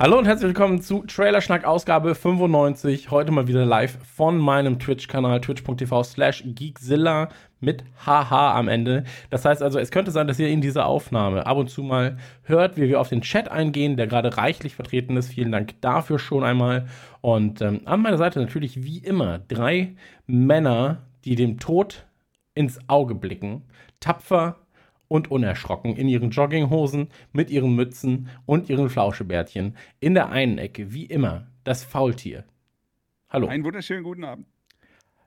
Hallo und herzlich willkommen zu Trailerschnack Ausgabe 95. Heute mal wieder live von meinem Twitch-Kanal twitch.tv slash geekzilla mit haha am Ende. Das heißt also, es könnte sein, dass ihr in dieser Aufnahme ab und zu mal hört, wie wir auf den Chat eingehen, der gerade reichlich vertreten ist. Vielen Dank dafür schon einmal. Und ähm, an meiner Seite natürlich wie immer drei Männer, die dem Tod ins Auge blicken. Tapfer, und unerschrocken in ihren Jogginghosen mit ihren Mützen und ihren Flauschebärtchen. In der einen Ecke, wie immer, das Faultier. Hallo. Einen wunderschönen guten Abend.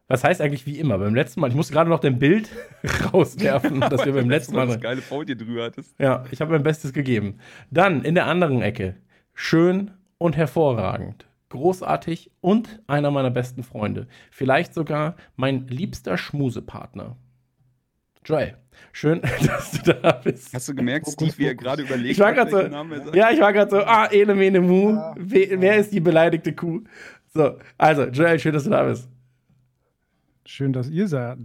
Was heißt eigentlich wie immer? Beim letzten Mal, ich musste gerade noch dein Bild rauswerfen, dass wir beim letzten Mal. das geile Faultier drüber hattest. Ja, ich habe mein Bestes gegeben. Dann in der anderen Ecke, schön und hervorragend. Großartig und einer meiner besten Freunde. Vielleicht sogar mein liebster Schmusepartner. Joel, schön, dass du da bist. Hast du gemerkt, Steve, wie er gerade überlegt ich war hat, so, Ja, ich war gerade so, ah, ene, mene, mu. Ja. Wer, wer ist die beleidigte Kuh? So, also, Joel, schön, dass du da bist. Schön, dass ihr seid.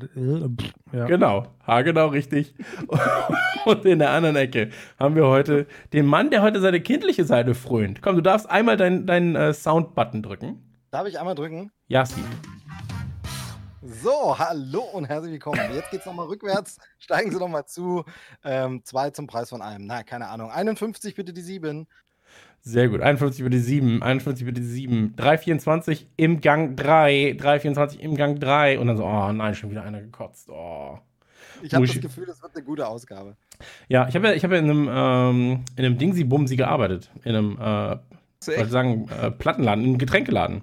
Ja. Genau, ha, genau richtig. Und in der anderen Ecke haben wir heute den Mann, der heute seine kindliche Seite frönt. Komm, du darfst einmal deinen dein, äh, Sound-Button drücken. Darf ich einmal drücken? Ja, Steve. So, hallo und herzlich willkommen. Jetzt geht es nochmal rückwärts. Steigen Sie nochmal zu. Ähm, zwei zum Preis von einem. Na, keine Ahnung. 51 bitte die 7. Sehr gut. 51 bitte die 7. 51 bitte die 7. 324 im Gang 3. 324 im Gang 3. Und dann so, oh nein, schon wieder einer gekotzt. Oh. Ich habe das Gefühl, das wird eine gute Ausgabe. Ja, ich habe ja, hab ja in einem, ähm, in einem Dingsi-Bumsi gearbeitet. In einem, äh, ich sagen, äh, Plattenladen, in einem Getränkeladen.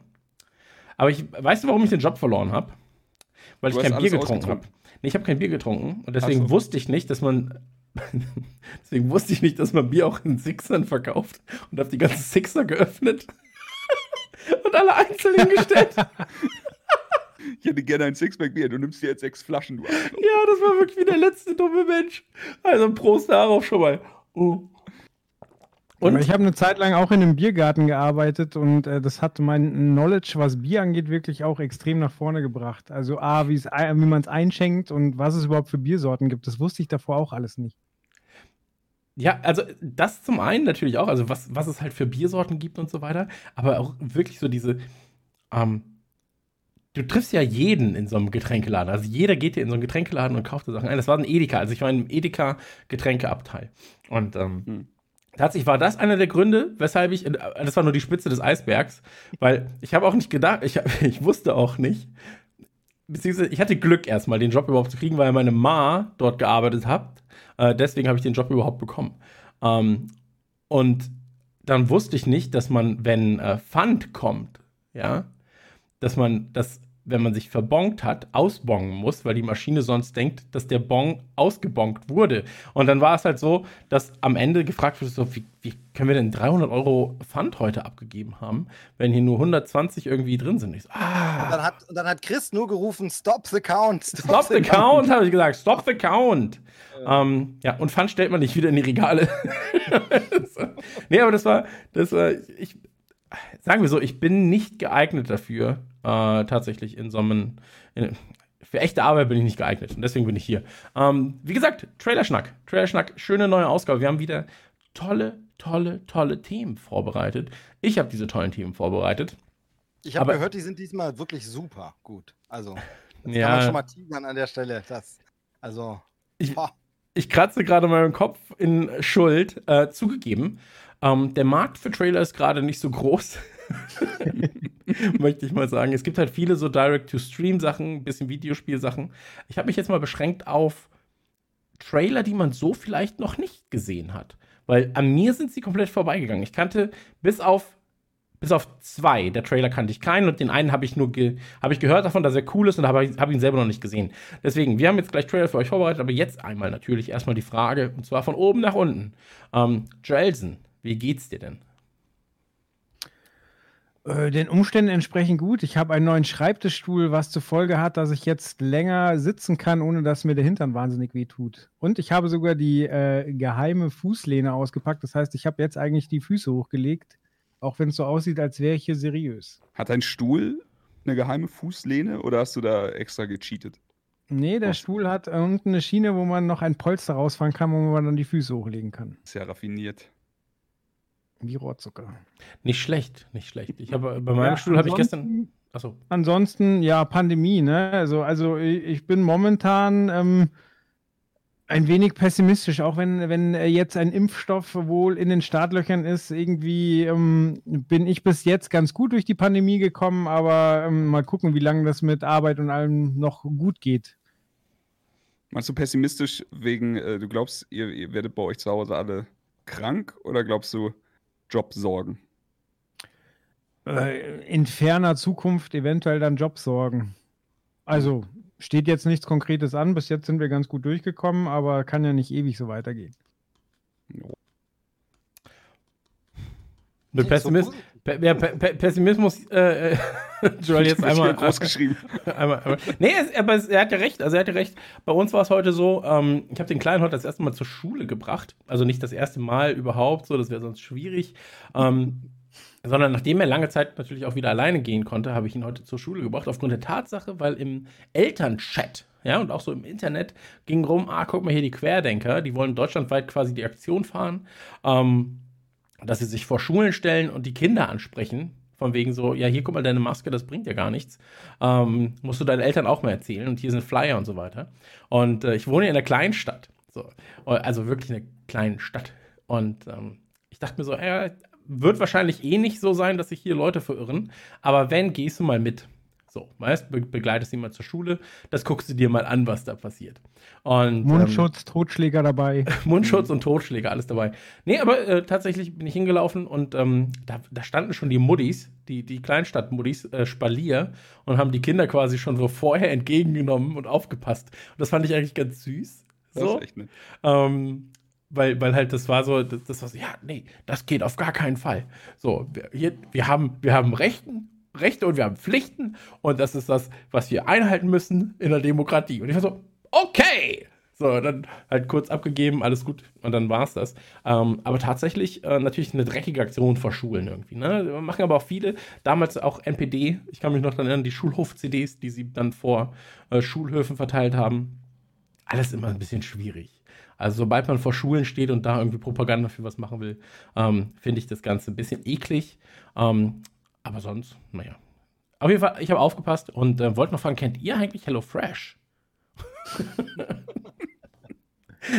Aber ich, weißt du, warum ich den Job verloren habe? Weil du ich kein Bier getrunken habe. Nee, ich habe kein Bier getrunken und deswegen so. wusste ich nicht, dass man deswegen wusste ich nicht, dass man Bier auch in Sixern verkauft und habe die ganzen Sixer geöffnet und alle einzeln hingestellt. Ich hätte gerne ein Sixpack Bier, du nimmst dir jetzt sechs Flaschen. Du ja, das war wirklich wie der letzte dumme Mensch. Also Prost darauf schon mal. Uh. Und ich habe eine Zeit lang auch in einem Biergarten gearbeitet und äh, das hat mein Knowledge, was Bier angeht, wirklich auch extrem nach vorne gebracht. Also A, wie man es einschenkt und was es überhaupt für Biersorten gibt, das wusste ich davor auch alles nicht. Ja, also das zum einen natürlich auch, also was, was es halt für Biersorten gibt und so weiter, aber auch wirklich so diese, ähm, du triffst ja jeden in so einem Getränkeladen. Also jeder geht hier in so einen Getränkeladen und kauft so Sachen ein. Das war ein Edeka, also ich war in einem Edeka-Getränkeabteil. Und ähm, hm Tatsächlich war das einer der Gründe, weshalb ich, äh, das war nur die Spitze des Eisbergs, weil ich habe auch nicht gedacht, ich, ich wusste auch nicht, beziehungsweise ich hatte Glück erstmal, den Job überhaupt zu kriegen, weil meine Ma dort gearbeitet hat. Äh, deswegen habe ich den Job überhaupt bekommen. Ähm, und dann wusste ich nicht, dass man, wenn äh, Pfand kommt, ja, dass man das wenn man sich verbongt hat, ausbongen muss, weil die Maschine sonst denkt, dass der Bon ausgebongt wurde. Und dann war es halt so, dass am Ende gefragt wurde, so, wie, wie können wir denn 300 Euro Pfand heute abgegeben haben, wenn hier nur 120 irgendwie drin sind? So, ah. und, dann hat, und dann hat Chris nur gerufen, stop the count. Stop, stop the, the, count, count habe ich gesagt, stop the count. Ja. Ähm, ja, und Pfand stellt man nicht wieder in die Regale. nee, aber das war, das war, ich, sagen wir so, ich bin nicht geeignet dafür, äh, tatsächlich in so einem. In, für echte Arbeit bin ich nicht geeignet und deswegen bin ich hier. Ähm, wie gesagt, Trailerschnack. Trailerschnack, schöne neue Ausgabe. Wir haben wieder tolle, tolle, tolle Themen vorbereitet. Ich habe diese tollen Themen vorbereitet. Ich habe gehört, die sind diesmal wirklich super gut. Also, das ja, kann man schon mal teasern an der Stelle. Das, also, ich, ich kratze gerade meinen Kopf in Schuld. Äh, zugegeben, ähm, der Markt für Trailer ist gerade nicht so groß. Möchte ich mal sagen. Es gibt halt viele so Direct-to-Stream-Sachen, ein bisschen Videospielsachen. Ich habe mich jetzt mal beschränkt auf Trailer, die man so vielleicht noch nicht gesehen hat. Weil an mir sind sie komplett vorbeigegangen. Ich kannte bis auf bis auf zwei der Trailer kannte ich keinen und den einen habe ich nur ge habe ich gehört davon, dass er cool ist und habe hab ihn selber noch nicht gesehen. Deswegen, wir haben jetzt gleich Trailer für euch vorbereitet, aber jetzt einmal natürlich erstmal die Frage und zwar von oben nach unten. Ähm, Joelsen, wie geht's dir denn? Äh, den Umständen entsprechend gut. Ich habe einen neuen Schreibtischstuhl, was zur Folge hat, dass ich jetzt länger sitzen kann, ohne dass mir der Hintern wahnsinnig weh tut. Und ich habe sogar die äh, geheime Fußlehne ausgepackt. Das heißt, ich habe jetzt eigentlich die Füße hochgelegt, auch wenn es so aussieht, als wäre ich hier seriös. Hat dein Stuhl eine geheime Fußlehne oder hast du da extra gecheatet? Nee, der Was? Stuhl hat unten eine Schiene, wo man noch ein Polster rausfahren kann, wo man dann die Füße hochlegen kann. Sehr raffiniert. Wie Rohrzucker. Nicht schlecht, nicht schlecht. Ich habe bei meinem Stuhl habe ich gestern. ansonsten- Achso. Ansonsten, ja, Pandemie, ne? Also, also ich ich bin momentan ähm, ein wenig pessimistisch, auch wenn, wenn äh, jetzt ein Impfstoff wohl in den Startlöchern ist. Irgendwie ähm, bin ich bis jetzt ganz gut durch die Pandemie gekommen, aber ähm, mal gucken, wie lange das mit Arbeit und allem noch gut geht. Meinst du pessimistisch wegen, äh, du glaubst, ihr, ihr werdet bei euch zu Hause alle krank oder glaubst du Jobsorgen? Äh, in ferner Zukunft eventuell dann Jobsorgen. Also steht jetzt nichts Konkretes an. Bis jetzt sind wir ganz gut durchgekommen, aber kann ja nicht ewig so weitergehen. Mit Nicht so ja, Pe Pe Pessimismus, äh, äh, Joel jetzt einmal. groß geschrieben. einmal, einmal. Nee, es, aber es, er hat ja recht. Also er hat ja recht. Bei uns war es heute so, ähm, ich habe den Kleinen heute das erste Mal zur Schule gebracht. Also nicht das erste Mal überhaupt, so, das wäre sonst schwierig. Ähm, sondern nachdem er lange Zeit natürlich auch wieder alleine gehen konnte, habe ich ihn heute zur Schule gebracht, aufgrund der Tatsache, weil im Elternchat, ja, und auch so im Internet ging rum, ah, guck mal hier die Querdenker, die wollen deutschlandweit quasi die Aktion fahren, ähm, dass sie sich vor Schulen stellen und die Kinder ansprechen, von wegen so, ja, hier guck mal deine Maske, das bringt ja gar nichts. Ähm, musst du deinen Eltern auch mal erzählen und hier sind Flyer und so weiter. Und äh, ich wohne in einer kleinen Stadt, so, also wirklich in einer kleinen Stadt. Und ähm, ich dachte mir so, äh, wird wahrscheinlich eh nicht so sein, dass sich hier Leute verirren, aber wenn, gehst du mal mit. So, weißt, be begleitest sie mal zur Schule, das guckst du dir mal an, was da passiert. Und, ähm, Mundschutz, Totschläger dabei. Mundschutz und Totschläge, alles dabei. Nee, aber äh, tatsächlich bin ich hingelaufen und ähm, da, da standen schon die Muddis, die, die Kleinstadt-Muddis, äh, Spalier und haben die Kinder quasi schon so vorher entgegengenommen und aufgepasst. Und das fand ich eigentlich ganz süß. Das So. ist echt nett. Ähm, weil, weil halt das war so, das, das war so, ja, nee, das geht auf gar keinen Fall. So, wir, hier, wir haben, wir haben Rechten, Rechte und wir haben Pflichten und das ist das, was wir einhalten müssen in der Demokratie. Und ich war so, okay! So, dann halt kurz abgegeben, alles gut und dann war es das. Ähm, aber tatsächlich äh, natürlich eine dreckige Aktion vor Schulen irgendwie. Ne? Machen aber auch viele, damals auch NPD, ich kann mich noch daran erinnern, die Schulhof-CDs, die sie dann vor äh, Schulhöfen verteilt haben. Alles immer ein bisschen schwierig. Also sobald man vor Schulen steht und da irgendwie Propaganda für was machen will, ähm, finde ich das Ganze ein bisschen eklig. Ähm, aber sonst, naja. Auf jeden Fall, ich habe aufgepasst und äh, wollte noch fragen, kennt ihr eigentlich HelloFresh?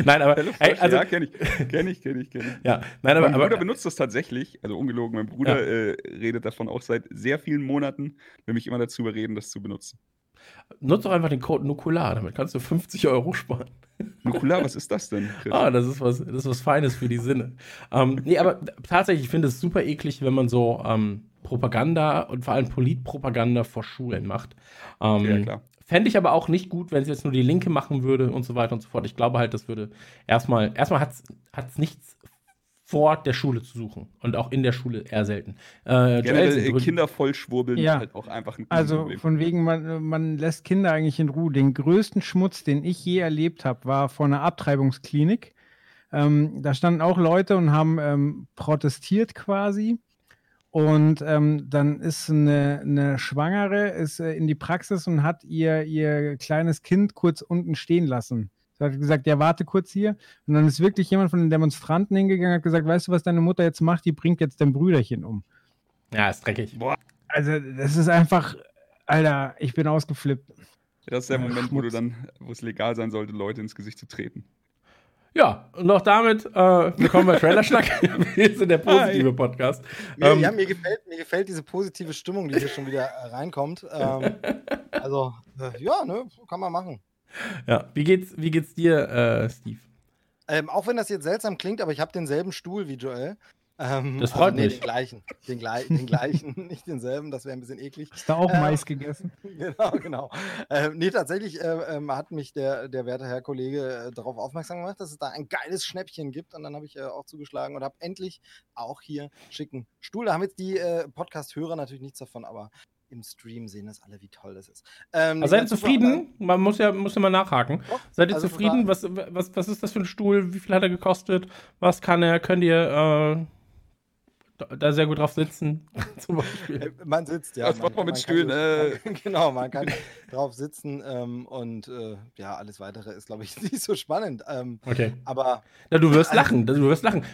Nein, aber Hello ey, also, ja, kenne ich, kenne ich, kenne ich, kenne ich. ja, nein, aber, mein Bruder aber benutzt das tatsächlich, also ungelogen, mein Bruder Ja. äh, redet davon auch seit sehr vielen Monaten, will mich immer dazu überreden, das zu benutzen. nutzt doch einfach den Code Nukular, damit kannst du 50 Euro sparen. Nukular, was ist das denn? Chris? Ah, das ist was, das ist was Feines für die Sinne. Ähm, nee, aber tatsächlich, ich finde es super eklig, wenn man so ähm, Propaganda und vor allem Politpropaganda vor Schulen macht. Ähm, Ja, klar. Fände ich aber auch nicht gut, wenn es jetzt nur die Linke machen würde und so weiter und so fort. Ich glaube halt, das würde erstmal, erstmal hat es nichts vor der Schule zu suchen und auch in der Schule eher selten. Äh, Generell Kinder vollschwurbeln Ja. ist halt auch einfach ein Also Problem. von wegen, man, man lässt Kinder eigentlich in Ruhe. Den größten Schmutz, den ich je erlebt habe, war vor einer Abtreibungsklinik. Ähm, da standen auch Leute und haben ähm, protestiert quasi. Und ähm, dann ist eine, eine Schwangere ist, äh, in die Praxis und hat ihr, ihr kleines Kind kurz unten stehen lassen. Sie hat gesagt, ja, warte kurz hier. Und dann ist wirklich jemand von den Demonstranten hingegangen und hat gesagt, weißt du, was deine Mutter jetzt macht? Die bringt jetzt dein Brüderchen um. ja, ist dreckig. Also, das ist einfach, Alter, ich bin ausgeflippt. das ist der Moment, wo du Schmutz. dann, wo es legal sein sollte, Leute ins Gesicht zu treten. Ja, und auch damit äh, willkommen bei Trailerschnack. Wir sind der positive Podcast. Mir, Ähm, ja, mir gefällt, mir gefällt diese positive Stimmung, die hier schon wieder äh, reinkommt. Ähm, also, äh, ja, ne, kann man machen. Ja, wie geht's, wie geht's dir, äh, Steve? Ähm, auch wenn das jetzt seltsam klingt, aber ich habe denselben Stuhl wie Joel. Ähm, Das freut mich. Den gleichen, den, gleich, den gleichen, nicht denselben, das wäre ein bisschen eklig. Hast du auch Ähm, Mais gegessen? Genau, genau. Ähm, nee, tatsächlich äh, ähm, hat mich der, der werte Herr Kollege äh, darauf aufmerksam gemacht, dass es da ein geiles Schnäppchen gibt. Und dann habe ich äh, auch zugeschlagen und habe endlich auch hier schicken Stuhl. Da haben jetzt die äh, Podcast-Hörer natürlich nichts davon, aber im Stream sehen das alle, wie toll das ist. Ähm, Also seid ihr zufrieden? Man muss ja, muss ja mal nachhaken. Doch, Seid ihr also zufrieden? Was, was, was ist das für ein Stuhl? Wie viel hat er gekostet? Was kann er? Könnt ihr äh, da- sehr gut drauf sitzen? Zum Beispiel. Äh, Man sitzt, ja. Was macht man mit kann Stühlen, äh? man- genau, man kann drauf sitzen ähm, und äh, ja, alles weitere ist, glaube ich, nicht so spannend. Ähm, Okay. aber Na, du wirst Also- lachen. Du wirst lachen.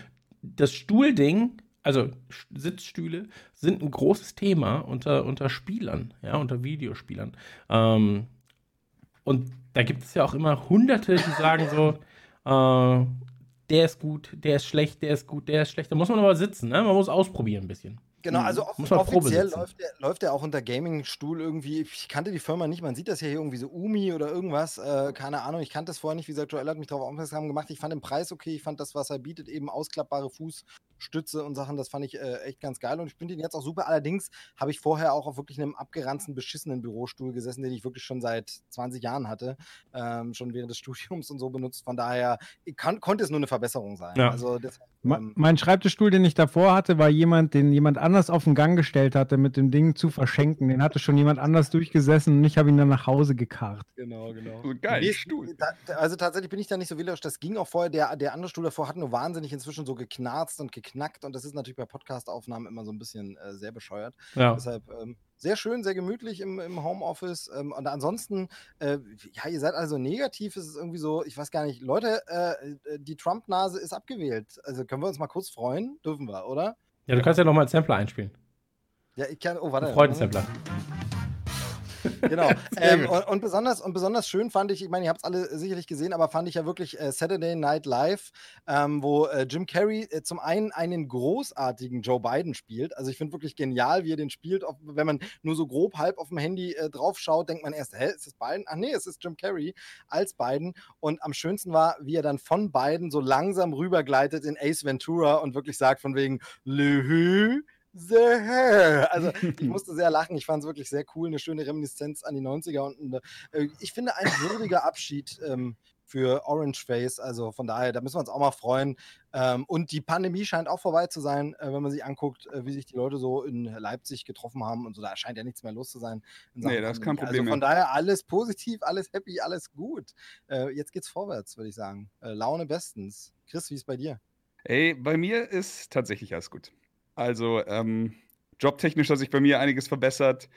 Das Stuhlding, also Sitzstühle, sind ein großes Thema unter, unter Spielern, ja, unter Videospielern. Ähm, und da gibt es ja auch immer Hunderte, die sagen so, äh, der ist gut, der ist schlecht, der ist gut, der ist schlecht. Da muss man aber sitzen, ne? Man muss ausprobieren ein bisschen. Genau, also off Muss man Probe offiziell läuft der, läuft der auch unter Gaming-Stuhl irgendwie. Ich kannte die Firma nicht, man sieht das ja hier irgendwie so Umi oder irgendwas. Äh, keine Ahnung, ich kannte das vorher nicht. Wie gesagt, Joel hat mich darauf aufmerksam gemacht. Ich fand den Preis okay, ich fand das, was er bietet, eben ausklappbare Fußstütze und Sachen, das fand ich äh, echt ganz geil und ich finde den jetzt auch super. Allerdings habe ich vorher auch auf wirklich einem abgeranzten, beschissenen Bürostuhl gesessen, den ich wirklich schon seit 20 Jahren hatte, ähm, schon während des Studiums und so benutzt. Von daher ich kann, konnte es nur eine Verbesserung sein. Ja. Also Me- ähm, Mein Schreibtischstuhl, den ich davor hatte, war jemand, den jemand anders auf den Gang gestellt hatte, mit dem Ding zu verschenken. Den hatte schon jemand anders durchgesessen und ich habe ihn dann nach Hause gekarrt. genau, genau. So geil, Nee, Stuhl. Da, also tatsächlich bin ich da nicht so wählerisch. Das ging auch vorher. Der, der andere Stuhl davor hat nur wahnsinnig inzwischen so geknarzt und geknackt. Und das ist natürlich bei Podcast-Aufnahmen immer so ein bisschen äh, sehr bescheuert. Ja. Deshalb ähm, sehr schön, sehr gemütlich im, im Homeoffice. Ähm, und ansonsten, äh, ja, ihr seid also negativ. Es ist irgendwie so, ich weiß gar nicht, Leute, äh, äh, die Trump-Nase ist abgewählt. Also können wir uns mal kurz freuen? Dürfen wir, oder? Ja, du kannst ja nochmal einen Sampler einspielen. Ja, ich kann. Oh, warte. Einen Freudensampler. Genau. Ähm, und, und, besonders, und besonders schön fand ich, ich meine, ihr habt es alle sicherlich gesehen, aber fand ich ja wirklich äh, Saturday Night Live, ähm, wo äh, Jim Carrey äh, zum einen einen großartigen Joe Biden spielt. Also ich finde wirklich genial, wie er den spielt. Auf, wenn man nur so grob halb auf dem Handy äh, drauf schaut, denkt man erst, hä, ist das Biden? Ach nee, es ist Jim Carrey als Biden. Und am schönsten war, wie er dann von Biden so langsam rübergleitet in Ace Ventura und wirklich sagt von wegen, Lehü. The Hair. Also ich musste sehr lachen. Ich fand es wirklich sehr cool. Eine schöne Reminiszenz an die 90er und eine, äh, ich finde ein würdiger Abschied ähm, für Orange Face. Also von daher, da müssen wir uns auch mal freuen. Ähm, und die Pandemie scheint auch vorbei zu sein, äh, wenn man sich anguckt, äh, wie sich die Leute so in Leipzig getroffen haben und so. Da scheint ja nichts mehr los zu sein. Nee, da ist kein Pandemie. Problem Also von daher alles positiv, alles happy, alles gut. Äh, jetzt geht's vorwärts, würde ich sagen. Äh, Laune bestens. Chris, wie ist bei dir? Ey, bei mir ist tatsächlich alles gut. Also, ähm, jobtechnisch hat sich bei mir einiges verbessert.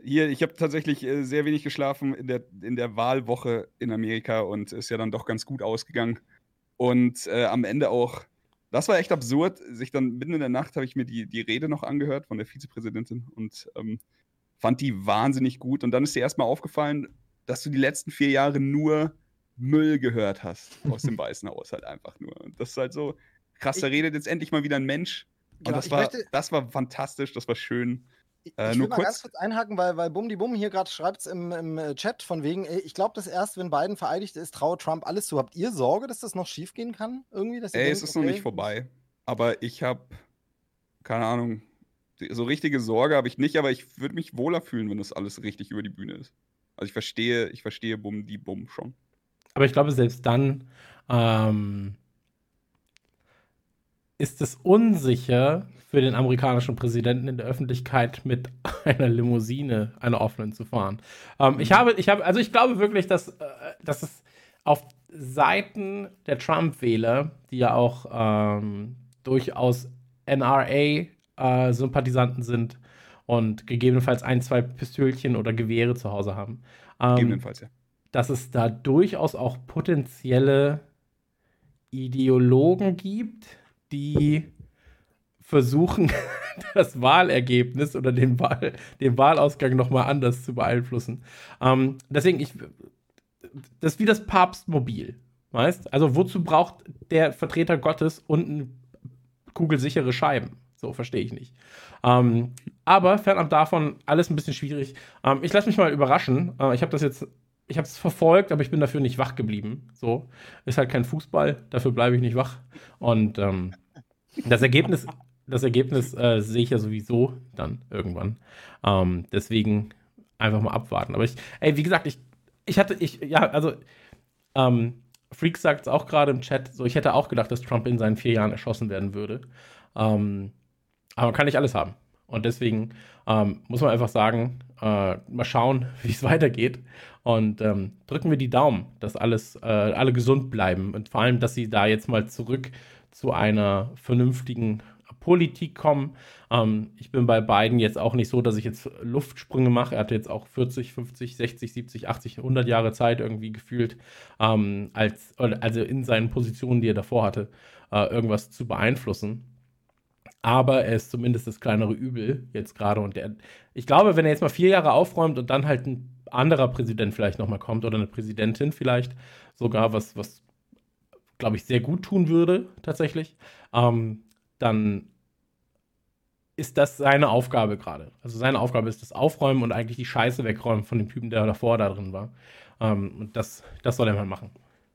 Hier, ich habe tatsächlich äh, sehr wenig geschlafen in der, in der Wahlwoche in Amerika und ist ja dann doch ganz gut ausgegangen. Und äh, am Ende auch, das war echt absurd, sich dann mitten in der Nacht habe ich mir die, die Rede noch angehört von der Vizepräsidentin und ähm, fand die wahnsinnig gut. Und dann ist dir erstmal aufgefallen, dass du die letzten vier Jahre nur Müll gehört hast aus dem Weißen Haus halt einfach nur. Und das ist halt so krass, da redet jetzt endlich mal wieder ein Mensch. Und Genau, das, war, möchte- das war fantastisch, das war schön. Ich, Äh, ich nur will mal kurz- ganz kurz einhaken, weil, weil Bum die Bum hier gerade schreibt es im, im äh, Chat von wegen, ey, ich glaube, dass erst, wenn Biden vereidigt ist, traue Trump alles zu. Habt ihr Sorge, dass das noch schief gehen kann? Irgendwie, dass ihr Ey, denkt, es ist noch okay, nicht vorbei. Aber ich habe, keine Ahnung, so richtige Sorge habe ich nicht, aber ich würde mich wohler fühlen, wenn das alles richtig über die Bühne ist. Also ich verstehe, ich verstehe Bum die Bum schon. Aber ich glaube, selbst dann ähm, ist es unsicher für den amerikanischen Präsidenten in der Öffentlichkeit mit einer Limousine, einer offenen, zu fahren. Ähm, ich habe, ich habe, also ich glaube wirklich, dass, äh, dass es auf Seiten der Trump-Wähler, die ja auch ähm, durchaus NRA-Sympathisanten sind und gegebenenfalls ein, zwei Pistölchen oder Gewehre zu Hause haben, ähm, Gegebenenfalls, ja. dass es da durchaus auch potenzielle Ideologen gibt, die versuchen, das Wahlergebnis oder den, Wahl, den Wahlausgang nochmal anders zu beeinflussen. Ähm, deswegen, ich, das ist wie das Papstmobil, weißt? Also wozu braucht der Vertreter Gottes unten kugelsichere Scheiben? So verstehe ich nicht. Ähm, aber fernab davon alles ein bisschen schwierig. Ähm, ich lasse mich mal überraschen. Äh, ich habe das jetzt, ich habe es verfolgt, aber ich bin dafür nicht wach geblieben. So ist halt kein Fußball, dafür bleibe ich nicht wach. Und ähm, das Ergebnis das Ergebnis äh, sehe ich ja sowieso dann irgendwann. Ähm, deswegen einfach mal abwarten. Aber ich, ey, wie gesagt, ich, ich hatte, ich, ja, also, ähm, Freak sagt es auch gerade im Chat, so, ich hätte auch gedacht, dass Trump in seinen vier Jahren erschossen werden würde. Ähm, aber man kann nicht alles haben. Und deswegen ähm, muss man einfach sagen, äh, mal schauen, wie es weitergeht. Und ähm, drücken wir die Daumen, dass alles, äh, alle gesund bleiben. Und vor allem, dass sie da jetzt mal zurück zu einer vernünftigen Politik kommen. Ähm, ich bin bei beiden jetzt auch nicht so, dass ich jetzt Luftsprünge mache. Er hatte jetzt auch 40, 50, 60, 70, 80, 100 Jahre Zeit irgendwie gefühlt, ähm, als, also in seinen Positionen, die er davor hatte, äh, irgendwas zu beeinflussen. Aber er ist zumindest das kleinere Übel jetzt gerade. Und der, ich glaube, wenn er jetzt mal vier Jahre aufräumt und dann halt ein anderer Präsident vielleicht nochmal kommt oder eine Präsidentin vielleicht sogar, was, was glaube ich, sehr gut tun würde, tatsächlich, ähm, dann ist das seine Aufgabe gerade. Also seine Aufgabe ist das Aufräumen und eigentlich die Scheiße wegräumen von dem Typen, der davor da drin war. Ähm, und das, das soll er mal machen.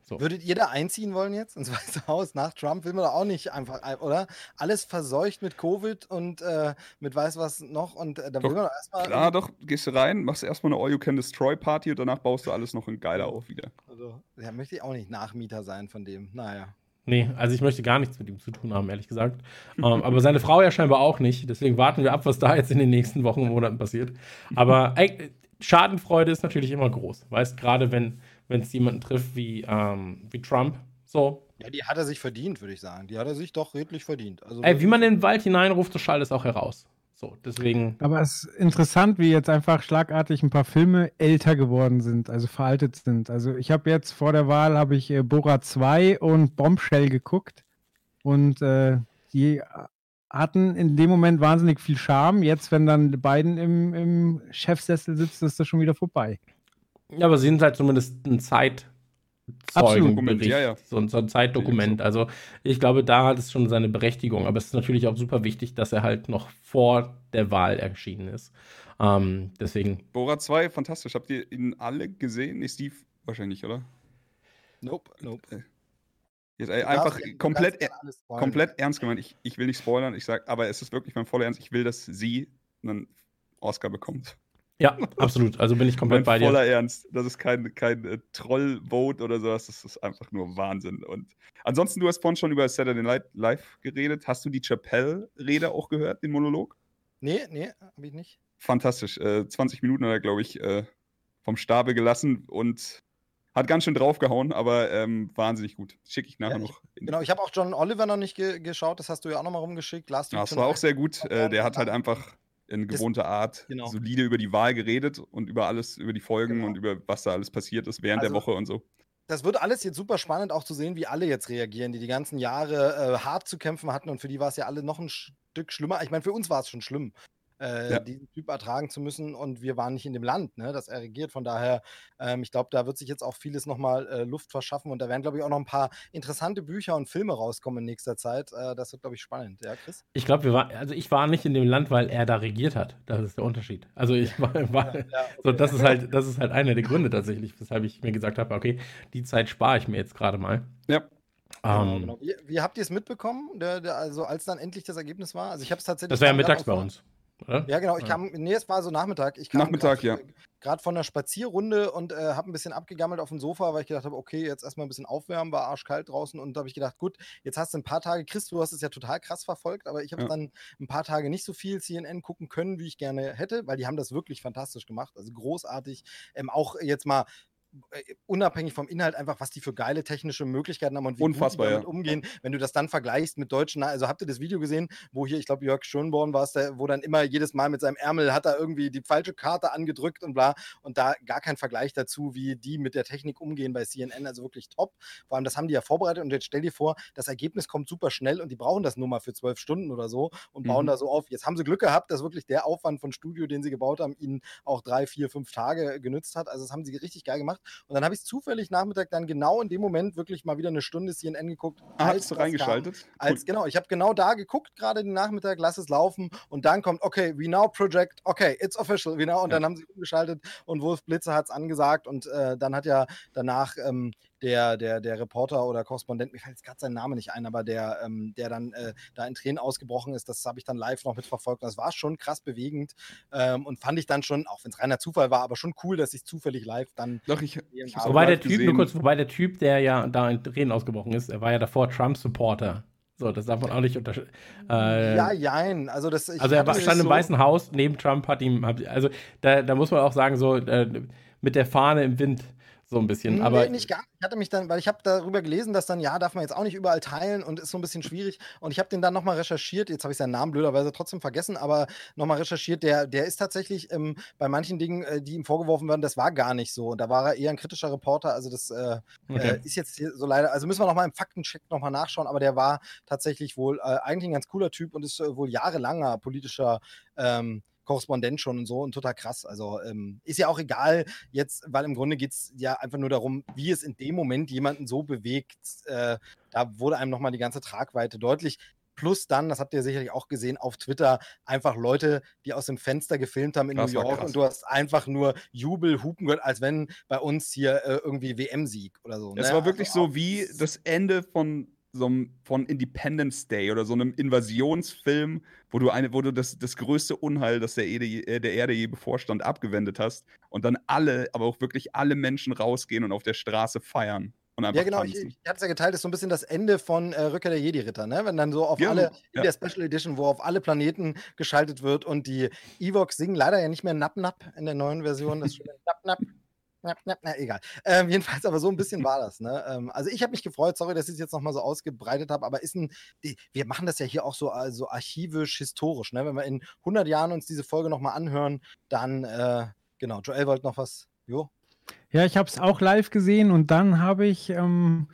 So. Würdet ihr da einziehen wollen jetzt ins Weiße Haus? Nach Trump will man da auch nicht einfach, oder? Alles verseucht mit Covid und äh, mit weiß was noch und äh, da doch, will man erstmal. Klar, doch, gehst du rein, machst erstmal eine All-You-Can-Destroy-Party und danach baust du alles noch in geiler auf wieder. Also, ja, möchte ich auch nicht Nachmieter sein von dem. Naja. Nee, also ich möchte gar nichts mit ihm zu tun haben, ehrlich gesagt. ähm, aber seine Frau ja scheinbar auch nicht. Deswegen warten wir ab, was da jetzt in den nächsten Wochen und Monaten passiert. Aber ey, Schadenfreude ist natürlich immer groß. Weißt, gerade wenn wenn es jemanden trifft wie, ähm, wie Trump. So. Ja, die hat er sich verdient, würde ich sagen. Die hat er sich doch redlich verdient. Also, Ey, wie man in den Wald hineinruft, so schallt es auch heraus. So, deswegen. Aber es ist interessant, wie jetzt einfach schlagartig ein paar Filme älter geworden sind, also veraltet sind. Also ich habe jetzt vor der Wahl habe ich äh, Bora 2 und Bombshell geguckt und äh, die hatten in dem Moment wahnsinnig viel Charme. Jetzt, wenn dann beiden im, im Chefsessel sitzen, ist das schon wieder vorbei. Ja, aber sie sind halt zumindest ein Zeitzeugenbericht, ja, ja. So, so, ein Zeitdokument. Also ich glaube, da hat es schon seine Berechtigung. Aber es ist natürlich auch super wichtig, dass er halt noch vor der Wahl erschienen ist. Ähm, deswegen. Bora 2, fantastisch. Habt ihr ihn alle gesehen? Nee, Steve wahrscheinlich, oder? Nope, nope. Äh, jetzt, ey, einfach komplett, er, komplett ernst gemeint. Ich, ich will nicht spoilern, ich sag, aber es ist wirklich mein voller Ernst. Ich will, dass sie einen Oscar bekommt. Ja, absolut. Also bin ich komplett bei dir. Voller Ernst. Das ist kein, kein äh, Troll-Vote oder sowas. Das ist einfach nur Wahnsinn. Und ansonsten, du hast vorhin schon über Saturday Night Live geredet. Hast du die Chappelle-Rede auch gehört, den Monolog? Nee, nee, hab ich nicht. Fantastisch. Äh, 20 Minuten hat er, glaube ich, äh, vom Stabe gelassen und hat ganz schön draufgehauen, aber ähm, wahnsinnig gut. Schicke ich nachher ja, ich, noch. Genau, ich habe auch John Oliver noch nicht ge geschaut. Das hast du ja auch noch mal rumgeschickt. Last ja, das war auch sehr gut. Äh, der hat halt einfach in gewohnter Art genau. solide über die Wahl geredet und über alles, über die Folgen genau. und über was da alles passiert ist während also, der Woche und so. Das wird alles jetzt super spannend, auch zu sehen, wie alle jetzt reagieren, die die ganzen Jahre äh, hart zu kämpfen hatten und für die war es ja alle noch ein Stück schlimmer. Ich meine, für uns war es schon schlimm äh, ja. diesen Typ ertragen zu müssen. Und wir waren nicht in dem Land, ne, das er regiert. Von daher, ähm, ich glaube, da wird sich jetzt auch vieles nochmal äh, Luft verschaffen. Und da werden, glaube ich, auch noch ein paar interessante Bücher und Filme rauskommen in nächster Zeit. Äh, das wird, glaube ich, spannend. Ja, Chris? Ich glaube, wir waren, also ich war nicht in dem Land, weil er da regiert hat. Das ist der Unterschied. Also ich war, war ja, okay. so, das ist halt, das ist halt einer der Gründe tatsächlich, weshalb ich mir gesagt habe, okay, die Zeit spare ich mir jetzt gerade mal. Ja. Genau, um, ähm, genau. Wie, wie, habt ihr es mitbekommen, der, der, also als dann endlich das Ergebnis war? Also ich habe es tatsächlich. Das war ja mittags bei uns. Oder? Ja, genau. Ich kam, nee, es war so Nachmittag. Ich kam Nachmittag, grad, ja. Gerade von der Spazierrunde und äh, habe ein bisschen abgegammelt auf dem Sofa, weil ich gedacht habe, okay, jetzt erstmal ein bisschen aufwärmen, war arschkalt draußen und da habe ich gedacht, gut, jetzt hast du ein paar Tage, Chris, du hast es ja total krass verfolgt, aber ich habe ja. dann ein paar Tage nicht so viel CNN gucken können, wie ich gerne hätte, weil die haben das wirklich fantastisch gemacht, also großartig. Ähm, auch jetzt mal unabhängig vom Inhalt einfach, was die für geile technische Möglichkeiten haben und wie Unfassbar, die damit ja. umgehen. Wenn du das dann vergleichst mit deutschen, also habt ihr das Video gesehen, wo hier, ich glaube, Jörg Schönborn war es, wo dann immer jedes Mal mit seinem Ärmel hat er irgendwie die falsche Karte angedrückt und bla und da gar kein Vergleich dazu, wie die mit der Technik umgehen bei CNN, also wirklich top. Vor allem, das haben die ja vorbereitet und jetzt stell dir vor, das Ergebnis kommt super schnell und die brauchen das nur mal für zwölf Stunden oder so und bauen mhm. da so auf. Jetzt haben sie Glück gehabt, dass wirklich der Aufwand von Studio, den sie gebaut haben, ihnen auch drei, vier, fünf Tage genützt hat. Also das haben sie richtig geil gemacht und dann habe ich es zufällig Nachmittag dann genau in dem Moment wirklich mal wieder eine Stunde CNN geguckt. Ah, hast du reingeschaltet? Kam, als, genau, ich habe genau da geguckt, gerade den Nachmittag, lass es laufen und dann kommt, okay, we now project, okay, it's official, we now, und ja. dann haben sie umgeschaltet und Wolf Blitzer hat es angesagt und äh, dann hat ja danach ähm, der, der, der Reporter oder Korrespondent, mir fällt jetzt gerade sein Name nicht ein, aber der, ähm, der dann äh, da in Tränen ausgebrochen ist, das habe ich dann live noch mitverfolgt. Das war schon krass bewegend ähm, und fand ich dann schon, auch wenn es reiner Zufall war, aber schon cool, dass ich zufällig live dann. Doch, ich, ich wobei der Typ, gesehen. nur kurz, wobei der Typ, der ja da in Tränen ausgebrochen ist, er war ja davor Trump-Supporter. So, das darf man auch nicht unterscheiden. Äh, ja, jein. Also, das, also er stand so im Weißen Haus, neben Trump hat ihm, also da, da muss man auch sagen, so äh, mit der Fahne im Wind so ein bisschen. Aber nee, nicht gar Ich hatte mich dann, weil ich habe darüber gelesen, dass dann, ja, darf man jetzt auch nicht überall teilen und ist so ein bisschen schwierig. Und ich habe den dann nochmal recherchiert. Jetzt habe ich seinen Namen blöderweise trotzdem vergessen, aber nochmal recherchiert. Der, der ist tatsächlich ähm, bei manchen Dingen, äh, die ihm vorgeworfen werden, das war gar nicht so. Und da war er eher ein kritischer Reporter. Also das äh, okay. äh, ist jetzt so leider, also müssen wir nochmal im Faktencheck nochmal nachschauen. Aber der war tatsächlich wohl äh, eigentlich ein ganz cooler Typ und ist äh, wohl jahrelanger politischer ähm, Korrespondent schon und so und total krass. Also ähm, ist ja auch egal jetzt, weil im Grunde geht es ja einfach nur darum, wie es in dem Moment jemanden so bewegt. Äh, da wurde einem nochmal die ganze Tragweite deutlich. Plus dann, das habt ihr sicherlich auch gesehen, auf Twitter einfach Leute, die aus dem Fenster gefilmt haben in das New York und du hast einfach nur Jubel, Hupen gehört, als wenn bei uns hier äh, irgendwie WM-Sieg oder so. Es ne? war wirklich also so wie das Ende von so einem, von Independence Day oder so einem Invasionsfilm, wo du eine, wo du das, das größte Unheil, das der Erde, äh, der Erde je bevorstand, abgewendet hast und dann alle, aber auch wirklich alle Menschen rausgehen und auf der Straße feiern. ja, genau, tanzen. ich, ich hatte es ja geteilt, das ist so ein bisschen das Ende von äh, Rückkehr der Jedi-Ritter, ne? Wenn dann so auf ja, alle, in der Special Edition, wo auf alle Planeten geschaltet wird und die Evox singen leider ja nicht mehr Napp Napp in der neuen Version, das Napp Napp na, na, na, egal. Ähm, jedenfalls, aber so ein bisschen war das. Ne? Ähm, also ich habe mich gefreut, sorry, dass ich es jetzt nochmal so ausgebreitet habe, aber ist ein, die, wir machen das ja hier auch so also archivisch, historisch. Ne? Wenn wir in 100 Jahren uns diese Folge nochmal anhören, dann, äh, genau, Joel wollte noch was, jo? Ja, ich habe es auch live gesehen und dann habe ich ähm,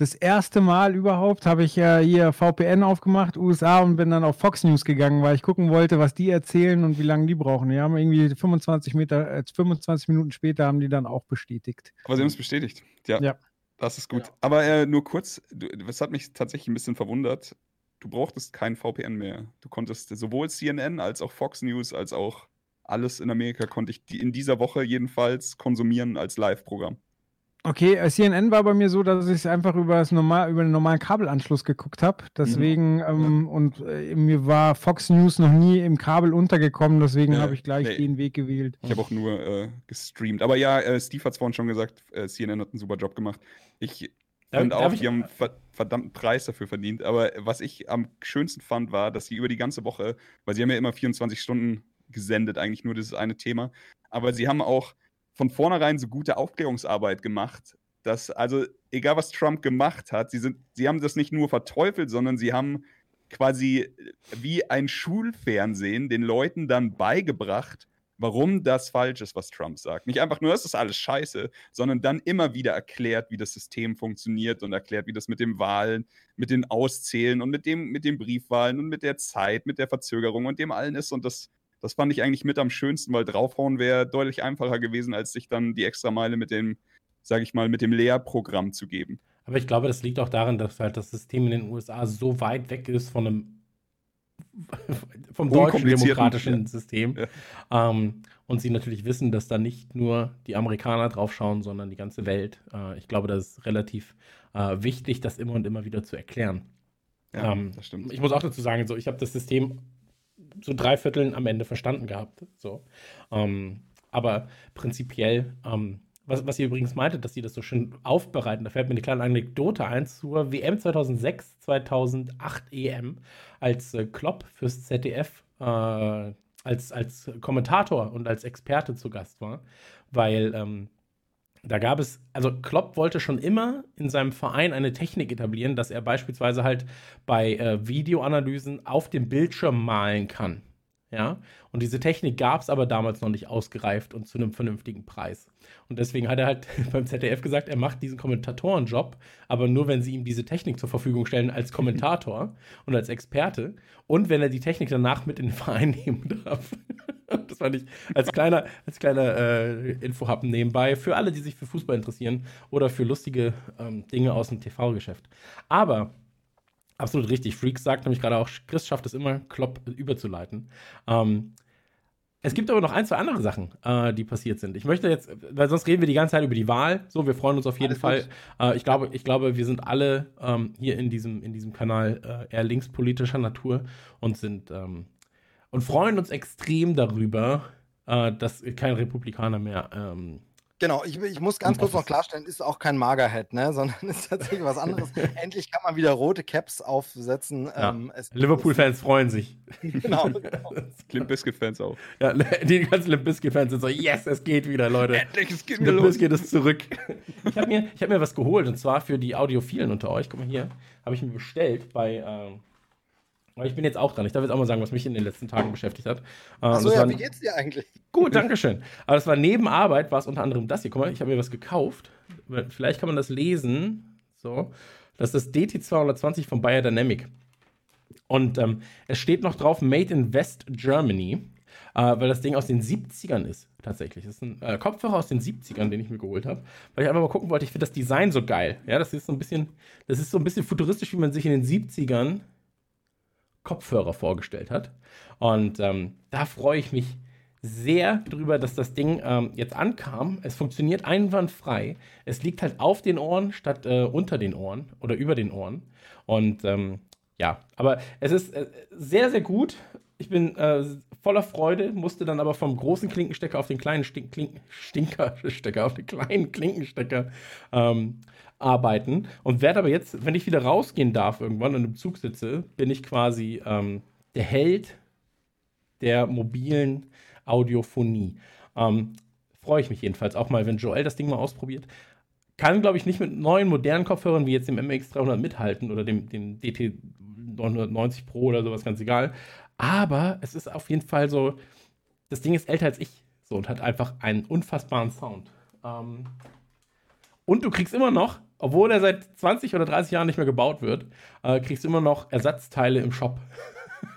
das erste Mal überhaupt habe ich ja hier VPN aufgemacht, USA, und bin dann auf Fox News gegangen, weil ich gucken wollte, was die erzählen und wie lange die brauchen. Die haben irgendwie 25, Meter, äh, 25 Minuten später haben die dann auch bestätigt. Aber sie haben es bestätigt. Ja. ja. Das ist gut. Ja. Aber äh, nur kurz, du, das hat mich tatsächlich ein bisschen verwundert. Du brauchtest kein VPN mehr. Du konntest sowohl CNN als auch Fox News als auch alles in Amerika konnte ich die in dieser Woche jedenfalls konsumieren als Live-Programm. Okay, äh, CNN war bei mir so, dass ich es einfach über, das normal, über den normalen Kabelanschluss geguckt habe. Deswegen, mhm. ähm, und äh, mir war Fox News noch nie im Kabel untergekommen, deswegen ja, habe ich gleich nee. den Weg gewählt. Ich habe auch nur äh, gestreamt. Aber ja, äh, Steve hat es vorhin schon gesagt, äh, CNN hat einen super Job gemacht. Ich finde auch, die haben ver verdammten Preis dafür verdient. Aber was ich am schönsten fand, war, dass sie über die ganze Woche, weil sie haben ja immer 24 Stunden gesendet, eigentlich nur dieses eine Thema. Aber sie haben auch von vornherein so gute Aufklärungsarbeit gemacht, dass, also egal was Trump gemacht hat, sie, sind, sie haben das nicht nur verteufelt, sondern sie haben quasi wie ein Schulfernsehen den Leuten dann beigebracht, warum das falsch ist, was Trump sagt. Nicht einfach nur, das ist alles scheiße, sondern dann immer wieder erklärt, wie das System funktioniert und erklärt, wie das mit den Wahlen, mit den Auszählen und mit, dem, mit den Briefwahlen und mit der Zeit, mit der Verzögerung und dem allen ist. Und das das fand ich eigentlich mit am schönsten, weil draufhauen wäre deutlich einfacher gewesen, als sich dann die extra Meile mit dem, sage ich mal, mit dem Lehrprogramm zu geben. Aber ich glaube, das liegt auch daran, dass halt das System in den USA so weit weg ist von einem vom deutschen demokratischen. System. Ja. Ähm, und sie natürlich wissen, dass da nicht nur die Amerikaner draufschauen, sondern die ganze Welt. Äh, ich glaube, das ist relativ äh, wichtig, das immer und immer wieder zu erklären. Ja, ähm, das stimmt. Ich muss auch dazu sagen, so, ich habe das System so drei Vierteln am Ende verstanden gehabt. So. Ähm, aber prinzipiell, ähm, was, was ihr übrigens meintet, dass sie das so schön aufbereiten, da fällt mir eine kleine Anekdote ein zur WM 2006, 2008 EM, als äh, Klopp fürs ZDF äh, als, als Kommentator und als Experte zu Gast war, weil ähm, da gab es, also Klopp wollte schon immer in seinem Verein eine Technik etablieren, dass er beispielsweise halt bei äh, Videoanalysen auf dem Bildschirm malen kann. Ja, und diese Technik gab es aber damals noch nicht ausgereift und zu einem vernünftigen Preis. Und deswegen hat er halt beim ZDF gesagt, er macht diesen Kommentatorenjob, aber nur, wenn sie ihm diese Technik zur Verfügung stellen als Kommentator und als Experte und wenn er die Technik danach mit in den Verein nehmen darf. das fand ich als kleiner, als kleiner äh, Infohappen nebenbei für alle, die sich für Fußball interessieren oder für lustige ähm, Dinge aus dem TV-Geschäft. Aber Absolut richtig. Freaks sagt nämlich gerade auch, Chris schafft es immer, Klopp überzuleiten. Ähm, es gibt aber noch ein, zwei andere Sachen, äh, die passiert sind. Ich möchte jetzt, weil sonst reden wir die ganze Zeit über die Wahl. So, wir freuen uns auf jeden Alles Fall. Äh, ich, glaube, ich glaube, wir sind alle ähm, hier in diesem, in diesem Kanal äh, eher linkspolitischer Natur und sind ähm, und freuen uns extrem darüber, äh, dass kein Republikaner mehr ähm, Genau, ich, ich muss ganz kurz noch klarstellen, ist auch kein Magerhead, ne? sondern ist tatsächlich was anderes. Endlich kann man wieder rote Caps aufsetzen. Ja. Ähm, Liverpool-Fans freuen sich. genau. genau. Limp Biscuit-Fans auch. Ja, die ganzen Limp Biscuit-Fans sind so, yes, es geht wieder, Leute. Endlich, es geht wieder Limp Biscuit ist zurück. ich habe mir, hab mir was geholt und zwar für die Audiophilen unter euch. Guck mal hier, habe ich mir bestellt bei... Ähm, ich bin jetzt auch dran. Ich darf jetzt auch mal sagen, was mich in den letzten Tagen beschäftigt hat. Ähm, Achso, ja, wie geht's dir eigentlich? Gut, danke schön. Aber es war neben Arbeit, war es unter anderem das hier. Guck mal, ich habe mir was gekauft. Vielleicht kann man das lesen. So. Das ist das DT220 von Bayer Dynamic. Und ähm, es steht noch drauf Made in West Germany, äh, weil das Ding aus den 70ern ist, tatsächlich. Das ist ein äh, Kopfhörer aus den 70ern, den ich mir geholt habe, weil ich einfach mal gucken wollte, ich finde das Design so geil. Ja, das ist so ein bisschen, das ist so ein bisschen futuristisch, wie man sich in den 70ern Kopfhörer vorgestellt hat. Und ähm, da freue ich mich sehr drüber, dass das Ding ähm, jetzt ankam. Es funktioniert einwandfrei. Es liegt halt auf den Ohren statt äh, unter den Ohren oder über den Ohren. Und ähm, ja, aber es ist äh, sehr, sehr gut. Ich bin äh, voller Freude, musste dann aber vom großen Klinkenstecker auf den kleinen Stink Klink Stinkerstecker, auf den kleinen Klinkenstecker ähm, arbeiten und werde aber jetzt, wenn ich wieder rausgehen darf irgendwann und im Zug sitze, bin ich quasi ähm, der Held der mobilen Audiophonie. Ähm, Freue ich mich jedenfalls auch mal, wenn Joel das Ding mal ausprobiert. Kann, glaube ich, nicht mit neuen modernen Kopfhörern wie jetzt dem MX300 mithalten oder dem, dem DT 990 Pro oder sowas, ganz egal. Aber es ist auf jeden Fall so, das Ding ist älter als ich so und hat einfach einen unfassbaren Sound. Ähm, und du kriegst immer noch, obwohl er seit 20 oder 30 Jahren nicht mehr gebaut wird, äh, kriegst du immer noch Ersatzteile im Shop.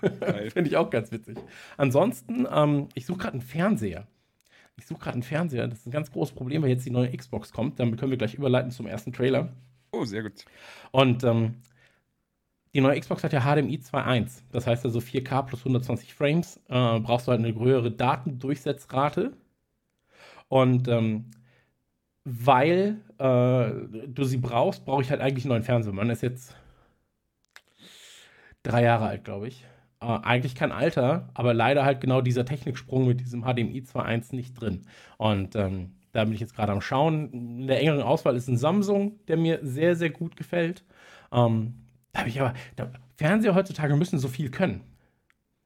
Finde ich auch ganz witzig. Ansonsten, ähm, ich suche gerade einen Fernseher. Ich suche gerade einen Fernseher. Das ist ein ganz großes Problem, weil jetzt die neue Xbox kommt. Damit können wir gleich überleiten zum ersten Trailer. Oh, sehr gut. Und ähm, die neue Xbox hat ja HDMI 2.1. Das heißt also 4K plus 120 Frames. Äh, brauchst du halt eine höhere Datendurchsetzrate. Und ähm, weil äh, du sie brauchst, brauche ich halt eigentlich einen neuen Fernseher. Man ist jetzt drei Jahre alt, glaube ich. Äh, eigentlich kein Alter, aber leider halt genau dieser Techniksprung mit diesem HDMI 2.1 nicht drin. Und ähm, da bin ich jetzt gerade am Schauen. In der engeren Auswahl ist ein Samsung, der mir sehr, sehr gut gefällt. Ähm, da habe ich aber, da, Fernseher heutzutage müssen so viel können.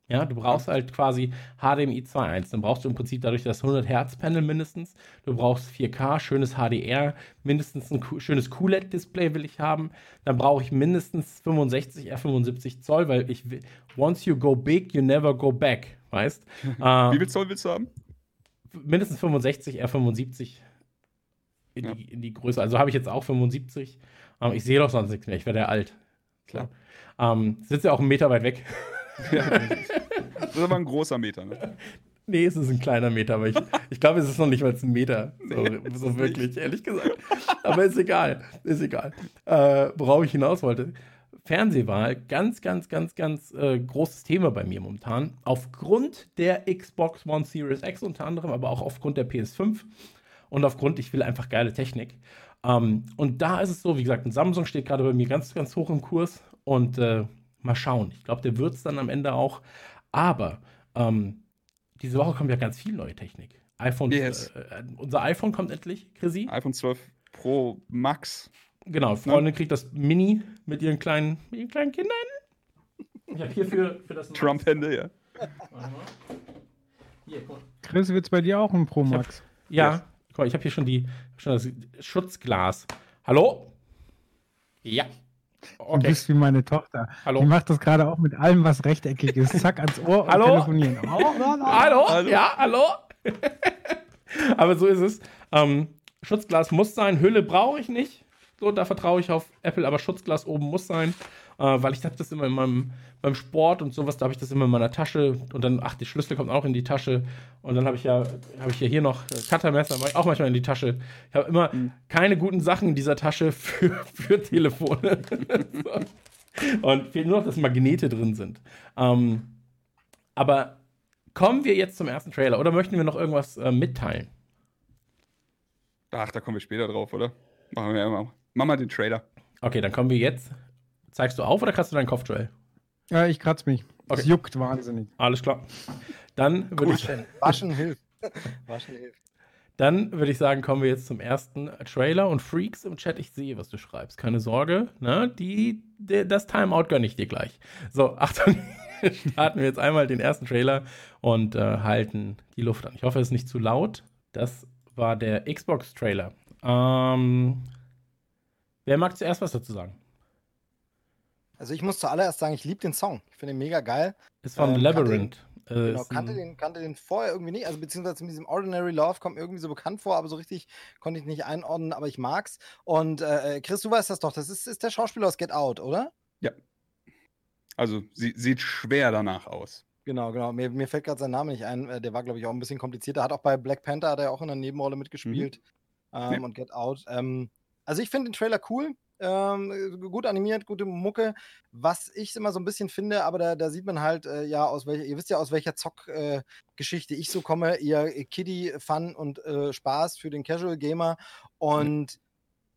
Ja, du brauchst halt quasi HDMI 2.1. Dann brauchst du im Prinzip dadurch das 100 Hertz Panel mindestens. Du brauchst 4K, schönes HDR, mindestens ein schönes QLED-Display will ich haben. Dann brauche ich mindestens 65 R75 Zoll, weil ich will, once you go big, you never go back, weißt? Wie viel Zoll willst du haben? Mindestens 65 R75 in, ja. die, in die Größe. Also habe ich jetzt auch 75. Ähm, ich sehe doch sonst nichts mehr. Ich werde ja alt. Klar. Ähm, sitze ja auch einen Meter weit weg. Ja, das ist aber ein großer Meter, ne? Nee, es ist ein kleiner Meter, aber ich, ich glaube, es ist noch nicht mal ein Meter. So, nee, so wirklich, nicht. ehrlich gesagt. Aber ist egal. Ist egal. Äh, worauf ich hinaus wollte. Fernsehwahl, ganz, ganz, ganz, ganz äh, großes Thema bei mir momentan. Aufgrund der Xbox One Series X unter anderem, aber auch aufgrund der PS5 und aufgrund, ich will einfach geile Technik. Ähm, und da ist es so, wie gesagt, ein Samsung steht gerade bei mir ganz, ganz hoch im Kurs und äh, Mal schauen. Ich glaube, der wird es dann am Ende auch. Aber ähm, diese Woche kommt ja ganz viel neue Technik. iPhone, yes. äh, unser iPhone kommt endlich, Chrissy. iPhone 12 Pro Max. Genau, Freundin ne? kriegt das Mini mit ihren kleinen, mit ihren kleinen Kindern. Ich habe hier für, für das Trump-Hände, ja. Hier, Chris, wird es bei dir auch ein Pro Max? Hab, ja, yes. guck mal, ich habe hier schon, die, schon das Schutzglas. Hallo? Ja. Okay. Du bist wie meine Tochter. Hallo. Die macht das gerade auch mit allem, was rechteckig ist. Zack, ans Ohr und hallo? telefonieren. Oh. Hallo? hallo? Ja, hallo? Aber so ist es. Ähm, Schutzglas muss sein, Hülle brauche ich nicht. So, da vertraue ich auf Apple, aber Schutzglas oben muss sein äh, weil ich habe das immer in meinem beim Sport und sowas, da habe ich das immer in meiner Tasche und dann, ach, die Schlüssel kommen auch in die Tasche und dann habe ich ja, habe ich ja hier noch Cuttermesser, mache ich auch manchmal in die Tasche. Ich habe immer mhm. keine guten Sachen in dieser Tasche für, für Telefone. so. Und fehlt nur noch, dass Magnete drin sind. Ähm, aber kommen wir jetzt zum ersten Trailer oder möchten wir noch irgendwas äh, mitteilen? Ach, da kommen wir später drauf, oder? Machen wir mal. Mach mal den Trailer. Okay, dann kommen wir jetzt. Zeigst du auf oder kratzt du deinen Kopf, Joel? Ja, ich kratze mich. Es Okay. juckt wahnsinnig. Alles klar. Dann würde ich, Waschen, hilft. Waschen hilft. dann würd ich sagen, kommen wir jetzt zum ersten Trailer. Und Freaks im Chat, ich sehe, was du schreibst. Keine Sorge, ne? Die, die, das Timeout gönne ich dir gleich. So, Achtung. Starten wir jetzt einmal den ersten Trailer und äh, halten die Luft an. Ich hoffe, es ist nicht zu laut. Das war der Xbox-Trailer. Ähm, wer mag zuerst was dazu sagen? Also ich muss zuallererst sagen, ich liebe den Song. Ich finde ihn mega geil. Ist von Ähm, Labyrinth. Äh, Genau, ist ein- kannte den, kannte den vorher irgendwie nicht, also beziehungsweise mit diesem Ordinary Love kommt mir irgendwie so bekannt vor, aber so richtig konnte ich nicht einordnen, aber ich mag's. Und äh, Chris, du weißt das doch, das ist, ist der Schauspieler aus Get Out, oder? Also, sie, sieht schwer danach aus. Genau, genau. Mir, mir fällt gerade sein Name nicht ein. Äh, Der war, glaube ich, auch ein bisschen komplizierter. Hat auch bei Black Panther hat er auch in einer Nebenrolle mitgespielt. Ähm, Ja. Und Get Out. Ähm, also ich finde den Trailer cool. Ähm, äh, gut animiert, gute Mucke. Was ich immer so ein bisschen finde, aber da, da sieht man halt, äh, ja, aus welcher, ihr wisst ja, aus welcher Zock-Geschichte ich so komme. Ihr Kiddie-Fun und äh, Spaß für den Casual Gamer. Und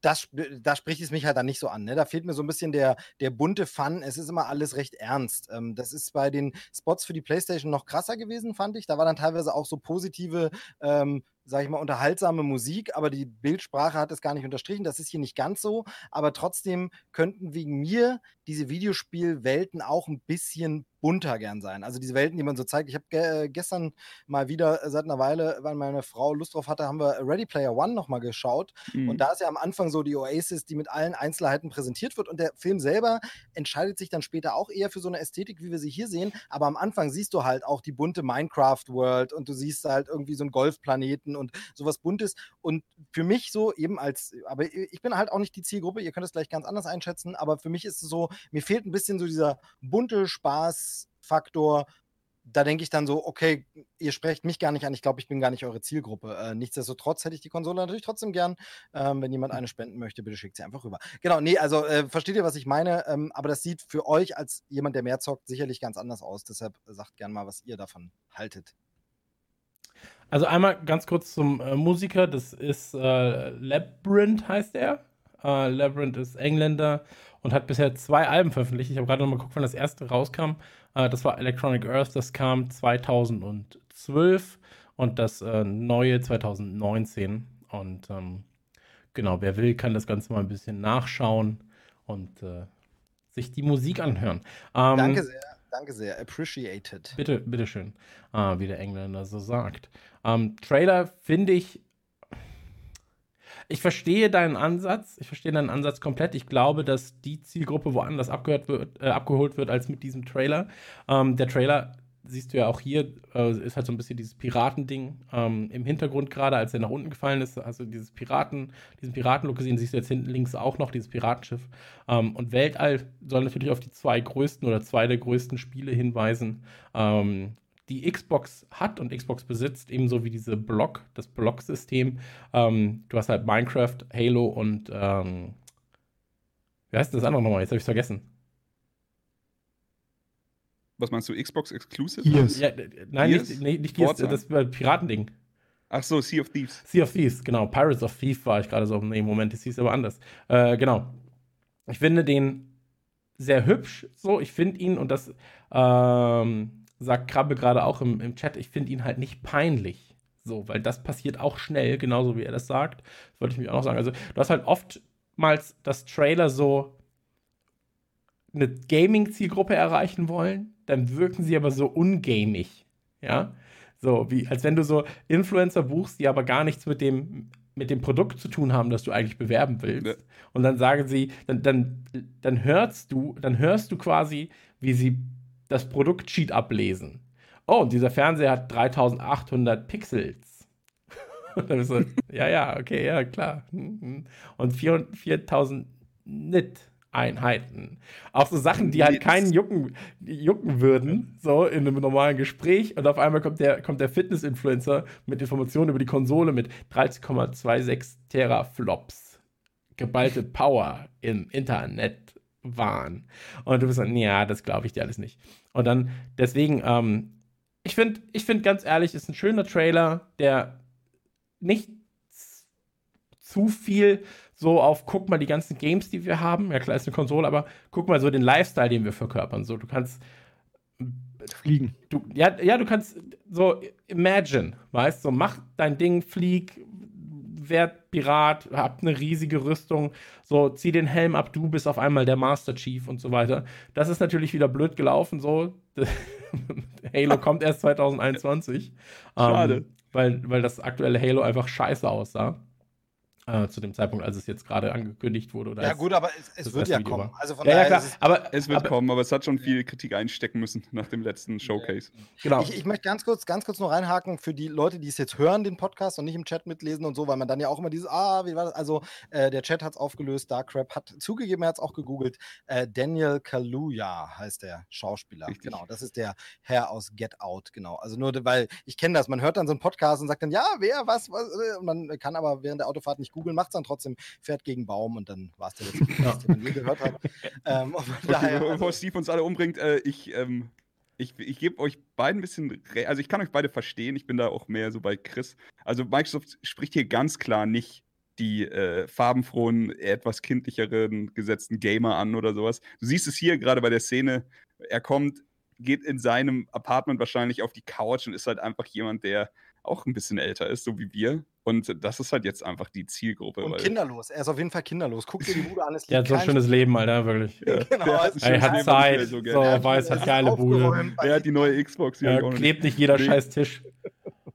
das, sp- da spricht es mich halt dann nicht so an. Ne? Da fehlt mir so ein bisschen der, der bunte Fun. Es ist immer alles recht ernst. Ähm, das ist bei den Spots für die PlayStation noch krasser gewesen, fand ich. Da war dann teilweise auch so positive, ähm, sag ich mal, unterhaltsame Musik, aber die Bildsprache hat es gar nicht unterstrichen. Das ist hier nicht ganz so. Aber trotzdem könnten wegen mir diese Videospielwelten auch ein bisschen bunter gern sein. Also diese Welten, die man so zeigt. Ich habe ge äh, gestern mal wieder äh, seit einer Weile, weil meine Frau Lust drauf hatte, haben wir Ready Player One nochmal geschaut. Mhm. Und da ist ja am Anfang so die Oasis, die mit allen Einzelheiten präsentiert wird. Und der Film selber entscheidet sich dann später auch eher für so eine Ästhetik, wie wir sie hier sehen. Aber am Anfang siehst du halt auch die bunte Minecraft-World und du siehst halt irgendwie so einen Golfplaneten und sowas Buntes. Und für mich so eben als, aber ich bin halt auch nicht die Zielgruppe, ihr könnt es gleich ganz anders einschätzen, aber für mich ist es so, mir fehlt ein bisschen so dieser bunte Spaßfaktor. Da denke ich dann so, okay, ihr sprecht mich gar nicht an, ich glaube, ich bin gar nicht eure Zielgruppe. Äh, nichtsdestotrotz hätte ich die Konsole natürlich trotzdem gern. Ähm, wenn jemand eine spenden möchte, bitte schickt sie einfach rüber. Genau, nee, also äh, versteht ihr, was ich meine? Ähm, aber das sieht für euch als jemand, der mehr zockt, sicherlich ganz anders aus. Deshalb sagt gern mal, was ihr davon haltet. Also einmal ganz kurz zum äh, Musiker, das ist äh, Labyrinth heißt er. Äh, Labyrinth ist Engländer und hat bisher zwei Alben veröffentlicht. Ich habe gerade noch mal geguckt, wann das erste rauskam. Äh, das war Electronic Earth, das kam 2012 und das äh, neue 2019. Und ähm, genau, wer will, kann das Ganze mal ein bisschen nachschauen und äh, sich die Musik anhören. Ähm, danke sehr, danke sehr. Appreciated. Bitte, bitteschön, äh, wie der Engländer so sagt. Ähm, Trailer finde ich. Ich verstehe deinen Ansatz. Ich verstehe deinen Ansatz komplett. Ich glaube, dass die Zielgruppe woanders abgehört wird, äh, abgeholt wird als mit diesem Trailer. Ähm, der Trailer, siehst du ja auch hier, äh, ist halt so ein bisschen dieses Piratending ähm, im Hintergrund gerade, als er nach unten gefallen ist. Also dieses Piraten, diesen Piratenlook gesehen, siehst du jetzt hinten links auch noch, dieses Piratenschiff. Ähm, und Weltall soll natürlich auf die zwei größten oder zwei der größten Spiele hinweisen, ähm, die Xbox hat und Xbox besitzt, ebenso wie diese Block, das Block-System. Ähm, du hast halt Minecraft, Halo und ähm, wie heißt das andere nochmal? Jetzt habe ich es vergessen. Was meinst du, Xbox Exclusive? Gears. Ja, äh, nein, Gears? nicht, nicht, nicht Gears, das äh, Piratending. Ach so, Sea of Thieves. Sea of Thieves, genau. Pirates of Thief war ich gerade so. Nee, Moment, das hieß aber anders. Äh, genau. Ich finde den sehr hübsch, so. Ich finde ihn, und das ähm, sagt Krabbe gerade auch im, im Chat, ich finde ihn halt nicht peinlich. So, weil das passiert auch schnell, genauso wie er das sagt. Das wollte ich mich auch noch sagen. Also, du hast halt oftmals das Trailer so eine Gaming-Zielgruppe erreichen wollen, dann wirken sie aber so ungamig. Ja. So, wie, als wenn du so Influencer buchst, die aber gar nichts mit dem, mit dem Produkt zu tun haben, das du eigentlich bewerben willst. Ja. Und dann sagen sie, dann, dann, dann hörst du, dann hörst du quasi, wie sie das Produktsheet ablesen. Oh, und dieser Fernseher hat 3800 Pixels. Und dann bist du, ja, ja, okay, ja, klar. Mhm. Und 4 4000 Nit. Einheiten. Auch so Sachen, die halt keinen jucken, jucken würden, so in einem normalen Gespräch. Und auf einmal kommt der, kommt der Fitness-Influencer mit Informationen über die Konsole mit 13,26 Teraflops. Geballte Power im Internet waren. Und du bist dann, ja, das glaube ich dir alles nicht. Und dann, deswegen, ähm, ich finde, ich find ganz ehrlich, ist ein schöner Trailer, der nicht zu viel so auf, guck mal die ganzen Games, die wir haben. Ja, klar, ist eine Konsole, aber guck mal so den Lifestyle, den wir verkörpern. So, du kannst fliegen. Du, ja, ja, du kannst so imagine, weißt du, so mach dein Ding, flieg, werd Pirat, hab eine riesige Rüstung, so zieh den Helm ab, du bist auf einmal der Master Chief und so weiter. Das ist natürlich wieder blöd gelaufen, so. Halo kommt erst 2021. Schade. Ähm, weil, weil das aktuelle Halo einfach scheiße aussah. Äh, zu dem Zeitpunkt, als es jetzt gerade angekündigt wurde. Oder ja, gut, aber es, es wird ja Video kommen. Also von ja, daher ja, klar. aber es wird aber, kommen, aber es hat schon viel Kritik einstecken müssen nach dem letzten Showcase. Genau. Ich, ich, möchte ganz kurz, ganz kurz noch reinhaken für die Leute, die es jetzt hören, den Podcast und nicht im Chat mitlesen und so, weil man dann ja auch immer dieses, ah, wie war das? Also, äh, der Chat hat es aufgelöst, Darkrap hat zugegeben, er hat es auch gegoogelt. Äh, Daniel Kaluuya heißt der Schauspieler. Richtig. Genau, das ist der Herr aus Get Out, genau. Also nur, weil ich kenne das, man hört dann so einen Podcast und sagt dann, ja, wer, was, was, äh, und man kann aber während der Autofahrt nicht googeln, macht es dann trotzdem, fährt gegen Baum und dann war es der letzte, ja. den man je gehört hat. Ähm, daher, bevor also, Steve uns alle umbringt, äh, ich, ähm, ich, ich gebe euch beiden ein bisschen, also ich kann euch beide verstehen, ich bin da auch mehr so bei Chris. Also Microsoft spricht hier ganz klar nicht die äh, farbenfrohen, etwas kindlicheren gesetzten Gamer an oder sowas. Du siehst es hier gerade bei der Szene, er kommt, geht in seinem Apartment wahrscheinlich auf die Couch und ist halt einfach jemand, der auch ein bisschen älter ist, so wie wir. Und das ist halt jetzt einfach die Zielgruppe. Und kinderlos. Er ist auf jeden Fall kinderlos. Guck dir die Bude an. Er hat so ein schönes Leben, Alter, wirklich. Ja, genau, er hat, er hat Zeit, so, so weiß, hat geile Bude. Er hat die neue Xbox. Ja, klebt nicht jeder nee. scheiß Tisch.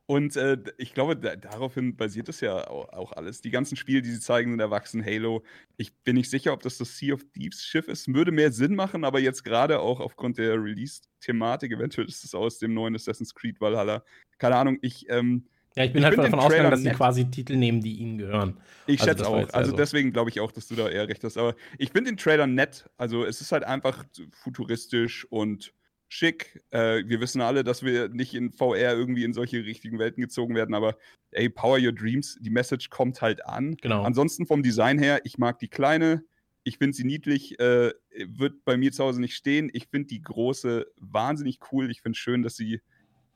Und äh, ich glaube, da, daraufhin basiert es ja auch, auch, alles. Die ganzen Spiele, die sie zeigen, sind erwachsen. Halo. Ich bin nicht sicher, ob das das Sea of Thieves Schiff ist. Würde mehr Sinn machen, aber jetzt gerade auch aufgrund der Release-Thematik, eventuell ist es aus dem neuen Assassin's Creed Valhalla. Keine Ahnung, ich. Ähm, ja, ich bin ich halt davon ausgegangen, dass sie quasi Titel nehmen, die ihnen gehören. Ich also schätze auch. Also so. deswegen glaube ich auch, dass du da eher recht hast. Aber ich finde den Trailer nett. Also es ist halt einfach futuristisch und schick. Äh, wir wissen alle, dass wir nicht in VR irgendwie in solche richtigen Welten gezogen werden, aber ey, Power Your Dreams, die Message kommt halt an. Genau. Ansonsten vom Design her, ich mag die kleine, ich finde sie niedlich, äh, wird bei mir zu Hause nicht stehen. Ich finde die große wahnsinnig cool. Ich finde schön, dass sie,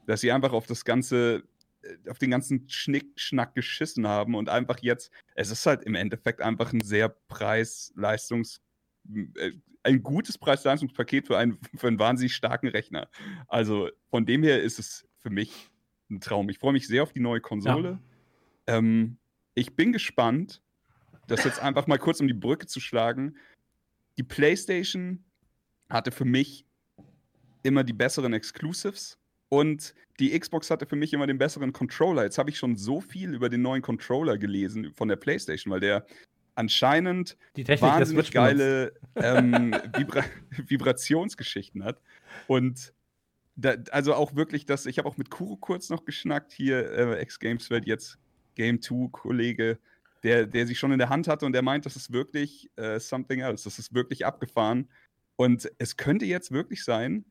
dass sie einfach auf das ganze, äh, auf den ganzen Schnickschnack geschissen haben und einfach jetzt, es ist halt im Endeffekt einfach ein sehr preis-leistungs- ein gutes Preis-Leistungspaket für einen, für einen wahnsinnig starken Rechner. Also von dem her ist es für mich ein Traum. Ich freue mich sehr auf die neue Konsole. Ja. Ähm, ich bin gespannt, das jetzt einfach mal kurz um die Brücke zu schlagen. Die PlayStation hatte für mich immer die besseren Exclusives und die Xbox hatte für mich immer den besseren Controller. Jetzt habe ich schon so viel über den neuen Controller gelesen von der PlayStation, weil der anscheinend wahnsinnig geile ähm, Vibra Vibrationsgeschichten hat. Und da, also auch wirklich das, ich habe auch mit Kuro kurz noch geschnackt, hier äh, Ex-Games wird jetzt Game 2 Kollege, der, der sich schon in der Hand hatte und der meint, das ist wirklich äh, something else, das ist wirklich abgefahren. Und es könnte jetzt wirklich sein,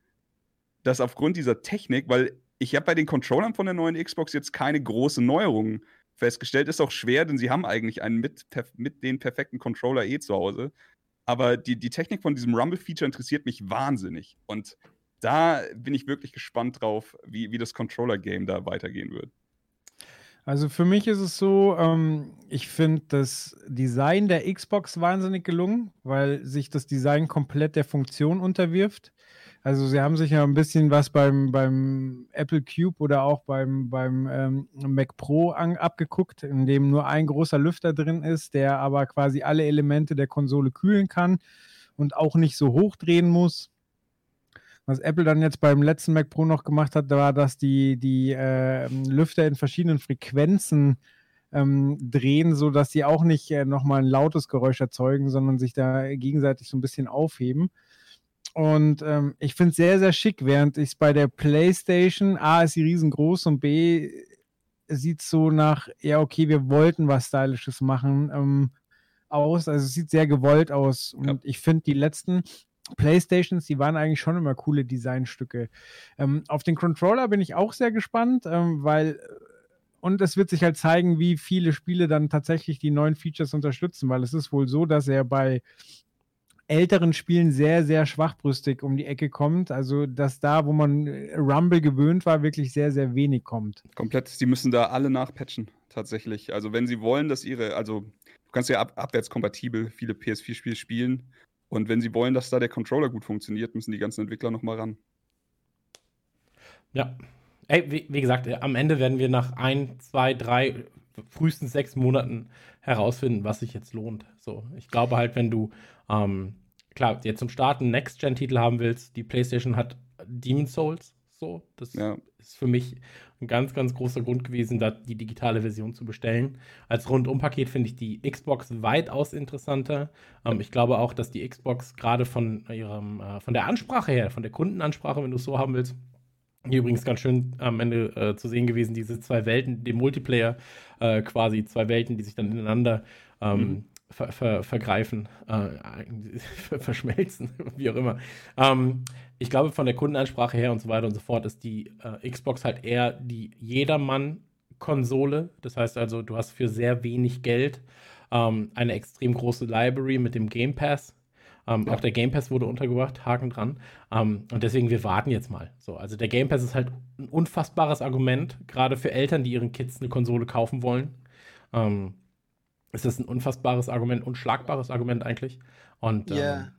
dass aufgrund dieser Technik, weil ich habe bei den Controllern von der neuen Xbox jetzt keine großen Neuerungen festgestellt. Ist auch schwer, denn sie haben eigentlich einen mit, mit den perfekten Controller eh zu Hause. Aber die, die Technik von diesem Rumble-Feature interessiert mich wahnsinnig. Und da bin ich wirklich gespannt drauf, wie, wie das Controller-Game da weitergehen wird. Also für mich ist es so, ähm, ich finde das Design der Xbox wahnsinnig gelungen, weil sich das Design komplett der Funktion unterwirft. Also sie haben sich ja ein bisschen was beim, beim Apple Cube oder auch beim, beim ähm, Mac Pro an, abgeguckt, in dem nur ein großer Lüfter drin ist, der aber quasi alle Elemente der Konsole kühlen kann und auch nicht so hochdrehen muss. Was Apple dann jetzt beim letzten Mac Pro noch gemacht hat, war, dass die, die äh, Lüfter in verschiedenen Frequenzen ähm, drehen, sodass sie auch nicht äh, nochmal ein lautes Geräusch erzeugen, sondern sich da gegenseitig so ein bisschen aufheben. Und ähm, ich finde es sehr, sehr schick, während ich es bei der PlayStation, A, ist sie riesengroß und B, sieht so nach, ja, okay, wir wollten was Stylisches machen, ähm, aus. Also es sieht sehr gewollt aus. Und ja. ich finde, die letzten Playstations, die waren eigentlich schon immer coole Designstücke. Ähm, auf den Controller bin ich auch sehr gespannt, ähm, weil und es wird sich halt zeigen, wie viele Spiele dann tatsächlich die neuen Features unterstützen, weil es ist wohl so, dass er bei älteren Spielen sehr, sehr schwachbrüstig um die Ecke kommt. Also, dass da, wo man äh, Rumble gewöhnt war, wirklich sehr, sehr wenig kommt. Komplett. Sie müssen da alle nachpatchen, tatsächlich. Also, wenn sie wollen, dass ihre, also, du kannst ja ab, abwärtskompatibel viele PS4-Spiele spielen. Und wenn sie wollen, dass da der Controller gut funktioniert, müssen die ganzen Entwickler nochmal ran. Ja. Ey, wie, wie, gesagt, äh, am Ende werden wir nach ein, zwei, drei, frühestens sechs Monaten herausfinden, was sich jetzt lohnt. So, ich glaube halt, wenn du, ähm, klar, jetzt zum Starten Next-Gen-Titel haben willst, die PlayStation hat Demon's Souls, so, das ja. ist für mich ein ganz, ganz großer Grund gewesen, da die digitale Version zu bestellen. Als Rundumpaket finde ich die Xbox weitaus interessanter. Ähm, ich glaube auch, dass die Xbox gerade von ihrem, äh, von der Ansprache her, von der Kundenansprache, wenn du es so haben willst, hier übrigens ganz schön am Ende äh, zu sehen gewesen, diese zwei Welten, dem Multiplayer äh, quasi, zwei Welten, die sich dann ineinander ähm, mhm. Ver ver vergreifen, äh, verschmelzen, wie auch immer. Ähm, ich glaube, von der Kundenansprache her und so weiter und so fort ist die äh, Xbox halt eher die Jedermann-Konsole. Das heißt also, du hast für sehr wenig Geld ähm, eine extrem große Library mit dem Game Pass ähm, ja. Auch der Game Pass wurde untergebracht, Haken dran. Ähm, und deswegen, wir warten jetzt mal. So, also der Game Pass ist halt ein unfassbares Argument, gerade für Eltern, die ihren Kids eine Konsole kaufen wollen. Ähm, ist das ein unfassbares Argument, unschlagbares Argument eigentlich. Und yeah. ähm,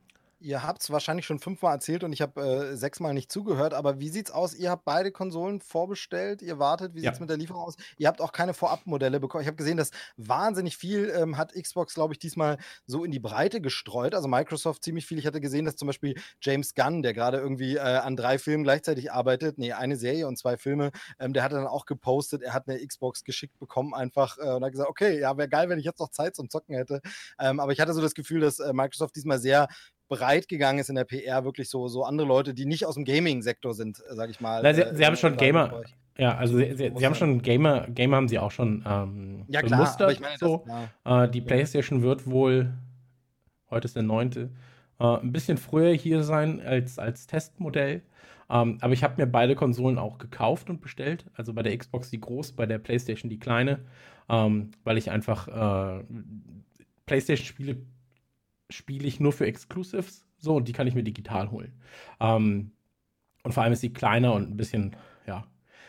Ihr habt es wahrscheinlich schon fünfmal erzählt und ich habe äh, sechsmal nicht zugehört, aber wie sieht's aus? Ihr habt beide Konsolen vorbestellt, ihr wartet, wie ja. sieht's mit der Lieferung aus? Ihr habt auch keine Vorabmodelle bekommen. Ich habe gesehen, dass wahnsinnig viel ähm, hat Xbox, glaube ich, diesmal so in die Breite gestreut. Also Microsoft ziemlich viel. Ich hatte gesehen, dass zum Beispiel James Gunn, der gerade irgendwie äh, an drei Filmen gleichzeitig arbeitet, nee, eine Serie und zwei Filme, ähm, der hatte dann auch gepostet, er hat eine Xbox geschickt bekommen einfach äh, und hat gesagt, okay, ja, wäre geil, wenn ich jetzt noch Zeit zum Zocken hätte. Ähm, aber ich hatte so das Gefühl, dass äh, Microsoft diesmal sehr breit gegangen ist in der PR, wirklich so, so andere Leute, die nicht aus dem Gaming-Sektor sind, äh, sag ich mal. Na, sie, äh, sie haben schon Gamer. Ja, also sie, sie, sie, haben schon Gamer, Gamer haben sie auch schon ähm, ja, klar, bemustert. Ich meine, so. Das, äh, die PlayStation wird wohl, heute ist der 9., äh, ein bisschen früher hier sein als, als Testmodell. Ähm, aber ich habe mir beide Konsolen auch gekauft und bestellt. Also bei der Xbox die groß, bei der PlayStation die kleine. Ähm, weil ich einfach äh, PlayStation-Spiele spiele ich nur für Exclusives. So, und die kann ich mir digital holen. Ähm, und vor allem ist sie kleiner und ein bisschen, ja,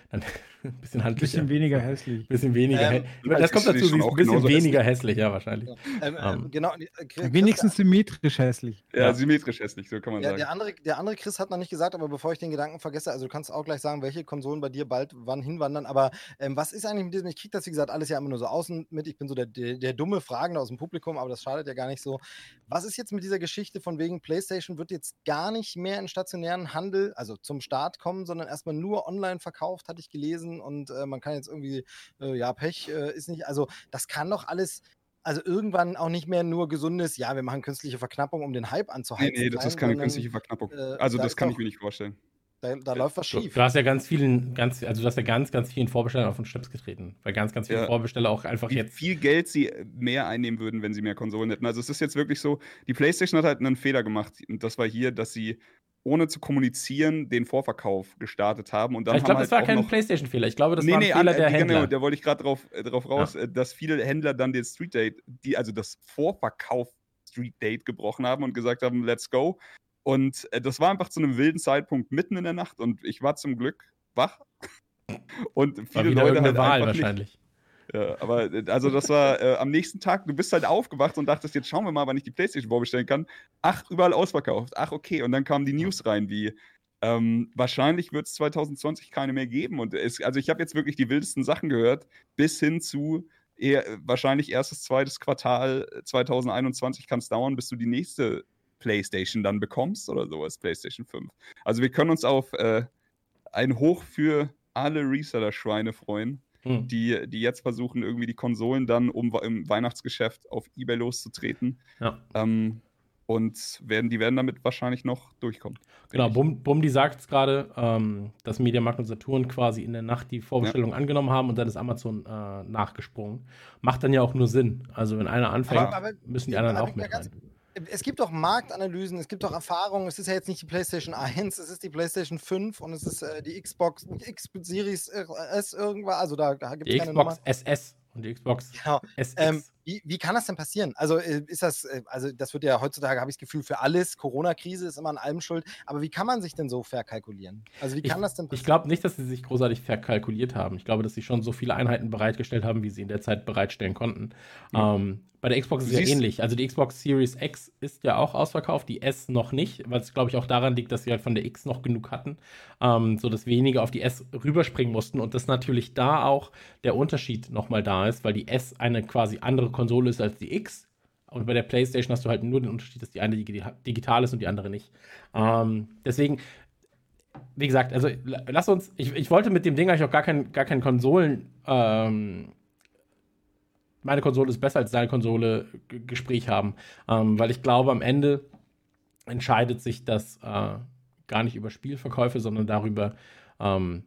dann bisschen handlicher. Ein bisschen weniger hässlich. Bisschen weniger ähm, Das kommt dazu, sie ist ein bisschen weniger hässlich, ja, wahrscheinlich. Ähm, ähm, genau. Äh, Wenigstens symmetrisch hässlich. Ja, ja, symmetrisch hässlich, so kann man ja, sagen. Der andere, der andere Chris hat noch nicht gesagt, aber bevor ich den Gedanken vergesse, also du kannst auch gleich sagen, welche Konsolen bei dir bald wann hinwandern, aber ähm, was ist eigentlich mit diesem, ich kriege das, wie gesagt, alles ja immer nur so außen mit, ich bin so der, der, der dumme Fragende aus dem Publikum, aber das schadet ja gar nicht so. Was ist jetzt mit dieser Geschichte von wegen PlayStation wird jetzt gar nicht mehr in stationären Handel, also zum Start kommen, sondern erstmal nur online verkauft, hatte ich gelesen und äh, man kann jetzt irgendwie, äh, ja, Pech äh, ist nicht, also das kann doch alles also irgendwann auch nicht mehr nur gesundes, ja, wir machen künstliche Verknappung, um den Hype anzuheizen. Nee, nee, das ist keine sondern, künstliche Verknappung. Äh, also da das kann ich mir nicht vorstellen. Da, da läuft was schief. Du, du, hast ja ganz vielen, ganz, also du hast ja ganz, ganz vielen Vorbestellern auf den Schlips getreten, weil ganz, ganz viele ja. Vorbesteller auch einfach Wie jetzt. viel Geld sie mehr einnehmen würden, wenn sie mehr Konsolen hätten. Also es ist jetzt wirklich so, die PlayStation hat halt einen Fehler gemacht und das war hier, dass sie ohne zu kommunizieren, den Vorverkauf gestartet haben. Und dann ich glaube, halt das war kein PlayStation-Fehler. Ich glaube, das nee, war ein nee, Fehler äh, der genau, Händler. da wollte ich gerade drauf, äh, drauf raus, ja. Äh, dass viele Händler dann den Street Date, die, also das Vorverkauf Street Date gebrochen haben und gesagt haben, let's go. Und äh, das war einfach zu einem wilden Zeitpunkt mitten in der Nacht und ich war zum Glück wach. Und viele Leute halt Wahl wahrscheinlich. Nicht, ja, aber äh, also das war äh, am nächsten Tag, du bist halt aufgewacht und dachtest, jetzt schauen wir mal, wann ich die Playstation vorbestellen kann. Ach, überall ausverkauft. Ach, okay. Und dann kamen die News rein, wie ähm, wahrscheinlich wird es 2020 keine mehr geben. Und es, also ich habe jetzt wirklich die wildesten Sachen gehört, bis hin zu eher, wahrscheinlich erstes, zweites Quartal 2021 kann es dauern, bis du die nächste PlayStation dann bekommst oder sowas, PlayStation 5. Also wir können uns auf äh, ein Hoch für alle Reseller-Schweine freuen hm. die, die jetzt versuchen, irgendwie die Konsolen dann, um im Weihnachtsgeschäft auf Ebay loszutreten. Ja. Ähm, und werden, die werden damit wahrscheinlich noch durchkommen. Genau, Bum, Bumdi sagt es gerade, ähm, dass Mediamarkt und Saturn quasi in der Nacht die Vorbestellung ja. angenommen haben und dann ist Amazon äh, nachgesprungen. Macht dann ja auch nur Sinn. Also wenn einer anfängt, aber, aber, müssen die anderen auch mit rein es gibt doch Marktanalysen, es gibt doch Erfahrungen. Es ist ja jetzt nicht die PlayStation 1, es ist die PlayStation 5 und es ist äh, die Xbox X Series S irgendwas. Also da, da gibt es keine Xbox Nummer. SS und die Xbox genau. SS. Ähm, Wie, wie kann das denn passieren? Also äh, ist das, äh, also das wird ja heutzutage, habe ich das Gefühl, für alles, Corona-Krise ist immer an allem schuld, aber wie kann man sich denn so verkalkulieren? Also wie kann ich, das denn passieren? Ich glaube nicht, dass sie sich großartig verkalkuliert haben. Ich glaube, dass sie schon so viele Einheiten bereitgestellt haben, wie sie in der Zeit bereitstellen konnten. Ja. Ähm, bei der Xbox ist es ja ähnlich. Also die Xbox Series X ist ja auch ausverkauft, die S noch nicht, weil es, glaube ich, auch daran liegt, dass sie halt von der X noch genug hatten, ähm, sodass wenige auf die S rüberspringen mussten und dass natürlich da auch der Unterschied nochmal da ist, weil die S eine quasi andere Konsole ist als die X. Und bei der PlayStation hast du halt nur den Unterschied, dass die eine digital ist und die andere nicht. Ähm, deswegen, wie gesagt, also lass uns, ich, ich wollte mit dem Ding eigentlich auch gar kein, gar kein Konsolen, ähm, meine Konsole ist besser als deine Konsole Gespräch haben. Ähm, weil ich glaube, am Ende entscheidet sich das äh, gar nicht über Spielverkäufe, sondern darüber, ähm,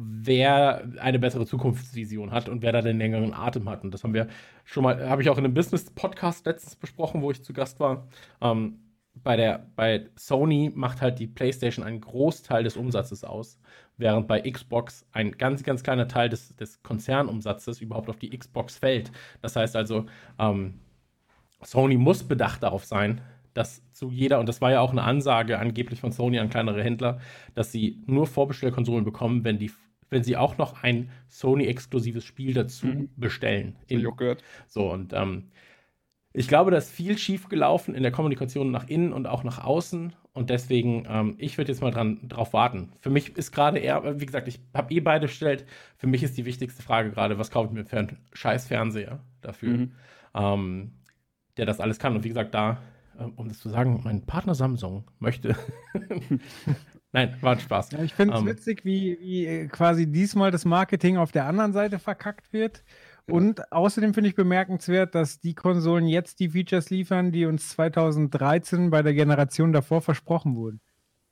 wer eine bessere Zukunftsvision hat und wer da den längeren Atem hat. Und das haben wir schon mal, habe ich auch in einem Business-Podcast letztens besprochen, wo ich zu Gast war. Ähm, bei, der, bei Sony macht halt die PlayStation einen Großteil des Umsatzes aus, während bei Xbox ein ganz, ganz kleiner Teil des, des Konzernumsatzes überhaupt auf die Xbox fällt. Das heißt also, ähm, Sony muss bedacht darauf sein, dass zu jeder, und das war ja auch eine Ansage angeblich von Sony an kleinere Händler, dass sie nur Vorbestellkonsolen bekommen, wenn die wenn sie auch noch ein Sony-exklusives Spiel dazu mhm. bestellen. In, so, und ähm, ich glaube, da ist viel schief gelaufen in der Kommunikation nach innen und auch nach außen. Und deswegen, ähm, ich würde jetzt mal dran, drauf warten. Für mich ist gerade eher, wie gesagt, ich habe eh beide bestellt. Für mich ist die wichtigste Frage gerade, was kaufe ich mir für einen scheiß Fernseher dafür, mhm. ähm, der das alles kann. Und wie gesagt, da, äh, um das zu sagen, mein Partner Samsung möchte. Nein, war ein Spaß. Ja, ich finde es ähm, witzig, wie, wie äh, quasi diesmal das Marketing auf der anderen Seite verkackt wird. Und außerdem finde ich bemerkenswert, dass die Konsolen jetzt die Features liefern, die uns 2013 bei der Generation davor versprochen wurden.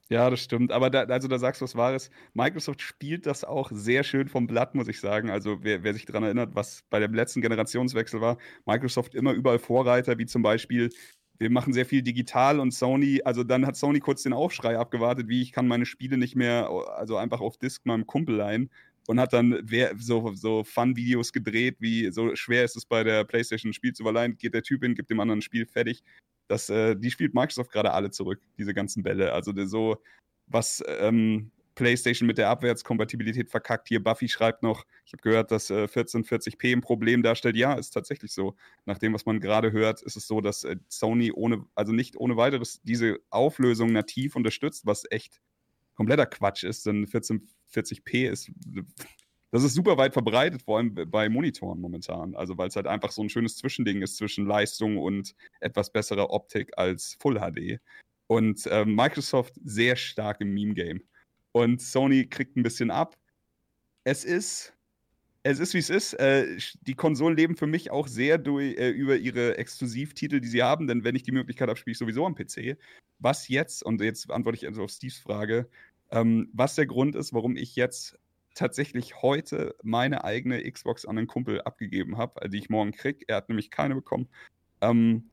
Ja, das stimmt. Aber da, also da sagst du was Wahres. Microsoft spielt das auch sehr schön vom Blatt, muss ich sagen. Also wer, wer sich daran erinnert, was bei dem letzten Generationswechsel war, Microsoft immer überall Vorreiter, wie zum Beispiel, wir machen sehr viel digital und Sony, also dann hat Sony kurz den Aufschrei abgewartet, wie ich kann meine Spiele nicht mehr, also einfach auf Disk meinem Kumpel leihen und hat dann so, so Fun-Videos gedreht, wie so schwer ist es bei der PlayStation ein Spiel zu verleihen, geht der Typ hin, gibt dem anderen ein Spiel fertig. Das, äh, die spielt Microsoft gerade alle zurück, diese ganzen Bälle. Also so, was ähm, PlayStation mit der Abwärtskompatibilität verkackt. Hier Buffy schreibt noch, ich habe gehört, dass äh, 1440p ein Problem darstellt. Ja, ist tatsächlich so. Nach dem, was man gerade hört, ist es so, dass äh, Sony ohne, also nicht ohne weiteres diese Auflösung nativ unterstützt, was echt kompletter Quatsch ist, denn 1440p ist, das ist super weit verbreitet, vor allem bei Monitoren momentan. Also weil es halt einfach so ein schönes Zwischending ist zwischen Leistung und etwas besserer Optik als Full HD. Und äh, Microsoft sehr stark im Meme-Game. Und Sony kriegt ein bisschen ab. Es ist es ist, wie es ist. Äh, die Konsolen leben für mich auch sehr durch, äh, über ihre Exklusivtitel, die sie haben, denn wenn ich die Möglichkeit habe, spiele ich sowieso am PC. Was jetzt, und jetzt antworte ich also auf Steves Frage, ähm, was der Grund ist, warum ich jetzt tatsächlich heute meine eigene Xbox an einen Kumpel abgegeben habe, die ich morgen kriege. Er hat nämlich keine bekommen. Ähm,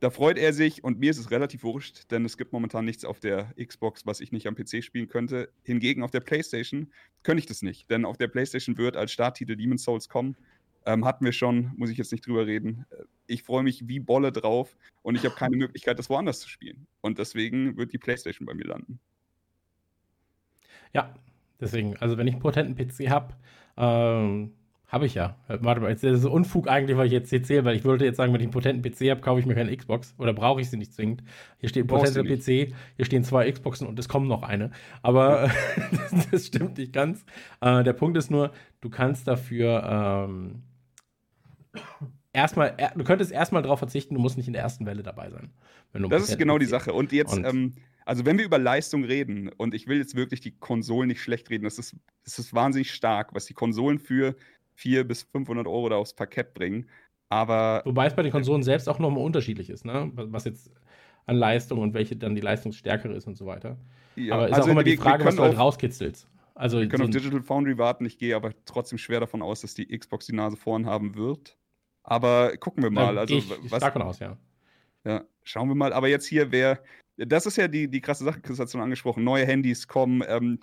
da freut er sich und mir ist es relativ wurscht, denn es gibt momentan nichts auf der Xbox, was ich nicht am PC spielen könnte. Hingegen auf der PlayStation könnte ich das nicht, denn auf der PlayStation wird als Starttitel Demon's Souls kommen. Ähm, hatten wir schon, muss ich jetzt nicht drüber reden. Äh, ich freue mich wie Bolle drauf und ich habe keine Möglichkeit, das woanders zu spielen. Und deswegen wird die PlayStation bei mir landen. Ja, deswegen, also wenn ich einen potenten PC habe, ähm, habe ich ja. Warte mal, jetzt ist Unfug eigentlich, weil ich jetzt erzähle, weil ich wollte jetzt sagen, wenn ich einen potenten PC habe, kaufe ich mir keine Xbox oder brauche ich sie nicht zwingend. Hier steht ein potenter PC, hier stehen zwei Xboxen und es kommt noch eine. Aber das, das, stimmt nicht ganz. Äh, der Punkt ist nur, du kannst dafür ähm, erstmal, du könntest erstmal darauf verzichten, du musst nicht in der ersten Welle dabei sein. das ist genau PC die Sache. Und jetzt, und, ähm, also wenn wir über Leistung reden, und ich will jetzt wirklich die Konsolen nicht schlecht reden, das ist, das ist wahnsinnig stark, was die Konsolen für 400 bis 500 Euro da aufs Parkett bringen. Aber. Wobei es bei den Konsolen selbst auch nochmal unterschiedlich ist, ne? Was jetzt an Leistung und welche dann die leistungsstärkere ist und so weiter. Ja, aber ist also auch immer die Frage, was du halt rauskitzelst. Also wir können so auf Digital Foundry warten. Ich gehe aber trotzdem schwer davon aus, dass die Xbox die Nase vorn haben wird. Aber gucken wir mal. Also, ich, was, stark davon aus, ja. Ja, schauen wir mal. Aber jetzt hier, wer. Das ist ja die, die krasse Sache, Chris hat es schon angesprochen. Neue Handys kommen. Ähm,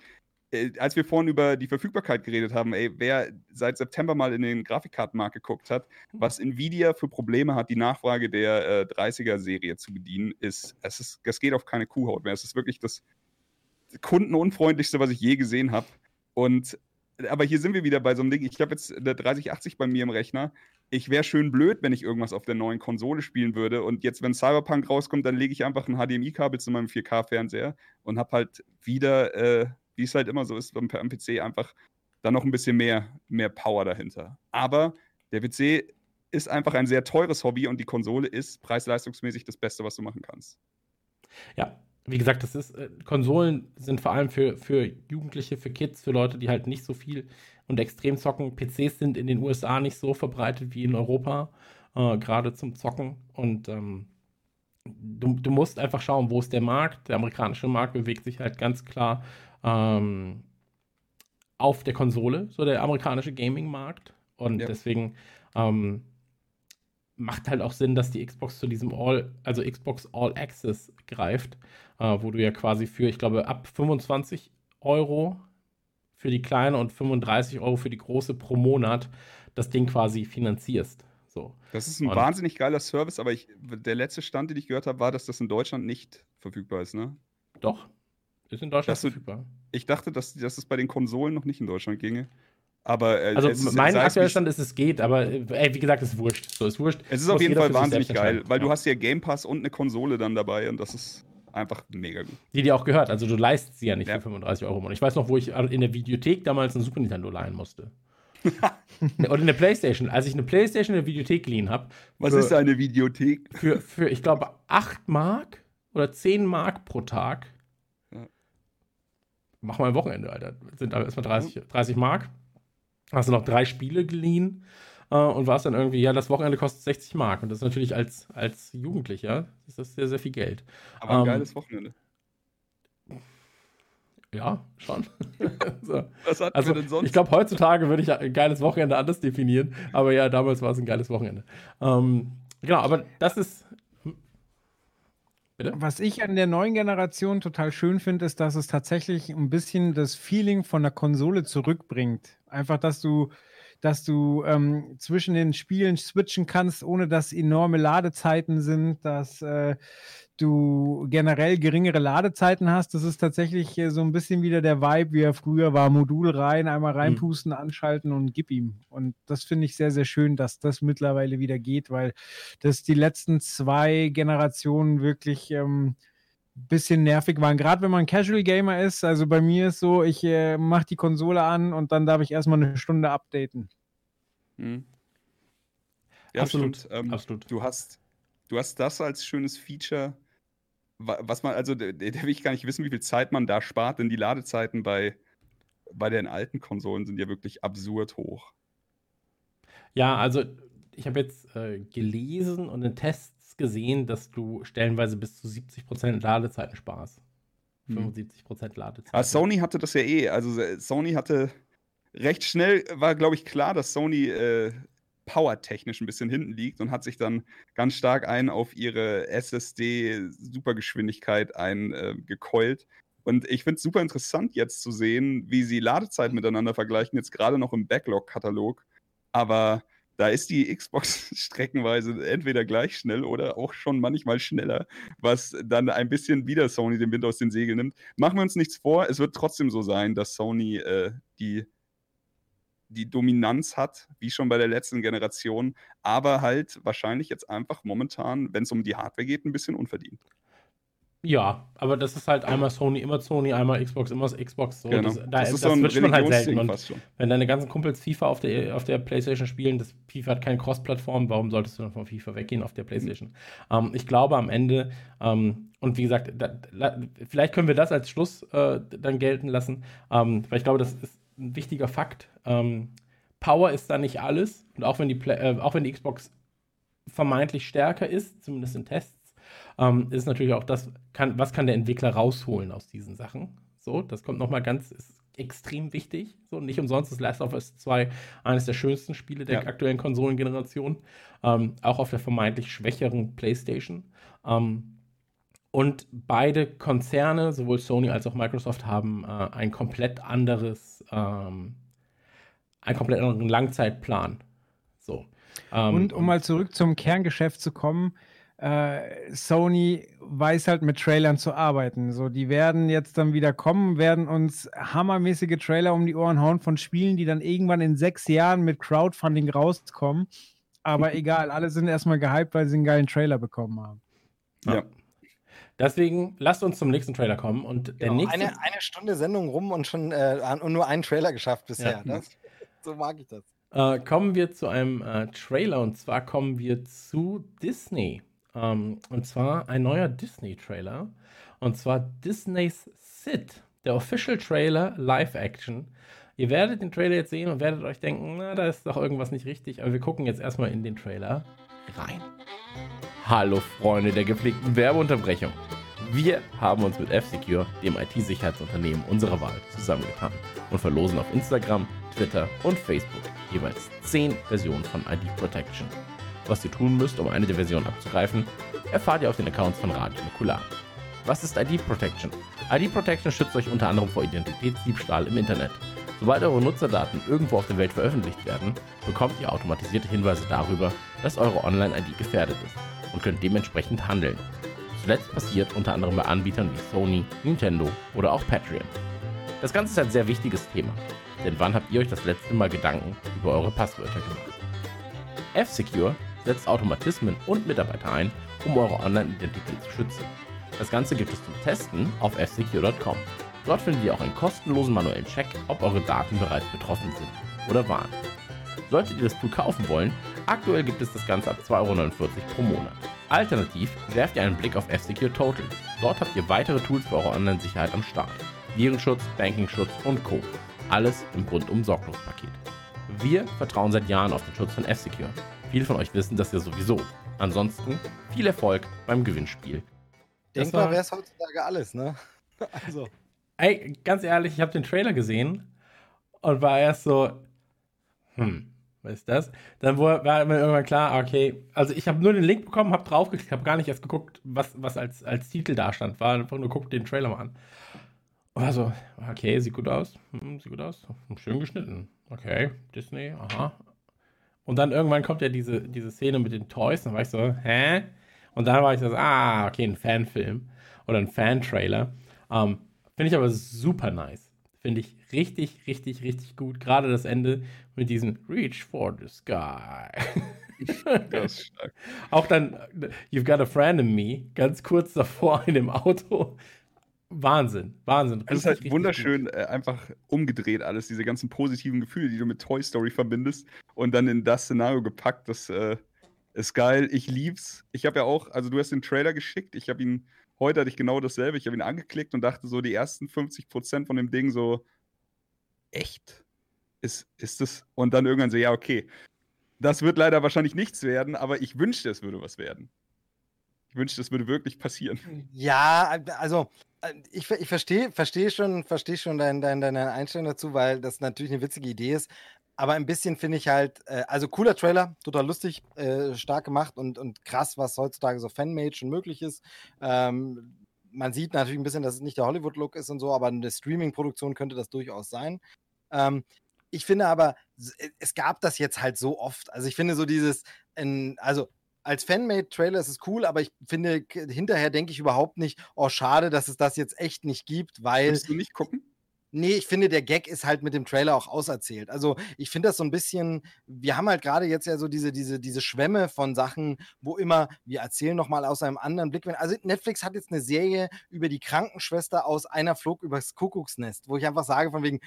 äh, als wir vorhin über die Verfügbarkeit geredet haben, ey, wer seit September mal in den Grafikkartenmarkt geguckt hat, mhm. was Nvidia für Probleme hat, die Nachfrage der äh, 30er-Serie zu bedienen, ist, es ist, das geht auf keine Kuhhaut mehr. Es ist wirklich das kundenunfreundlichste, was ich je gesehen habe. Und aber hier sind wir wieder bei so einem Ding. Ich habe jetzt eine 3080 bei mir im Rechner. Ich wäre schön blöd, wenn ich irgendwas auf der neuen Konsole spielen würde. Und jetzt, wenn Cyberpunk rauskommt, dann lege ich einfach ein HDMI-Kabel zu meinem 4K-Fernseher und habe halt wieder, äh, wie es halt immer so ist beim PC, einfach dann noch ein bisschen mehr, mehr Power dahinter. Aber der PC ist einfach ein sehr teures Hobby und die Konsole ist preis-leistungsmäßig das Beste, was du machen kannst. Ja, wie gesagt, das ist, äh, Konsolen sind vor allem für, für Jugendliche, für Kids, für Leute, die halt nicht so viel und extrem zocken. PCs sind in den USA nicht so verbreitet wie in Europa, äh, gerade zum Zocken. Und ähm, du, du musst einfach schauen, wo ist der Markt. Der amerikanische Markt bewegt sich halt ganz klar ähm, auf der Konsole, so der amerikanische Gaming-Markt. Und ja. deswegen ähm, macht halt auch Sinn, dass die Xbox zu diesem All, also Xbox All Access greift, äh, wo du ja quasi für, ich glaube, ab 25 Euro für die kleine und 35 Euro für die große pro Monat das Ding quasi finanzierst. So. Das ist ein und wahnsinnig geiler Service, aber ich, der letzte Stand, den ich gehört habe, war, dass das in Deutschland nicht verfügbar ist, ne? Doch, ist in Deutschland du, verfügbar. Ich dachte, dass, dass es bei den Konsolen noch nicht in Deutschland ginge. Aber, äh, also mein aktueller Stand ist, es geht, aber ey, wie gesagt, es ist wurscht. So, ist wurscht. Es ist auf jeden Fall wahnsinnig geil, weil ja. du hast ja Game Pass und eine Konsole dann dabei und das ist einfach mega gut. Die dir auch gehört, also du leistest sie ja nicht ja. für 35 Euro. Und ich weiß noch, wo ich in der Videothek damals ein Super Nintendo leihen musste. Oder eine Playstation. Als ich eine Playstation in der Videothek geliehen habe. Was ist eine Videothek? Für, für ich glaube, 8 Mark oder 10 Mark pro Tag. Mach mal ein Wochenende, Alter. Sind aber erstmal 30, 30 Mark. Hast du noch drei Spiele geliehen äh, und warst dann irgendwie, ja, das Wochenende kostet 60 Mark. Und das ist natürlich als, als Jugendlicher ist das sehr, sehr viel Geld. Aber ein ähm, geiles Wochenende. Ja, schon. so. Was hat also, denn sonst? Ich glaube, heutzutage würde ich ein geiles Wochenende anders definieren. Aber ja, damals war es ein geiles Wochenende. Ähm, genau, aber das ist. Bitte? Was ich an der neuen Generation total schön finde, ist, dass es tatsächlich ein bisschen das Feeling von der Konsole zurückbringt. Einfach, dass du dass du ähm, zwischen den Spielen switchen kannst, ohne dass enorme Ladezeiten sind, dass äh, du generell geringere Ladezeiten hast. Das ist tatsächlich äh, so ein bisschen wieder der Vibe, wie er früher war. Modul rein, einmal mhm. reinpusten, mhm. anschalten und gib ihm. Und das finde ich sehr, sehr schön, dass das mittlerweile wieder geht, weil das die letzten zwei Generationen wirklich ähm, bisschen nervig waren. Gerade wenn man Casual Gamer ist. Also bei mir ist so, ich äh, mache die Konsole an und dann darf ich erstmal eine Stunde updaten. Mhm. Ja, absolut. Ähm, absolut. Du hast, du hast das als schönes Feature, was man, also da, da will ich gar nicht wissen, wie viel Zeit man da spart, denn die Ladezeiten bei, bei den alten Konsolen sind ja wirklich absurd hoch. Ja, also ich habe jetzt äh, gelesen und in Tests gesehen, dass du stellenweise bis zu 70% Ladezeiten sparst. 75% hm. Ladezeiten. Aber Sony hatte das ja eh. Also äh, Sony hatte recht schnell, war glaube ich klar, dass Sony äh, powertechnisch ein bisschen hinten liegt und hat sich dann ganz stark ein auf ihre SSD-Supergeschwindigkeit eingekeult. Äh, und ich finde es super interessant jetzt zu sehen, wie sie Ladezeiten miteinander vergleichen, jetzt gerade noch im Backlog-Katalog. Aber da ist die Xbox streckenweise entweder gleich schnell oder auch schon manchmal schneller, was dann ein bisschen wieder Sony den Wind aus den Segeln nimmt. Machen wir uns nichts vor, es wird trotzdem so sein, dass Sony äh, die, die Dominanz hat, wie schon bei der letzten Generation, aber halt wahrscheinlich jetzt einfach momentan, wenn es um die Hardware geht, ein bisschen unverdient. Ja, aber das ist halt einmal Sony, immer Sony, einmal Xbox, immer Xbox. So. Genau. Das, da, das, das so switcht man halt selten. Und wenn deine ganzen Kumpels FIFA auf der, auf der PlayStation spielen, das FIFA hat keine Cross-Plattform, warum solltest du dann von FIFA weggehen auf der PlayStation? Mhm. Ähm, ich glaube am Ende, ähm, und wie gesagt, da, vielleicht können wir das als Schluss äh, dann gelten lassen, ähm, weil ich glaube, das ist ein wichtiger Fakt. Ähm, Power ist da nicht alles. Und auch wenn die, äh, auch wenn die Xbox vermeintlich stärker ist, zumindest in Tests, ähm, ist natürlich auch das, kann, was kann der Entwickler rausholen aus diesen Sachen. So, das kommt nochmal ganz, ist extrem wichtig. So, nicht umsonst ist Last of Us 2 eines der schönsten Spiele der ja. aktuellen Konsolengeneration. Ähm, auch auf der vermeintlich schwächeren PlayStation. Ähm, Und beide Konzerne, sowohl Sony als auch Microsoft, haben äh, ein komplett anderes, ähm, einen komplett anderen Langzeitplan. So. Ähm, und um mal zurück zum Kerngeschäft zu kommen, äh, Sony weiß halt mit Trailern zu arbeiten. So, die werden jetzt dann wieder kommen, werden uns hammermäßige Trailer um die Ohren hauen von Spielen, die dann irgendwann in sechs Jahren mit Crowdfunding rauskommen. Aber egal, alle sind erstmal gehypt, weil sie einen geilen Trailer bekommen haben. Ja. Deswegen lasst uns zum nächsten Trailer kommen. Und der genau, nächste... eine, eine Stunde Sendung rum und schon äh, und nur einen Trailer geschafft bisher. Ja. Das, so mag ich das. Äh, kommen wir zu einem äh, Trailer und zwar kommen wir zu Disney. Ähm, und zwar ein neuer Disney-Trailer. Und zwar Disney's Sid, der Official Trailer Live Action. Ihr werdet den Trailer jetzt sehen und werdet euch denken, na, da ist doch irgendwas nicht richtig. Aber wir gucken jetzt erstmal in den Trailer rein. Hallo Freunde der gepflegten Werbeunterbrechung. Wir haben uns mit F-Secure, dem IT-Sicherheitsunternehmen unserer Wahl, zusammengetan und verlosen auf Instagram, Twitter und Facebook jeweils 10 Versionen von ID Protection. Was ihr tun müsst, um eine der Versionen abzugreifen, erfahrt ihr auf den Accounts von Radio Nukular. Was ist ID Protection? ID Protection schützt euch unter anderem vor Identitätsdiebstahl im Internet. Sobald eure Nutzerdaten irgendwo auf der Welt veröffentlicht werden, bekommt ihr automatisierte Hinweise darüber, dass eure Online-ID gefährdet ist und könnt dementsprechend handeln. Zuletzt passiert unter anderem bei Anbietern wie Sony, Nintendo oder auch Patreon. Das Ganze ist ein sehr wichtiges Thema, denn wann habt ihr euch das letzte Mal Gedanken über eure Passwörter gemacht? F-Secure setzt Automatismen und Mitarbeiter ein, um eure Online-Identität zu schützen. Das Ganze gibt es zum Testen auf fsecure.com. Dort findet ihr auch einen kostenlosen manuellen Check, ob eure Daten bereits betroffen sind oder waren. Solltet ihr das Tool kaufen wollen, aktuell gibt es das Ganze ab 2,49 Euro pro Monat. Alternativ werft ihr einen Blick auf F-Secure Total. Dort habt ihr weitere Tools für eure Online-Sicherheit am Start. Virenschutz, Bankingschutz und Co. Alles im rundum sorglos Paket. Wir vertrauen seit Jahren auf den Schutz von F-Secure. Viele von euch wissen das ja sowieso. Ansonsten viel Erfolg beim Gewinnspiel. Denkbar wäre es heutzutage alles, ne? also. Ey, ganz ehrlich, ich habe den Trailer gesehen und war erst so, hm, was ist das? Dann war mir irgendwann klar, okay, also ich habe nur den Link bekommen, habe draufgeklickt, habe gar nicht erst geguckt, was, was als, als Titel da stand, war einfach nur guckt den Trailer mal an. Und war so, okay, sieht gut aus, hm, sieht gut aus, schön geschnitten, okay, Disney, aha, und dann irgendwann kommt ja diese, diese Szene mit den Toys. Dann war ich so, hä? Und dann war ich so, ah, okay, ein Fanfilm oder ein Fan-Trailer. Ähm, Finde ich aber super nice. Finde ich richtig, richtig, richtig gut. Gerade das Ende mit diesem Reach for the Sky. das ist stark. Auch dann, You've got a friend in me, ganz kurz davor in dem Auto. Wahnsinn, Wahnsinn. Es ist halt wunderschön äh, einfach umgedreht alles, diese ganzen positiven Gefühle, die du mit Toy Story verbindest und dann in das Szenario gepackt. Das äh, ist geil. Ich lieb's. Ich habe ja auch, also du hast den Trailer geschickt. Ich habe ihn, heute hatte ich genau dasselbe. Ich habe ihn angeklickt und dachte so, die ersten 50% von dem Ding so, echt? Ist, ist das? Und dann irgendwann so, ja, okay. Das wird leider wahrscheinlich nichts werden, aber ich wünschte, es würde was werden. Ich wünschte, es würde wirklich passieren. Ja, also äh, ich, ich verstehe versteh schon, versteh schon dein, dein, deine Einstellung dazu, weil das natürlich eine witzige Idee ist. Aber ein bisschen finde ich halt, äh, also cooler Trailer, total lustig, äh, stark gemacht und, und krass, was heutzutage so Fanmade schon möglich ist. Ähm, man sieht natürlich ein bisschen, dass es nicht der Hollywood-Look ist und so, aber eine Streaming-Produktion könnte das durchaus sein. Ähm, ich finde aber, es gab das jetzt halt so oft. Also ich finde so dieses, in, also als Fanmade-Trailer ist es cool, aber ich finde, hinterher denke ich überhaupt nicht, oh, schade, dass es das jetzt echt nicht gibt, weil. Willst du nicht gucken? Nee, ich finde, der Gag ist halt mit dem Trailer auch auserzählt. Also ich finde das so ein bisschen, wir haben halt gerade jetzt ja so diese, diese, diese Schwämme von Sachen, wo immer, wir erzählen nochmal aus einem anderen Blick. Also Netflix hat jetzt eine Serie über die Krankenschwester aus einer Flug übers Kuckucksnest, wo ich einfach sage, von wegen,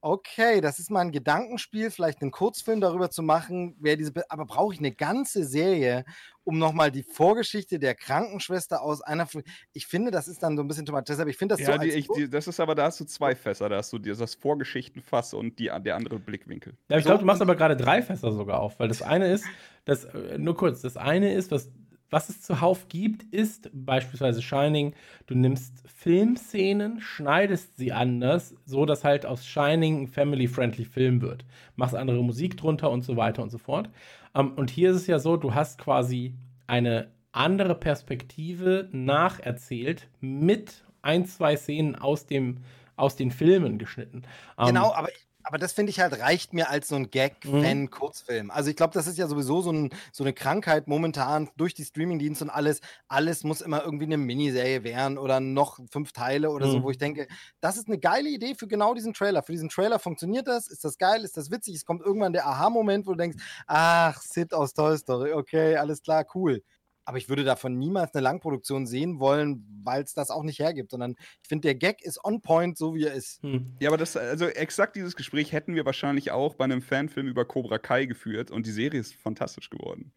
Okay, das ist mal ein Gedankenspiel, vielleicht einen Kurzfilm darüber zu machen, wer diese, aber brauche ich eine ganze Serie, um nochmal die Vorgeschichte der Krankenschwester aus einer, ich finde, das ist dann so ein bisschen tomatisch. Deshalb, ich finde das ja, so. Die, ich, die, das ist aber, da hast du zwei Fässer, da hast du das Vorgeschichtenfass und die, der andere Blickwinkel. Ja, ich glaube, du machst aber gerade drei Fässer sogar auf, weil das eine ist, das, äh, nur kurz, das eine ist, was was es zuhauf gibt, ist beispielsweise Shining, du nimmst Filmszenen, schneidest sie anders, so dass halt aus Shining ein family-friendly Film wird. Machst andere Musik drunter und so weiter und so fort. Um, ähm, und hier ist es ja so, du hast quasi eine andere Perspektive nacherzählt mit ein, zwei Szenen aus, dem, aus den Filmen geschnitten. Genau, um, aber aber das finde ich halt reicht mir als so ein Gag-Fan-Kurzfilm. Mhm. Also ich glaube, das ist ja sowieso so, ein, so, eine Krankheit momentan durch die Streamingdienste und alles. Alles muss immer irgendwie eine Miniserie werden oder noch fünf Teile oder mhm. so, wo ich denke, das ist eine geile Idee für genau diesen Trailer. Für diesen Trailer funktioniert das, ist das geil, ist das witzig. Es kommt irgendwann der Aha-Moment, wo du denkst, ach, Sid aus Toy Story, okay, alles klar, cool aber ich würde davon niemals eine Langproduktion sehen wollen, weil es das auch nicht hergibt, sondern ich finde, der Gag ist on point, so wie er ist. Hm. Ja, aber das, also exakt dieses Gespräch hätten wir wahrscheinlich auch bei einem Fanfilm über Cobra Kai geführt und die Serie ist fantastisch geworden.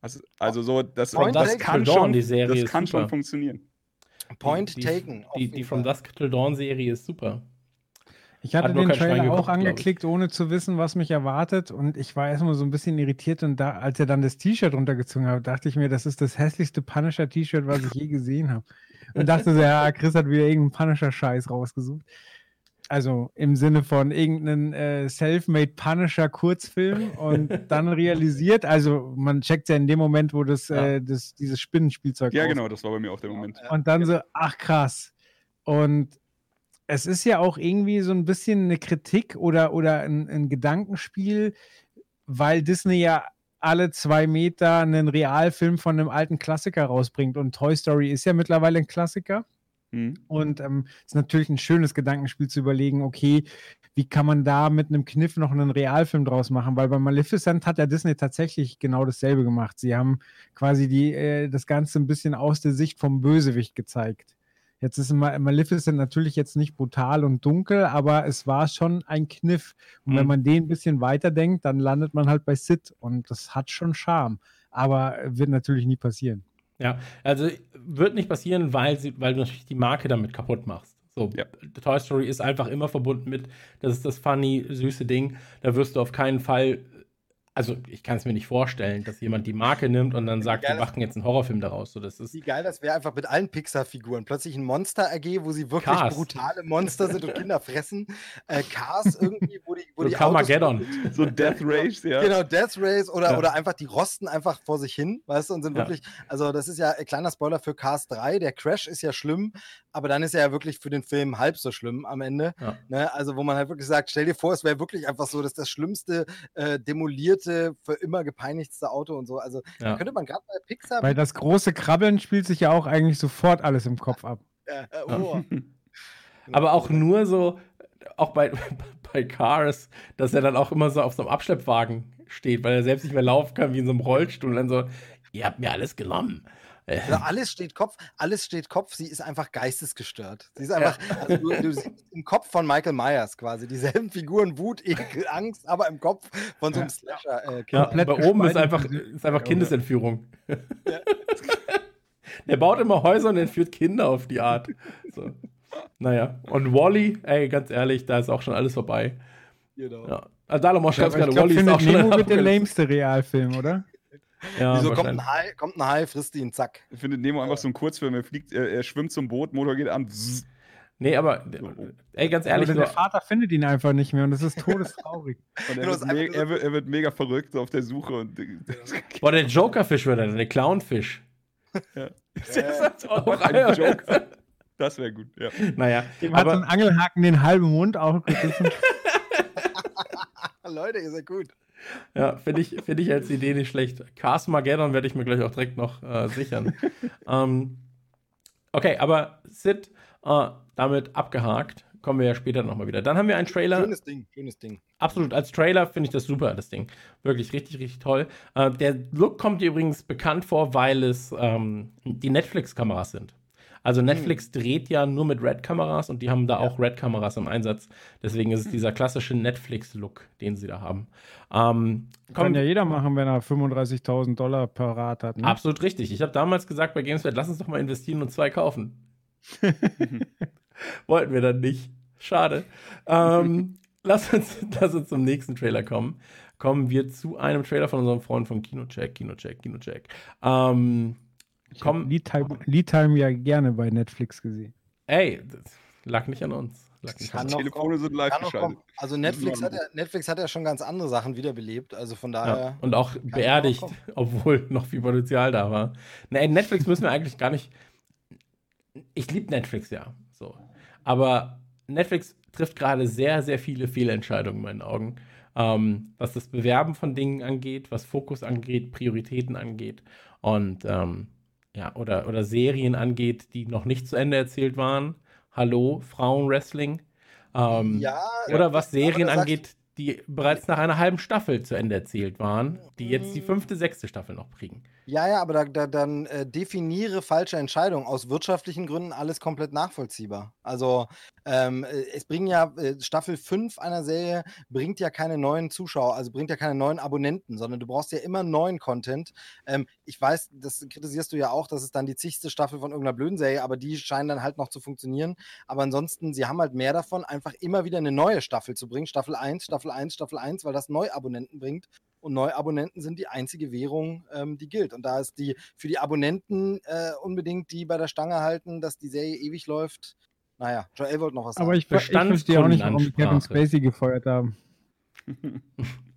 Also, also so, das, das, das kann, schon, das kann schon funktionieren. Point die, taken. Die, die, die From Dusk Till Dawn Serie ist super. Ich hatte den Trailer auch angeklickt, ohne zu wissen, was mich erwartet. Und ich war erstmal so ein bisschen irritiert. Und da, als er dann das T-Shirt runtergezogen hat, dachte ich mir, das ist das hässlichste Punisher-T-Shirt, was ich je gesehen habe. Und dachte so, ja, Chris hat wieder irgendeinen Punisher-Scheiß rausgesucht. Also im Sinne von irgendeinen äh, Self-Made Punisher-Kurzfilm und dann realisiert, also man checkt ja in dem Moment, wo das, ja. äh, das dieses Spinnenspielzeug Ja, genau, das war bei mir auch der Moment. Und dann so, ach krass. Und es ist ja auch irgendwie so ein bisschen eine Kritik oder, oder ein, ein Gedankenspiel, weil Disney ja alle zwei Meter einen Realfilm von einem alten Klassiker rausbringt. Und Toy Story ist ja mittlerweile ein Klassiker. Mhm. Und es ähm, ist natürlich ein schönes Gedankenspiel zu überlegen, okay, wie kann man da mit einem Kniff noch einen Realfilm draus machen? Weil bei Maleficent hat ja Disney tatsächlich genau dasselbe gemacht. Sie haben quasi die, äh, das Ganze ein bisschen aus der Sicht vom Bösewicht gezeigt. Jetzt ist Maleficent natürlich jetzt nicht brutal und dunkel, aber es war schon ein Kniff. Und mhm. wenn man den ein bisschen weiterdenkt, dann landet man halt bei Sid und das hat schon Charme. Aber wird natürlich nie passieren. Ja, also wird nicht passieren, weil, sie, weil du natürlich die Marke damit kaputt machst. So, ja. Toy Story ist einfach immer verbunden mit, das ist das funny, süße Ding. Da wirst du auf keinen Fall also ich kann es mir nicht vorstellen, dass jemand die Marke nimmt und dann sagt, wir machen jetzt einen Horrorfilm daraus. So, das ist Wie geil das wäre einfach mit allen Pixar-Figuren. Plötzlich ein Monster AG, wo sie wirklich Cars. brutale Monster sind und Kinder fressen. Äh, Cars irgendwie, wo die, wo so die Carmageddon. So Death Race, ja. Genau, Death Race oder, ja. oder einfach die rosten einfach vor sich hin, weißt du, und sind ja. wirklich, also das ist ja ein kleiner Spoiler für Cars 3. Der Crash ist ja schlimm, aber dann ist er ja wirklich für den Film halb so schlimm am Ende. Ja. Ne? Also wo man halt wirklich sagt, stell dir vor, es wäre wirklich einfach so, dass das schlimmste äh, demolierte, für immer gepeinigste Auto und so. Also ja. könnte man gerade bei Pixar. Weil das große Krabbeln spielt sich ja auch eigentlich sofort alles im Kopf ab. Ja, oh. aber auch nur so, auch bei, bei Cars, dass er dann auch immer so auf so einem Abschleppwagen steht, weil er selbst nicht mehr laufen kann, wie in so einem Rollstuhl und dann so, ihr habt mir alles genommen. Also alles steht Kopf, alles steht Kopf, sie ist einfach geistesgestört. Sie ist einfach, ja. also du, du, siehst im Kopf von Michael Myers quasi dieselben Figuren, Wut, Ekel, Angst, aber im Kopf von so einem Slasher. Äh, ja, bei oben ist einfach, ist einfach Kindesentführung. Ja. Der baut immer Häuser und entführt Kinder auf die Art. So. Naja, und Wally, ey, ganz ehrlich, da ist auch schon alles vorbei. Genau. Ja. Also, Dalomor schreibt gerade, Wally ist auch schon. Nemo wird der lämste Realfilm, oder? Ja, Wieso kommt ein, Hai, kommt ein Hai, frisst ihn, zack. Ich finde Nemo einfach so ein Kurzfilm. Er fliegt, er, er schwimmt zum Boot, Motor geht an. Zzz. Nee, aber ey, ganz ehrlich. Oder der Vater findet ihn einfach nicht mehr und das ist todestraurig. und er, wird mega, er, wird, er, wird mega verrückt auf der Suche. Und, Boah, der Jokerfisch wird er, der Clownfisch. Ja. Das ist auch ein Joke. Das wäre gut, ja. Naja. Dem aber, hat so ein Angelhaken den halben Mund auch Leute, ihr seid gut. Ja, finde ich, find ich als Idee nicht schlecht. Cars Mageddon werde ich mir gleich auch direkt noch äh, sichern. ähm, okay, aber Sid, äh, damit abgehakt. Kommen wir ja später nochmal wieder. Dann haben wir einen Trailer. Schönes Ding, schönes Ding. Absolut, als Trailer finde ich das super, das Ding. Wirklich richtig, richtig toll. Äh, der Look kommt dir übrigens bekannt vor, weil es ähm, die Netflix-Kameras sind. Also Netflix hm. dreht ja nur mit Red-Kameras und die haben da ja. auch Red-Kameras im Einsatz. Deswegen ist es hm. dieser klassische Netflix-Look, den sie da haben. Ähm, Kann ja jeder machen, wenn er 35.000 Dollar per Rad hat. Ne? Absolut richtig. Ich habe damals gesagt bei GameSpot, lass uns doch mal investieren und zwei kaufen. Wollten wir dann nicht. Schade. Ähm, lass, uns, lass uns zum nächsten Trailer kommen. Kommen wir zu einem Trailer von unserem Freund von Kinocheck, Kinocheck, Kinocheck. Ähm, Komm. Lead Time, Lead Time ja gerne bei Netflix gesehen. Ey, lag nicht an uns. Kann Die noch Telefone sind live geschaltet. Also Netflix hat, ja, Netflix hat ja schon ganz andere Sachen wiederbelebt. Also von daher. Ja. Und auch auch beerdigt, kommen. obwohl noch viel Potenzial da war. Nee, Netflix müssen wir eigentlich gar nicht. Ich liebe Netflix ja. So. Aber Netflix trifft gerade sehr, sehr viele Fehlentscheidungen in meinen Augen. Ähm, was das Bewerben von Dingen angeht, was Fokus angeht, Prioritäten angeht und ähm, ja, oder, oder Serien angeht, die noch nicht zu Ende erzählt waren. Hallo, Frauenwrestling. Ähm, ja, oder was Serien angeht, die bereits nach einer halben Staffel zu Ende erzählt waren, die jetzt die fünfte, sechste Staffel noch kriegen. Ja, ja, aber da, da, dann äh, definiere falsche Entscheidungen. Aus wirtschaftlichen Gründen alles komplett nachvollziehbar. Also, ähm, äh, es bringen ja, äh, Staffel 5 einer Serie bringt ja keine neuen Zuschauer, also bringt ja keine neuen Abonnenten, sondern du brauchst ja immer neuen Content. Ähm, ich weiß, das kritisierst du ja auch, das ist dann die zigste Staffel von irgendeiner blöden Serie, aber die scheinen dann halt noch zu funktionieren. Aber ansonsten, sie haben halt mehr davon, einfach immer wieder eine neue Staffel zu bringen. Staffel 1, Staffel 1, Staffel 1, weil das Neuabonnenten bringt. Und Neuabonnenten sind die einzige Währung, ähm, die gilt. Und da ist die für die Abonnenten äh, unbedingt, die bei der Stange halten, dass die Serie ewig läuft. Naja, Joel wollte noch was sagen. Aber ich, ver- ich verstehe auch nicht, warum die Kevin Bestandskundenansprache. Spacey gefeuert haben.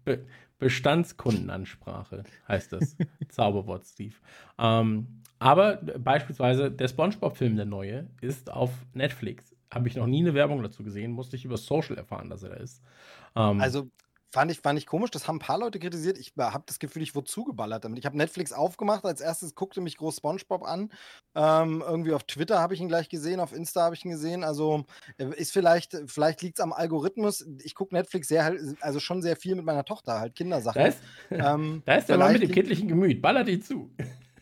Be Bestandskundenansprache heißt das. Zauberwort, Steve. Ähm, aber beispielsweise der Spongebob-Film, der neue, ist auf Netflix. Habe ich noch nie eine Werbung dazu gesehen, musste ich über Social erfahren, dass er da ist. Ähm, Also fand ich, fand ich komisch, das haben ein paar Leute kritisiert. Ich habe das Gefühl, ich wurde zugeballert damit. Ich habe Netflix aufgemacht, als erstes guckte mich groß SpongeBob an. Ähm, irgendwie auf Twitter habe ich ihn gleich gesehen, auf Insta habe ich ihn gesehen. Also äh, ist vielleicht, vielleicht liegt es am Algorithmus. Ich gucke Netflix sehr, also schon sehr viel mit meiner Tochter, halt Kindersachen. da ist, ähm, da ist der Mann mit dem kindlichen Gemüt. Ballert ihn zu.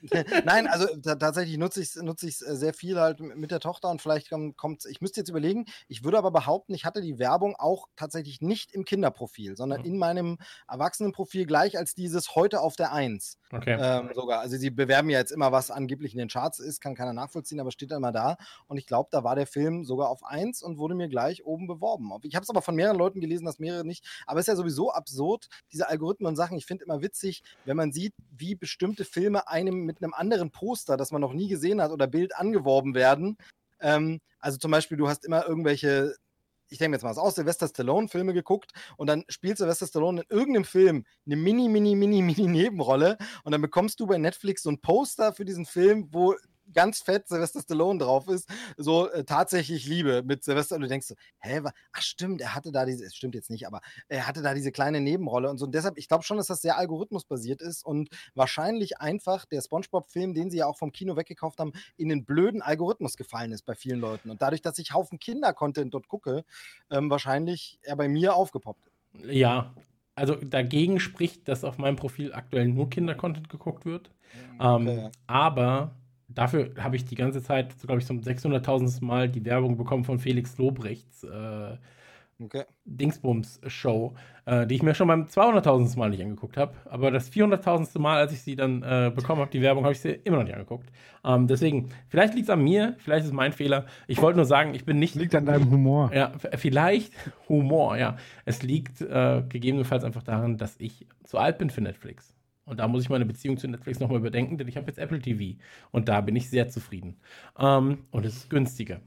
Nein, also ta- tatsächlich nutze ich es nutze ich's äh, sehr viel halt mit der Tochter und vielleicht kommt ich müsste jetzt überlegen, ich würde aber behaupten, ich hatte die Werbung auch tatsächlich nicht im Kinderprofil, sondern Mhm. in meinem Erwachsenenprofil gleich als dieses heute auf der Eins Okay. ähm, sogar. Also sie bewerben ja jetzt immer, was angeblich in den Charts ist, kann keiner nachvollziehen, aber steht dann immer da. Und ich glaube, da war der Film sogar auf eins und wurde mir gleich oben beworben. Ich habe es aber von mehreren Leuten gelesen, dass mehrere nicht. Aber es ist ja sowieso absurd, diese Algorithmen und Sachen. Ich finde immer witzig, wenn man sieht, wie bestimmte Filme einem mit einem anderen Poster, das man noch nie gesehen hat, oder Bild angeworben werden. Ähm, also zum Beispiel, du hast immer irgendwelche ich denke jetzt mal aus, Sylvester Stallone-Filme geguckt und dann spielt Sylvester Stallone in irgendeinem Film eine mini, mini, mini, mini Nebenrolle und dann bekommst du bei Netflix so ein Poster für diesen Film, wo ganz fett Sylvester Stallone drauf ist, so äh, tatsächlich Liebe mit Sylvester und du denkst so, hä, wa- ach stimmt, er hatte da diese, es stimmt jetzt nicht, aber er hatte da diese kleine Nebenrolle und so und deshalb, ich glaube schon, dass das sehr algorithmusbasiert ist und wahrscheinlich einfach der Spongebob-Film, den sie ja auch vom Kino weggekauft haben, in den blöden Algorithmus gefallen ist bei vielen Leuten und dadurch, dass ich Haufen Kinder-Content dort gucke, ähm, wahrscheinlich er bei mir aufgepoppt ist. Ja, also dagegen spricht, dass auf meinem Profil aktuell nur Kinder-Content geguckt wird. Ähm, Okay. Aber dafür habe ich die ganze Zeit, so glaube ich, zum 600.000. Mal die Werbung bekommen von Felix Lobrechts äh, Okay. Dingsbums-Show, äh, die ich mir schon beim 200.000. Mal nicht angeguckt habe. Aber das 400.000. Mal, als ich sie dann äh, bekommen habe, die Werbung, habe ich sie immer noch nicht angeguckt. Ähm, deswegen, vielleicht liegt es an mir, vielleicht ist es mein Fehler. Ich wollte nur sagen, ich bin nicht Liegt an deinem Humor. ja, vielleicht Humor, ja. Es liegt äh, gegebenenfalls einfach daran, dass ich zu alt bin für Netflix. Und da muss ich meine Beziehung zu Netflix nochmal überdenken, denn ich habe jetzt Apple TV. Und da bin ich sehr zufrieden. Ähm, und es ist günstiger.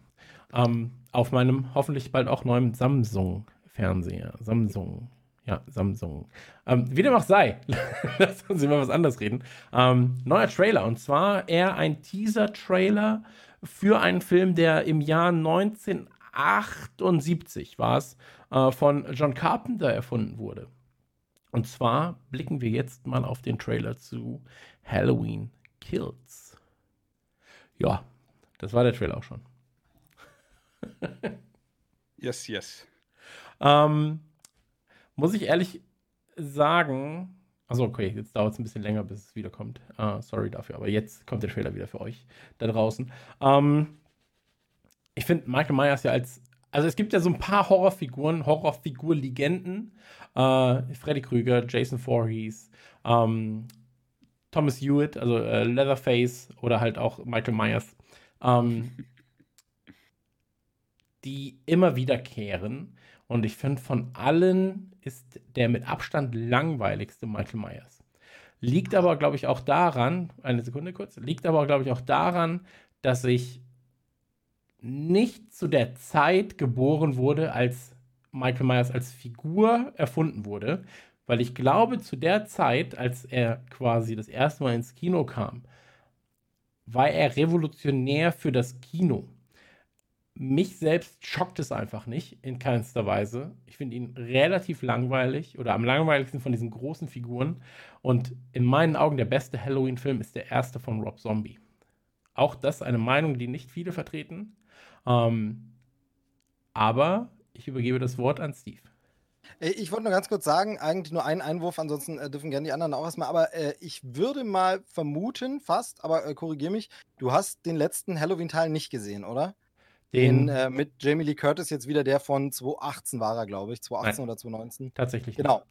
Ähm, auf meinem hoffentlich bald auch neuen Samsung-Fernseher. Samsung. Ja, Samsung. Ähm, wie dem auch sei, lass uns über was anderes reden. Ähm, neuer Trailer. Und zwar eher ein Teaser-Trailer für einen Film, der im Jahr 1978 war es, äh, von John Carpenter erfunden wurde. Und zwar blicken wir jetzt mal auf den Trailer zu Halloween Kills. Ja, das war der Trailer auch schon. Yes, yes. Ähm, muss ich ehrlich sagen, also okay, jetzt dauert es ein bisschen länger, bis es wiederkommt. Äh, sorry dafür, aber jetzt kommt der Trailer wieder für euch da draußen. Ähm, ich finde Michael Myers ja als, also es gibt ja so ein paar Horrorfiguren, Horrorfigur-Legenden. Äh, Freddy Krüger, Jason Voorhees, ähm, Thomas Hewitt, also äh, Leatherface oder halt auch Michael Myers. Ähm, die immer wiederkehren. Und ich finde, von allen ist der mit Abstand langweiligste Michael Myers. Liegt aber, glaube ich, auch daran, eine Sekunde kurz, liegt aber, glaube ich, auch daran, dass ich nicht zu der Zeit geboren wurde, als Michael Myers als Figur erfunden wurde, weil ich glaube, zu der Zeit, als er quasi das erste Mal ins Kino kam, war er revolutionär für das Kino. Mich selbst schockt es einfach nicht, in keinster Weise. Ich finde ihn relativ langweilig oder am langweiligsten von diesen großen Figuren. Und in meinen Augen der beste Halloween-Film ist der erste von Rob Zombie. Auch das eine Meinung, die nicht viele vertreten. Ähm, aber ich übergebe das Wort an Steve. Äh, ich wollte nur ganz kurz sagen, eigentlich nur einen Einwurf, ansonsten äh, dürfen gerne die anderen auch erstmal. Aber äh, ich würde mal vermuten, fast, aber äh, korrigiere mich, du hast den letzten Halloween-Teil nicht gesehen, oder? Den, den äh, mit Jamie Lee Curtis jetzt wieder der von 2018 war er, glaube ich. 2018 Nein, oder 2019. Tatsächlich. Genau.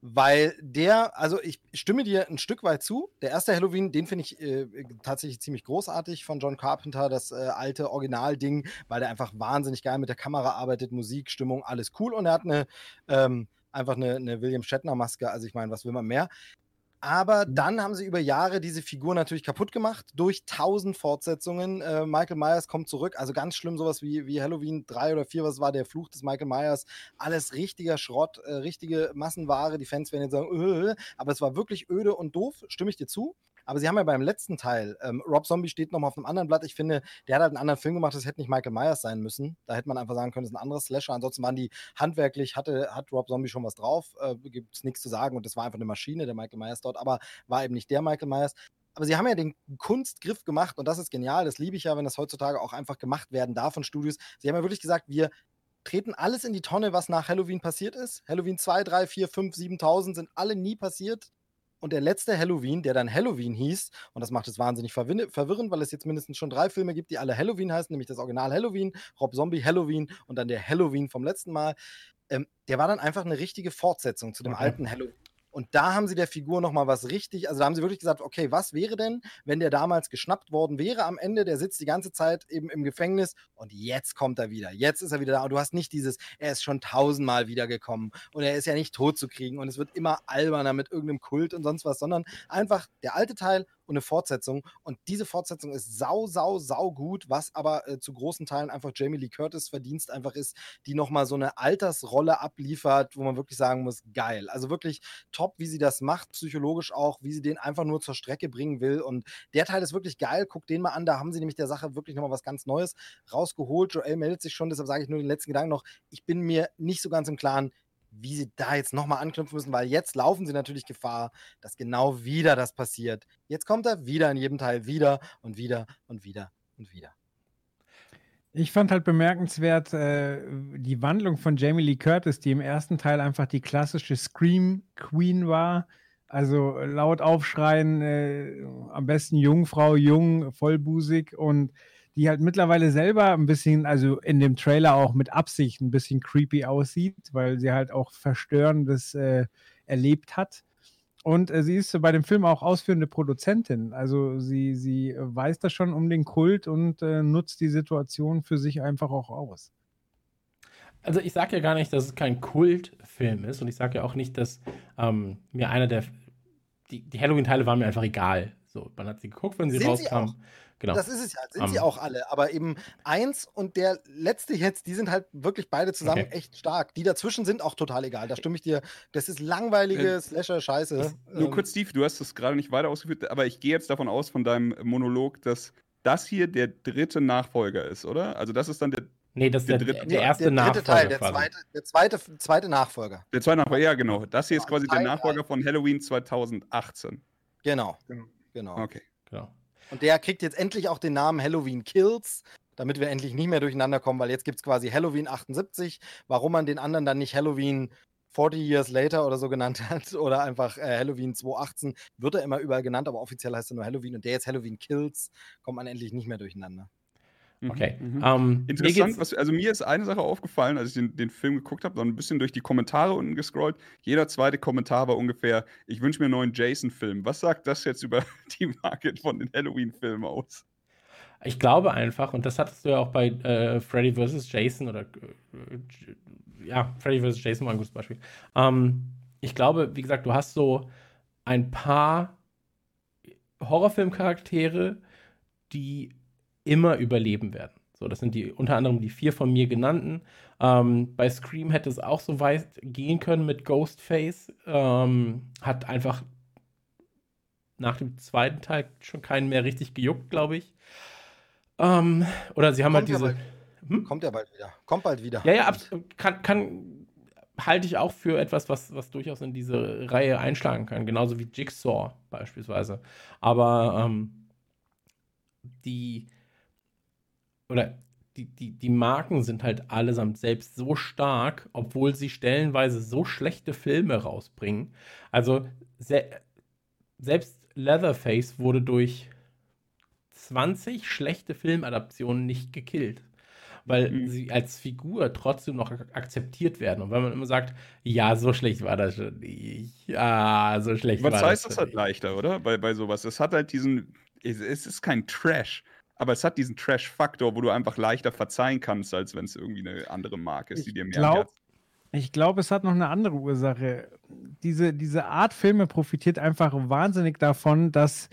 Weil der, also ich stimme dir ein Stück weit zu. Der erste Halloween, den finde ich äh, tatsächlich ziemlich großartig von John Carpenter, das äh, alte Originalding, weil der einfach wahnsinnig geil mit der Kamera arbeitet, Musik, Stimmung, alles cool. Und er hat eine, ähm, einfach eine, eine William Shatner-Maske. Also ich meine, was will man mehr? Aber mhm. dann haben sie über Jahre diese Figur natürlich kaputt gemacht durch tausend Fortsetzungen. Äh, Michael Myers kommt zurück. Also ganz schlimm, sowas wie, wie Halloween 3 oder 4, was war der Fluch des Michael Myers. Alles richtiger Schrott, äh, richtige Massenware. Die Fans werden jetzt sagen, öh, aber es war wirklich öde und doof, stimme ich dir zu. Aber sie haben ja beim letzten Teil, ähm, Rob Zombie steht nochmal auf einem anderen Blatt. Ich finde, der hat halt einen anderen Film gemacht, das hätte nicht Michael Myers sein müssen. Da hätte man einfach sagen können, das ist ein anderes Slasher. Ansonsten waren die handwerklich, hatte, hat Rob Zombie schon was drauf. Äh, Gibt es nichts zu sagen. Und das war einfach eine Maschine, der Michael Myers dort, aber war eben nicht der Michael Myers. Aber sie haben ja den Kunstgriff gemacht und das ist genial. Das liebe ich ja, wenn das heutzutage auch einfach gemacht werden darf von Studios. Sie haben ja wirklich gesagt, wir treten alles in die Tonne, was nach Halloween passiert ist. Halloween 2, 3, 4, 5, 7000 sind alle nie passiert. Und der letzte Halloween, der dann Halloween hieß, und das macht es wahnsinnig verwirrend, weil es jetzt mindestens schon drei Filme gibt, die alle Halloween heißen, nämlich das Original Halloween, Rob Zombie Halloween und dann der Halloween vom letzten Mal. Ähm, der war dann einfach eine richtige Fortsetzung zu dem okay. alten Halloween. Und da haben sie der Figur nochmal was richtig, also da haben sie wirklich gesagt, okay, was wäre denn, wenn der damals geschnappt worden wäre am Ende, der sitzt die ganze Zeit eben im Gefängnis und jetzt kommt er wieder, jetzt ist er wieder da und du hast nicht dieses, er ist schon tausendmal wiedergekommen und er ist ja nicht tot zu kriegen und es wird immer alberner mit irgendeinem Kult und sonst was, sondern einfach der alte Teil und eine Fortsetzung. Und diese Fortsetzung ist sau, sau, sau gut, was aber äh, zu großen Teilen einfach Jamie Lee Curtis Verdienst einfach ist, die nochmal so eine Altersrolle abliefert, wo man wirklich sagen muss, geil. Also wirklich top, wie sie das macht, psychologisch auch, wie sie den einfach nur zur Strecke bringen will. Und der Teil ist wirklich geil. Guck den mal an, da haben sie nämlich der Sache wirklich nochmal was ganz Neues rausgeholt. Joel meldet sich schon, deshalb sage ich nur den letzten Gedanken noch. Ich bin mir nicht so ganz im Klaren, wie sie da jetzt nochmal anknüpfen müssen, weil jetzt laufen sie natürlich Gefahr, dass genau wieder das passiert. Jetzt kommt er wieder in jedem Teil wieder und wieder und wieder und wieder. Ich fand halt bemerkenswert äh, die Wandlung von Jamie Lee Curtis, die im ersten Teil einfach die klassische Scream Queen war. Also laut aufschreien, äh, am besten Jungfrau, jung, vollbusig und die halt mittlerweile selber ein bisschen, also in dem Trailer auch mit Absicht ein bisschen creepy aussieht, weil sie halt auch Verstörendes äh, erlebt hat. Und äh, sie ist bei dem Film auch ausführende Produzentin. Also sie, sie weiß das schon um den Kult und äh, nutzt die Situation für sich einfach auch aus. Also ich sage ja gar nicht, dass es kein Kultfilm ist und ich sage ja auch nicht, dass ähm, mir einer der die, die Halloween-Teile waren mir einfach egal. So, man hat sie geguckt, wenn sie Sind rauskamen. Genau. Das ist es ja, sind um, sie auch alle. Aber eben eins und der letzte jetzt, die sind halt wirklich beide zusammen okay. echt stark. Die dazwischen sind auch total egal. Da stimme ich dir. Das ist langweilige äh, Slasher-Scheiße. Nur ähm, kurz, Steve, du hast das gerade nicht weiter ausgeführt, aber ich gehe jetzt davon aus, von deinem Monolog, dass das hier der dritte Nachfolger ist, oder? Also, das ist dann der Nee, das ist der, der, der erste der Nachfolger. Teil, der, zweite, der zweite, zweite Nachfolger. Der zweite Nachfolger, ja, genau. Das hier ist quasi der Nachfolger von Halloween 2018. Genau. Genau. Okay. Genau. Und der kriegt jetzt endlich auch den Namen Halloween Kills, damit wir endlich nicht mehr durcheinander kommen, weil jetzt gibt es quasi Halloween 78. Warum man den anderen dann nicht Halloween 40 Years Later oder so genannt hat oder einfach äh, Halloween 2018, wird er immer überall genannt, aber offiziell heißt er nur Halloween und der jetzt Halloween Kills, kommt man endlich nicht mehr durcheinander. Mhm, okay. Mhm. Um, ähm, Interessant, was, also mir ist eine Sache aufgefallen, als ich den, den Film geguckt habe, dann ein bisschen durch die Kommentare unten gescrollt. Jeder zweite Kommentar war ungefähr, ich wünsche mir einen neuen Jason-Film. Was sagt das jetzt über die Market von den Halloween-Filmen aus? Ich glaube einfach, und das hattest du ja auch bei äh, Freddy vs. Jason oder äh, ja, Freddy vs. Jason war ein gutes Beispiel. Ähm, ich glaube, wie gesagt, du hast so ein paar Horrorfilmcharaktere, die immer überleben werden. So, das sind die unter anderem die vier von mir genannten. Ähm, bei Scream hätte es auch so weit gehen können mit Ghostface. Ähm, hat einfach nach dem zweiten Teil schon keinen mehr richtig gejuckt, glaube ich. Ähm, oder sie haben halt Kommt ja halt diese. bald. Hm? Kommt ja bald wieder. Kommt bald wieder. Ja, ja, abs- kann, kann halte ich auch für etwas, was, was durchaus in diese Reihe einschlagen kann. Genauso wie Jigsaw beispielsweise. Aber ähm, die oder die, die, die Marken sind halt allesamt selbst so stark, obwohl sie stellenweise so schlechte Filme rausbringen. Also se selbst Leatherface wurde durch 20 schlechte Filmadaptionen nicht gekillt weil Mhm. sie als Figur trotzdem noch ak- akzeptiert werden. Und wenn man immer sagt, ja, so schlecht war das schon nicht. Ja, so schlecht Was war heißt das das schon halt nicht. leichter, oder? Bei, bei sowas. Es hat halt diesen. Es es ist kein Trash, aber es hat diesen Trash-Faktor, wo du einfach leichter verzeihen kannst, als wenn es irgendwie eine andere Marke ist, die dir mehr glaub- Ich glaube, es hat noch eine andere Ursache. Diese, diese Art Filme profitiert einfach wahnsinnig davon, dass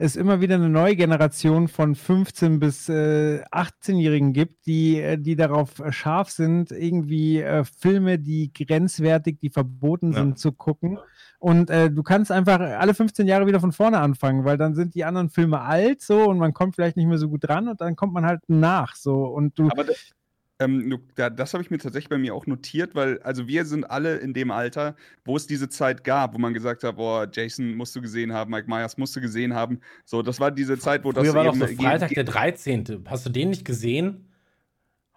es immer wieder eine neue Generation von 15- bis äh, 18-Jährigen gibt, die, äh, die darauf äh, scharf sind, irgendwie äh, Filme, die grenzwertig, die verboten Ja. sind, zu gucken. Und äh, du kannst einfach alle 15 Jahre wieder von vorne anfangen, weil dann sind die anderen Filme alt so und man kommt vielleicht nicht mehr so gut dran und dann kommt man halt nach so und du Aber das, ähm, das habe ich mir tatsächlich bei mir auch notiert, weil, also wir sind alle in dem Alter, wo es diese Zeit gab, wo man gesagt hat, boah, Jason musst du gesehen haben, Mike Myers musst du gesehen haben. So, das war diese Zeit, wo das Früher war doch so Freitag der 13. Hast du den nicht gesehen?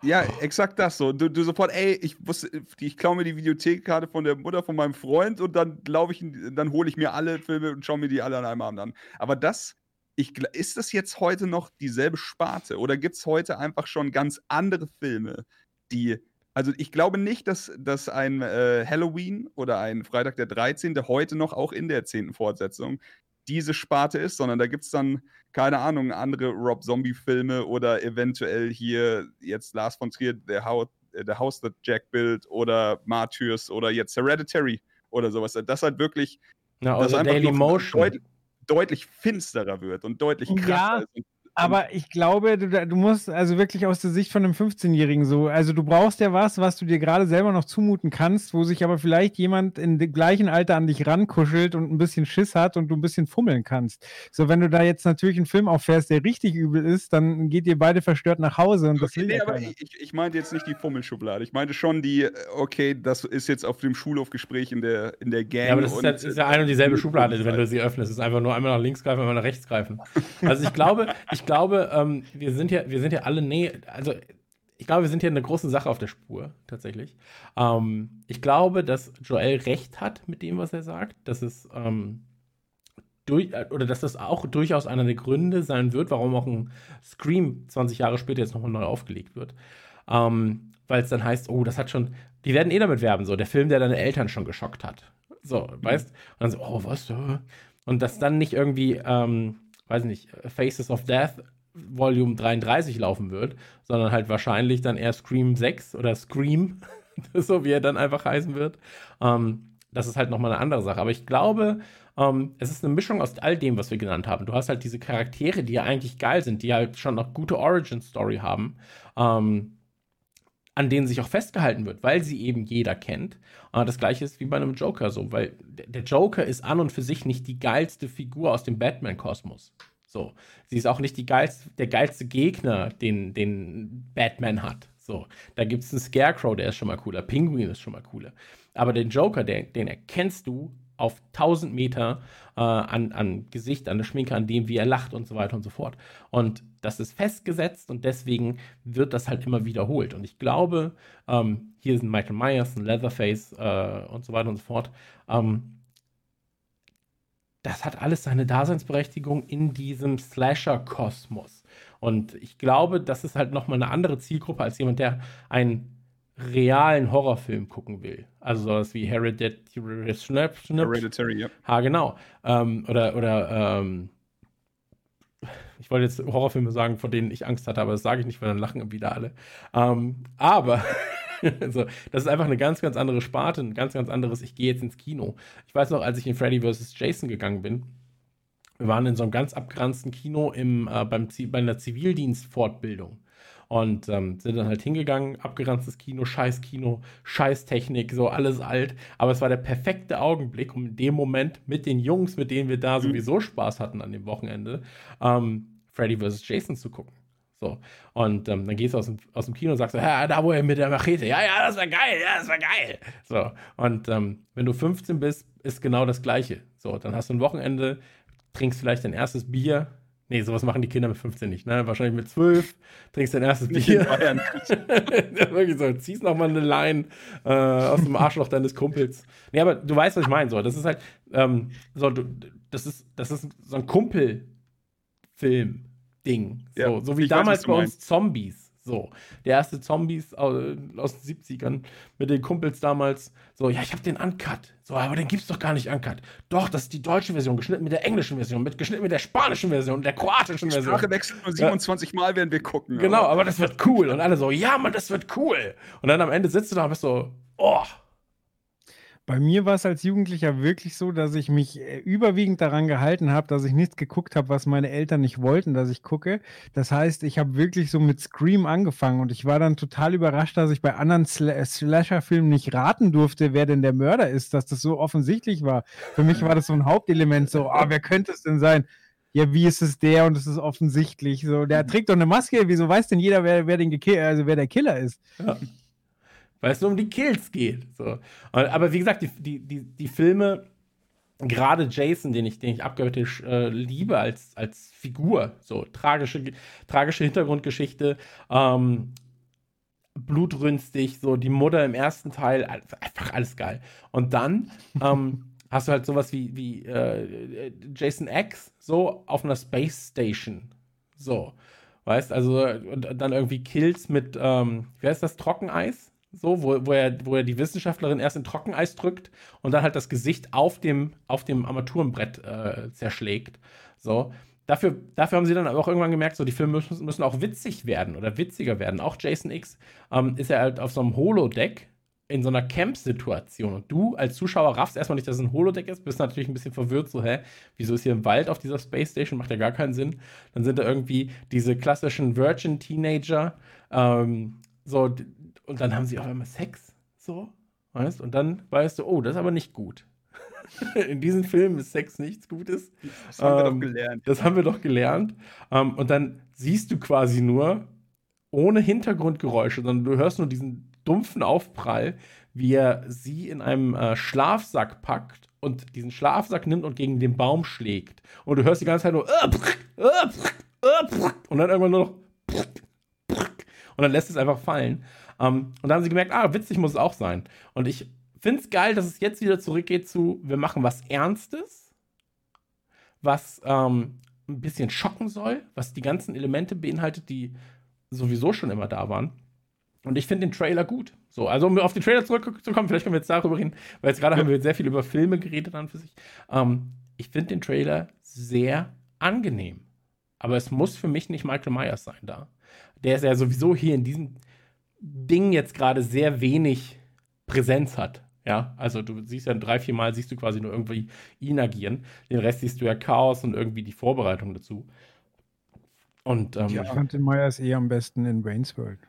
Ja, exakt das so. Du, du sofort, ey, ich wusste, ich klaue mir die Videothekkarte von der Mutter von meinem Freund und dann laufe ich, dann hole ich mir alle Filme und schaue mir die alle an einem Abend an. Aber das, ich, ist das jetzt heute noch dieselbe Sparte oder gibt es heute einfach schon ganz andere Filme, die, also ich glaube nicht, dass, dass ein äh, Halloween oder ein Freitag der 13. heute noch auch in der 10. Fortsetzung diese Sparte ist, sondern da gibt es dann, keine Ahnung, andere Rob Zombie-Filme oder eventuell hier jetzt Lars von Trier, der Haus, äh, der House That Jack Built oder Martyrs oder jetzt Hereditary oder sowas. Das halt wirklich, Na, das also einfach Daily Motion. Deut deutlich finsterer wird und deutlich Ja, krasser ist. Aber ich glaube, du, du musst also wirklich aus der Sicht von einem 15-Jährigen so, also du brauchst ja was, was du dir gerade selber noch zumuten kannst, wo sich aber vielleicht jemand in dem gleichen Alter an dich rankuschelt und ein bisschen Schiss hat und du ein bisschen fummeln kannst. So, wenn du da jetzt natürlich einen Film auffährst, der richtig übel ist, dann geht ihr beide verstört nach Hause und das Okay, will nee, ja aber keiner. ich, ich meinte jetzt nicht die Fummelschublade. Ich meinte schon die, äh, okay, das ist jetzt auf dem Schulhofgespräch in der, in der Gang. Ja, aber das ist, ja, das ist ja eine und dieselbe Schublade, wenn du halt. sie öffnest. Es ist einfach nur einmal nach links greifen, einmal nach rechts greifen. Also ich glaube, ich glaube, ähm, wir sind ja, wir sind ja alle, nee, also ich glaube, wir sind hier in einer großen Sache auf der Spur, tatsächlich. Ähm, ich glaube, dass Joel recht hat mit dem, was er sagt, dass es ähm, durch, äh, oder dass das auch durchaus einer der Gründe sein wird, warum auch ein Scream 20 Jahre später jetzt nochmal neu aufgelegt wird. Ähm, Weil es dann heißt, oh, das hat schon, die werden eh damit werben, so, der Film, der deine Eltern schon geschockt hat. So, weißt? Und dann so, oh, was? Und dass dann nicht irgendwie, ähm, weiß nicht, Faces of Death Volume 33 laufen wird, sondern halt wahrscheinlich dann eher Scream 6 oder Scream, so wie er dann einfach heißen wird. Ähm, das ist halt nochmal eine andere Sache. Aber ich glaube, ähm, es ist eine Mischung aus all dem, was wir genannt haben. Du hast halt diese Charaktere, die ja eigentlich geil sind, die halt schon noch gute Origin-Story haben, ähm, an denen sich auch festgehalten wird, weil sie eben jeder kennt. Äh, das gleiche ist wie bei einem Joker so, weil der Joker ist an und für sich nicht die geilste Figur aus dem Batman-Kosmos. So. Sie ist auch nicht die geilste, der geilste Gegner, den, den Batman hat. So. Da gibt es einen Scarecrow, der ist schon mal cooler. Penguin ist schon mal cooler. Aber den Joker, der, den erkennst du auf 1000 Meter äh, an, an Gesicht, an der Schminke, an dem, wie er lacht und so weiter und so fort. Und das ist festgesetzt und deswegen wird das halt immer wiederholt. Und ich glaube, ähm, hier sind Michael Myers, ein Leatherface äh, und so weiter und so fort. Ähm, das hat alles seine Daseinsberechtigung in diesem Slasher-Kosmos. Und ich glaube, das ist halt nochmal eine andere Zielgruppe als jemand, der einen realen Horrorfilm gucken will. Also sowas wie Hereditary, Snap, Snap, Hereditary, ja. Ha, genau. Ähm, oder, oder, ähm, ich wollte jetzt Horrorfilme sagen, vor denen ich Angst hatte, aber das sage ich nicht, weil dann lachen wieder alle. Ähm, aber, so, das ist einfach eine ganz, ganz andere Sparte, ein ganz, ganz anderes, ich gehe jetzt ins Kino. Ich weiß noch, als ich in Freddy vs. Jason gegangen bin, wir waren in so einem ganz abgeranzten Kino im, äh, beim, bei einer Zivildienstfortbildung. Und ähm, sind dann halt hingegangen, abgeranztes Kino, scheiß Kino, scheiß Technik, so alles alt. Aber es war der perfekte Augenblick, um in dem Moment mit den Jungs, mit denen wir da mhm. sowieso Spaß hatten an dem Wochenende, ähm, Freddy vs. Jason zu gucken. So. Und ähm, dann gehst du aus dem, aus dem Kino und sagst, ja, da wo er mit der Machete, ja, ja, das war geil, ja, das war geil. So. Und ähm, wenn du 15 bist, ist genau das Gleiche. So, dann hast du ein Wochenende, trinkst vielleicht dein erstes Bier. Nee, sowas machen die Kinder mit 15 nicht, ne? Wahrscheinlich mit 12 trinkst dein erstes nicht Bier. Wirklich so, ziehst nochmal eine Line äh, aus dem Arschloch deines Kumpels. Nee, aber du weißt, was ich meine. So, das ist halt, ähm, so, du, das ist, das ist so ein Kumpelfilm. Ding. So, ja, so wie damals bei uns Zombies. So, der erste Zombies aus, den 70ern mit den Kumpels damals. So, ja, ich habe den Uncut. So, aber den gibt's doch gar nicht Uncut. Doch, das ist die deutsche Version, geschnitten mit der englischen Version, mit geschnitten mit der spanischen Version, der kroatischen die Version. Sprache wechselt nur 27 ja. Mal, werden wir gucken. Genau, aber. aber das wird cool. Und alle so, ja, Mann, das wird cool. Und dann am Ende sitzt du da und bist so, oh, bei mir war es als Jugendlicher wirklich so, dass ich mich äh, überwiegend daran gehalten habe, dass ich nichts geguckt habe, was meine Eltern nicht wollten, dass ich gucke. Das heißt, ich habe wirklich so mit Scream angefangen und ich war dann total überrascht, dass ich bei anderen Sl äh, Slasher-Filmen nicht raten durfte, wer denn der Mörder ist, dass das so offensichtlich war. Für mich war das so ein Hauptelement, so, oh, wer könnte es denn sein? Ja, wie ist es der? Und es ist offensichtlich so. Der trägt doch eine Maske. Wieso weiß denn jeder, wer, wer den also wer der Killer ist? Ja weil es nur um die Kills geht. So. Aber wie gesagt, die, die, die, die Filme, gerade Jason, den ich, den ich abgöttisch äh, liebe als, als Figur, so tragische, tragische Hintergrundgeschichte, ähm, blutrünstig, so die Mutter im ersten Teil, einfach alles geil. Und dann ähm, hast du halt sowas wie, wie äh, Jason X, so auf einer Space Station. So. Weißt, also, und dann irgendwie Kills mit, ähm, wie heißt das, Trockeneis? So, wo, wo, er, wo er die Wissenschaftlerin erst in Trockeneis drückt und dann halt das Gesicht auf dem, auf dem Armaturenbrett äh, zerschlägt. So. Dafür, dafür haben sie dann aber auch irgendwann gemerkt, so die Filme müssen, müssen auch witzig werden oder witziger werden. Auch Jason X ähm, ist er halt auf so einem Holodeck in so einer Camp-Situation. Und du als Zuschauer raffst erstmal nicht, dass es ein Holodeck ist, bist natürlich ein bisschen verwirrt, so, hä, wieso ist hier ein Wald auf dieser Space Station? Macht ja gar keinen Sinn. Dann sind da irgendwie diese klassischen Virgin-Teenager, ähm, so, und dann haben sie auf einmal Sex, so, weißt Und dann weißt du, oh, das ist aber nicht gut. In diesem Film ist Sex nichts Gutes. Das haben ähm, wir doch ähm, gelernt. Das haben wir doch gelernt. Ähm, und dann siehst du quasi nur, ohne Hintergrundgeräusche, sondern du hörst nur diesen dumpfen Aufprall, wie er sie in einem äh, Schlafsack packt und diesen Schlafsack nimmt und gegen den Baum schlägt. Und du hörst die ganze Zeit nur und dann irgendwann nur noch und dann lässt es einfach fallen. Um, ähm, und dann haben sie gemerkt, ah, witzig muss es auch sein. Und ich finde es geil, dass es jetzt wieder zurückgeht zu, wir machen was Ernstes, was ähm, ein bisschen schocken soll, was die ganzen Elemente beinhaltet, die sowieso schon immer da waren. Und ich finde den Trailer gut. So, also um auf den Trailer zurückzukommen, vielleicht können wir jetzt darüber reden, weil jetzt gerade ja. haben wir sehr viel über Filme geredet an für sich. Ähm, ich finde den Trailer sehr angenehm. Aber es muss für mich nicht Michael Myers sein da. Der ist ja sowieso hier in diesem, Ding jetzt gerade sehr wenig Präsenz hat. Ja, also du siehst ja drei, vier Mal siehst du quasi nur irgendwie ihn agieren. Den Rest siehst du ja Chaos und irgendwie die Vorbereitung dazu. Und ähm, ja, ich fand den Myers eh am besten in Wayne's World.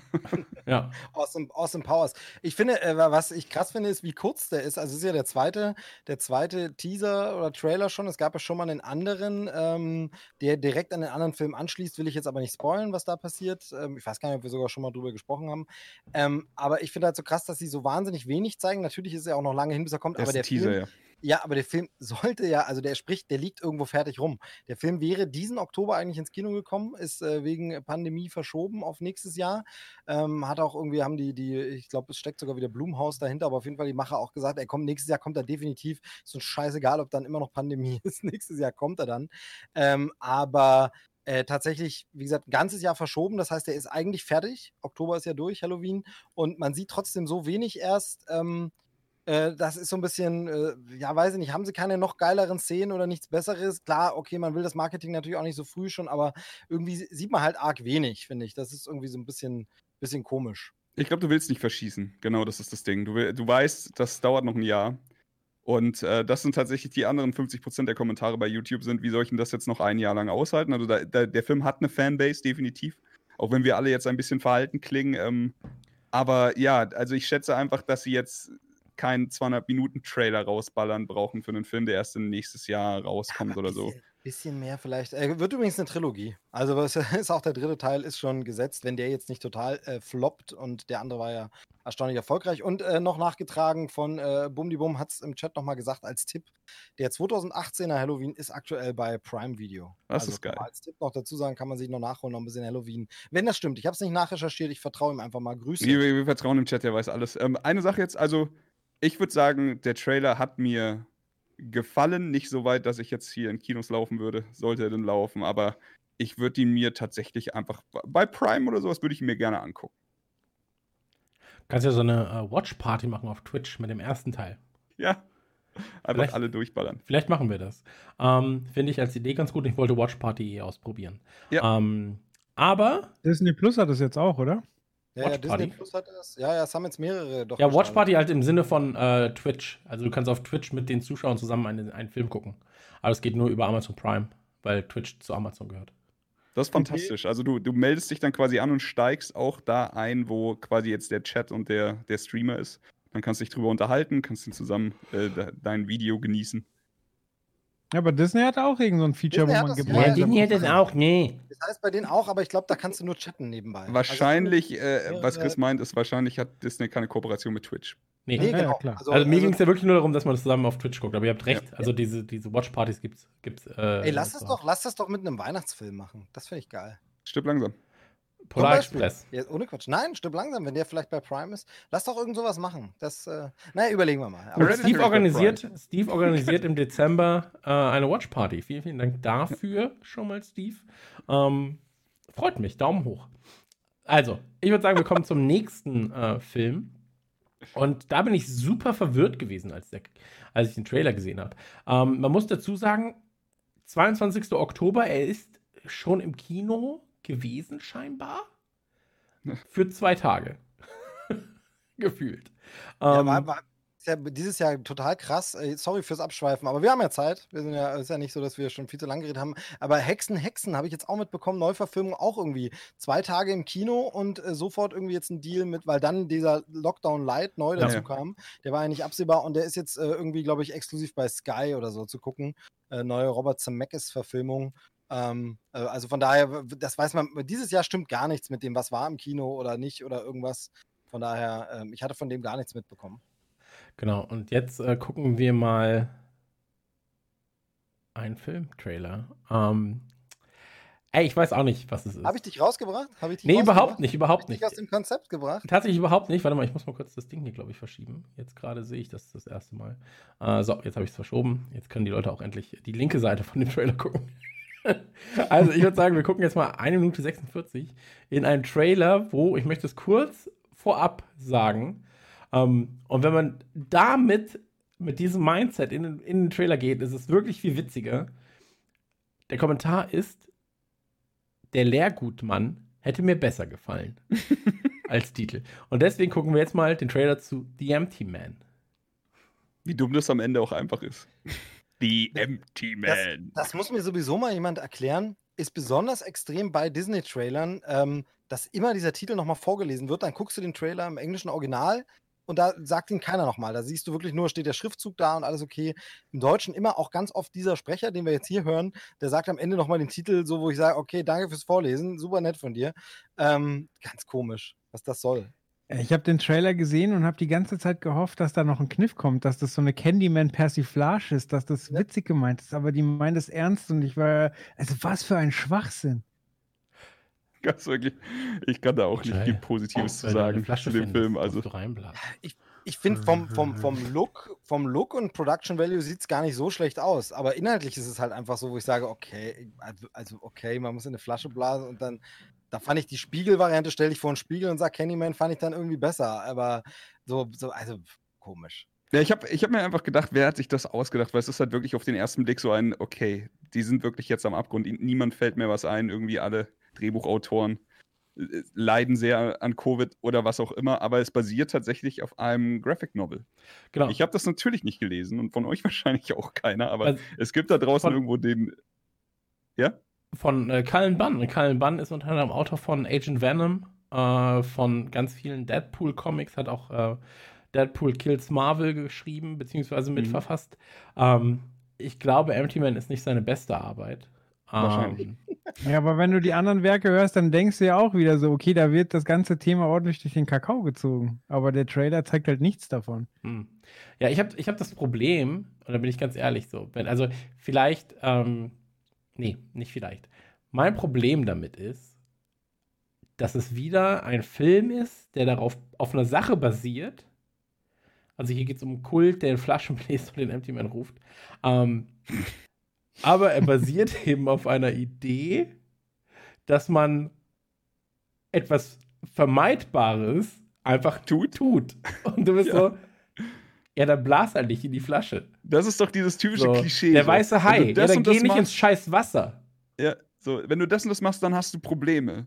ja. Awesome, awesome Powers. Ich finde, äh, was ich krass finde, ist, wie kurz der ist. Also es ist ja der zweite, der zweite Teaser oder Trailer schon. Es gab ja schon mal einen anderen, ähm, der direkt an den anderen Film anschließt. Will ich jetzt aber nicht spoilen, was da passiert. Ähm, ich weiß gar nicht, ob wir sogar schon mal drüber gesprochen haben. Ähm, aber ich finde halt so krass, dass sie so wahnsinnig wenig zeigen. Natürlich ist es ja auch noch lange hin, bis er kommt. Das aber der Teaser, Film, ja. Ja, aber der Film sollte ja, also der spricht, der liegt irgendwo fertig rum. Der Film wäre diesen Oktober eigentlich ins Kino gekommen, ist äh, wegen Pandemie verschoben auf nächstes Jahr. Ähm, hat auch irgendwie, haben die, die, ich glaube, es steckt sogar wieder Blumhaus dahinter, aber auf jeden Fall die Macher auch gesagt, er kommt nächstes Jahr kommt er definitiv. Ist uns scheißegal, ob dann immer noch Pandemie ist. nächstes Jahr kommt er dann. Ähm, aber äh, tatsächlich, wie gesagt, ein ganzes Jahr verschoben. Das heißt, er ist eigentlich fertig. Oktober ist ja durch, Halloween. Und man sieht trotzdem so wenig erst. Ähm, äh, das ist so ein bisschen, äh, ja, weiß ich nicht, haben sie keine noch geileren Szenen oder nichts Besseres? Klar, okay, man will das Marketing natürlich auch nicht so früh schon, aber irgendwie sieht man halt arg wenig, finde ich. Das ist irgendwie so ein bisschen, bisschen komisch. Ich glaube, du willst nicht verschießen. Genau, das ist das Ding. Du, du weißt, das dauert noch ein Jahr. Und äh, das sind tatsächlich die anderen 50% der Kommentare bei YouTube sind, wie soll ich denn das jetzt noch ein Jahr lang aushalten? Also da, da, der Film hat eine Fanbase, definitiv. Auch wenn wir alle jetzt ein bisschen verhalten klingen. Ähm, aber ja, also ich schätze einfach, dass sie jetzt keinen 200-Minuten-Trailer rausballern brauchen für einen Film, der erst nächstes Jahr rauskommt Ja, oder so. bisschen, bisschen mehr vielleicht. Äh, wird übrigens eine Trilogie. Also was ist auch der dritte Teil ist schon gesetzt, wenn der jetzt nicht total äh, floppt und der andere war ja erstaunlich erfolgreich. Und äh, noch nachgetragen von äh, Bumdibum hat es im Chat nochmal gesagt als Tipp, der 2018er Halloween ist aktuell bei Prime Video. Das also ist geil. Als Tipp noch dazu sagen, kann man sich noch nachholen, noch ein bisschen Halloween. Wenn das stimmt, ich habe es nicht nachrecherchiert, ich vertraue ihm einfach mal. Grüße. Wir, wir, wir vertrauen im Chat, der weiß alles. Ähm, eine Sache jetzt, also ich würde sagen, der Trailer hat mir gefallen. Nicht so weit, dass ich jetzt hier in Kinos laufen würde, sollte er denn laufen, aber ich würde ihn mir tatsächlich einfach bei Prime oder sowas würde ich ihn mir gerne angucken. Kannst ja so eine äh, Watch-Party machen auf Twitch mit dem ersten Teil. Ja. Einfach Vielleicht- alle durchballern. Vielleicht machen wir das. Ähm, Finde ich als Idee ganz gut. Ich wollte Watch Party eh ausprobieren. Ja. Ähm, aber, Disney Plus hat das jetzt auch, oder? Ja, ja, Watch Disney Party? Plus hat das. Ja, ja, es haben jetzt mehrere doch. ja, Watch. Party halt im Sinne von äh, Twitch. Also du kannst auf Twitch mit den Zuschauern zusammen einen, einen Film gucken. Aber es geht nur über Amazon Prime, weil Twitch zu Amazon gehört. Das ist fantastisch. Also du, du meldest dich dann quasi an und steigst auch da ein, wo quasi jetzt der Chat und der, der Streamer ist. Dann kannst du dich drüber unterhalten, kannst dann zusammen äh, de dein Video genießen. Ja, aber Disney hat auch irgend so ein Feature, Disney wo hat man das, ja, gemeinsam. ja, Disney auch, nee. Das heißt bei denen auch, aber ich glaube, da kannst du nur chatten nebenbei. Wahrscheinlich, äh, mehrere- was Chris meint, ist, wahrscheinlich hat Disney keine Kooperation mit Twitch. Nee. Also, nee, Ja, ja, genau. klar. Also, Also mir also, ging es ja wirklich nur darum, dass man das zusammen auf Twitch guckt. Aber ihr habt recht. Ja. Also diese, diese Watch-Partys gibt's. gibt's äh, ey, lass das so. doch, lass das doch mit einem Weihnachtsfilm machen. Das finde ich geil. Stirb langsam. Polar. Express. Ja, ohne Quatsch. Nein, stimmt langsam, wenn der vielleicht bei Prime ist. Lass doch irgend sowas machen. Das, äh, naja, überlegen wir mal. Aber Steve organisiert, Steve organisiert im Dezember äh, eine Watch-Party. Vielen, vielen Dank dafür schon mal, Steve. Ähm, freut mich. Daumen hoch. Also, ich würde sagen, wir kommen zum nächsten äh, Film. Und da bin ich super verwirrt gewesen, als, der, als ich den Trailer gesehen habe. Ähm, man muss dazu sagen, 22. Oktober, er ist schon im Kino gewesen, scheinbar. Für zwei Tage. Gefühlt. ja, Ähm, war, war, ist ja dieses Jahr total krass. Äh, Sorry fürs Abschweifen, aber wir haben ja Zeit. Wir sind ja, ist ja nicht so, dass wir schon viel zu lange geredet haben. Aber Hexen, Hexen habe ich jetzt auch mitbekommen. Neuverfilmung auch irgendwie. Zwei Tage im Kino und äh, sofort irgendwie jetzt ein Deal mit, weil dann dieser Lockdown Light neu Ja. dazu kam. Der war ja nicht absehbar und der ist jetzt äh, irgendwie, glaube ich, exklusiv bei Sky oder so zu gucken. Äh, neue Robert Zemeckis-Verfilmung. Ähm, äh, also von daher, das weiß man, dieses Jahr stimmt gar nichts mit dem, was war im Kino oder nicht oder irgendwas. Von daher, ähm, ich hatte von dem gar nichts mitbekommen. Genau, und jetzt äh, gucken wir mal einen Filmtrailer. Ähm, ey, ich weiß auch nicht, was es ist. Habe ich dich rausgebracht? Hab ich dich nee, überhaupt rausgebracht? nicht, überhaupt Hab ich nicht. aus dem Konzept gebracht? Tatsächlich überhaupt nicht. Warte mal, ich muss mal kurz das Ding hier, glaube ich, verschieben. Jetzt gerade sehe ich das das erste Mal. Äh, so, jetzt habe ich es verschoben. Jetzt können die Leute auch endlich die linke Seite von dem Trailer gucken. Also, ich würde sagen, wir gucken jetzt mal 1 Minute 46 in einen Trailer, wo ich möchte es kurz vorab sagen. Ähm, und wenn man damit, mit diesem Mindset in, den- in den Trailer geht, ist es wirklich viel witziger. Der Kommentar ist, der Lehrgutmann hätte mir besser gefallen als Titel. Und deswegen gucken wir jetzt mal den Trailer zu The Empty Man. Wie dumm das am Ende auch einfach ist. The Empty Man. Das muss mir sowieso mal jemand erklären. Ist besonders extrem bei Disney-Trailern, ähm, dass immer dieser Titel nochmal vorgelesen wird. Dann guckst du den Trailer im englischen Original und da sagt ihn keiner nochmal. Da siehst du wirklich nur, steht der Schriftzug da und alles okay. Im Deutschen immer auch ganz oft dieser Sprecher, den wir jetzt hier hören, der sagt am Ende nochmal den Titel, so wo ich sage, okay, danke fürs Vorlesen, super nett von dir. Ähm, ganz komisch, was das soll. Ich habe den Trailer gesehen und habe die ganze Zeit gehofft, dass da noch ein Kniff kommt, dass das so eine Candyman-Persiflage ist, dass das Ja. witzig gemeint ist, aber die meint es ernst und ich war, also was für ein Schwachsinn. Ganz wirklich. Ich kann da auch nicht viel Positives zu eine sagen Flasche zu dem Film. Also, reinblasen. Ich finde, vom, vom, vom, Look, vom Look und Production Value sieht es gar nicht so schlecht aus. Aber inhaltlich ist es halt einfach so, wo ich sage, okay, also- also okay, man muss in eine Flasche blasen und dann, da fand ich die Spiegelvariante, stelle ich vor einen Spiegel und sage Candyman, fand ich dann irgendwie besser. Aber so, so also komisch. ja, ich habe ich hab mir einfach gedacht, wer hat sich das ausgedacht? Weil es ist halt wirklich auf den ersten Blick so ein, okay, die sind wirklich jetzt am Abgrund. Niemand fällt mehr was ein. Irgendwie alle Drehbuchautoren äh, leiden sehr an Covid oder was auch immer. Aber es basiert tatsächlich auf einem Graphic Novel. Genau. Ich habe das natürlich nicht gelesen und von euch wahrscheinlich auch keiner. Aber Also, es gibt da draußen irgendwo den. Ja? Von äh, Cullen Bunn. Cullen Bunn ist unter anderem Autor von Agent Venom, äh, von ganz vielen Deadpool-Comics, hat auch äh, Deadpool Kills Marvel geschrieben, beziehungsweise Mhm. mitverfasst. Ähm, ich glaube, Empty Man ist nicht seine beste Arbeit. Wahrscheinlich. Ähm, Ja, aber wenn du die anderen Werke hörst, dann denkst du ja auch wieder so, okay, da wird das ganze Thema ordentlich durch den Kakao gezogen. Aber der Trailer zeigt halt nichts davon. Hm. Ja, ich habe ich hab das Problem, und da bin ich ganz ehrlich so, wenn, also vielleicht, ähm, nee, nicht vielleicht. Mein Problem damit ist, dass es wieder ein Film ist, der darauf auf einer Sache basiert. Also hier geht es um einen Kult, der den Flaschen bläst und den Empty Man ruft. Ähm, aber er basiert eben auf einer Idee, dass man etwas Vermeidbares einfach tut. tut. Und du bist Ja. so, ja, dann blas halt nicht in die Flasche. Das ist doch dieses typische So, Klischee. der weiße Hai, ja, das dann geh nicht ins machst- scheiß Wasser. Ja, so, wenn du das und das machst, dann hast du Probleme.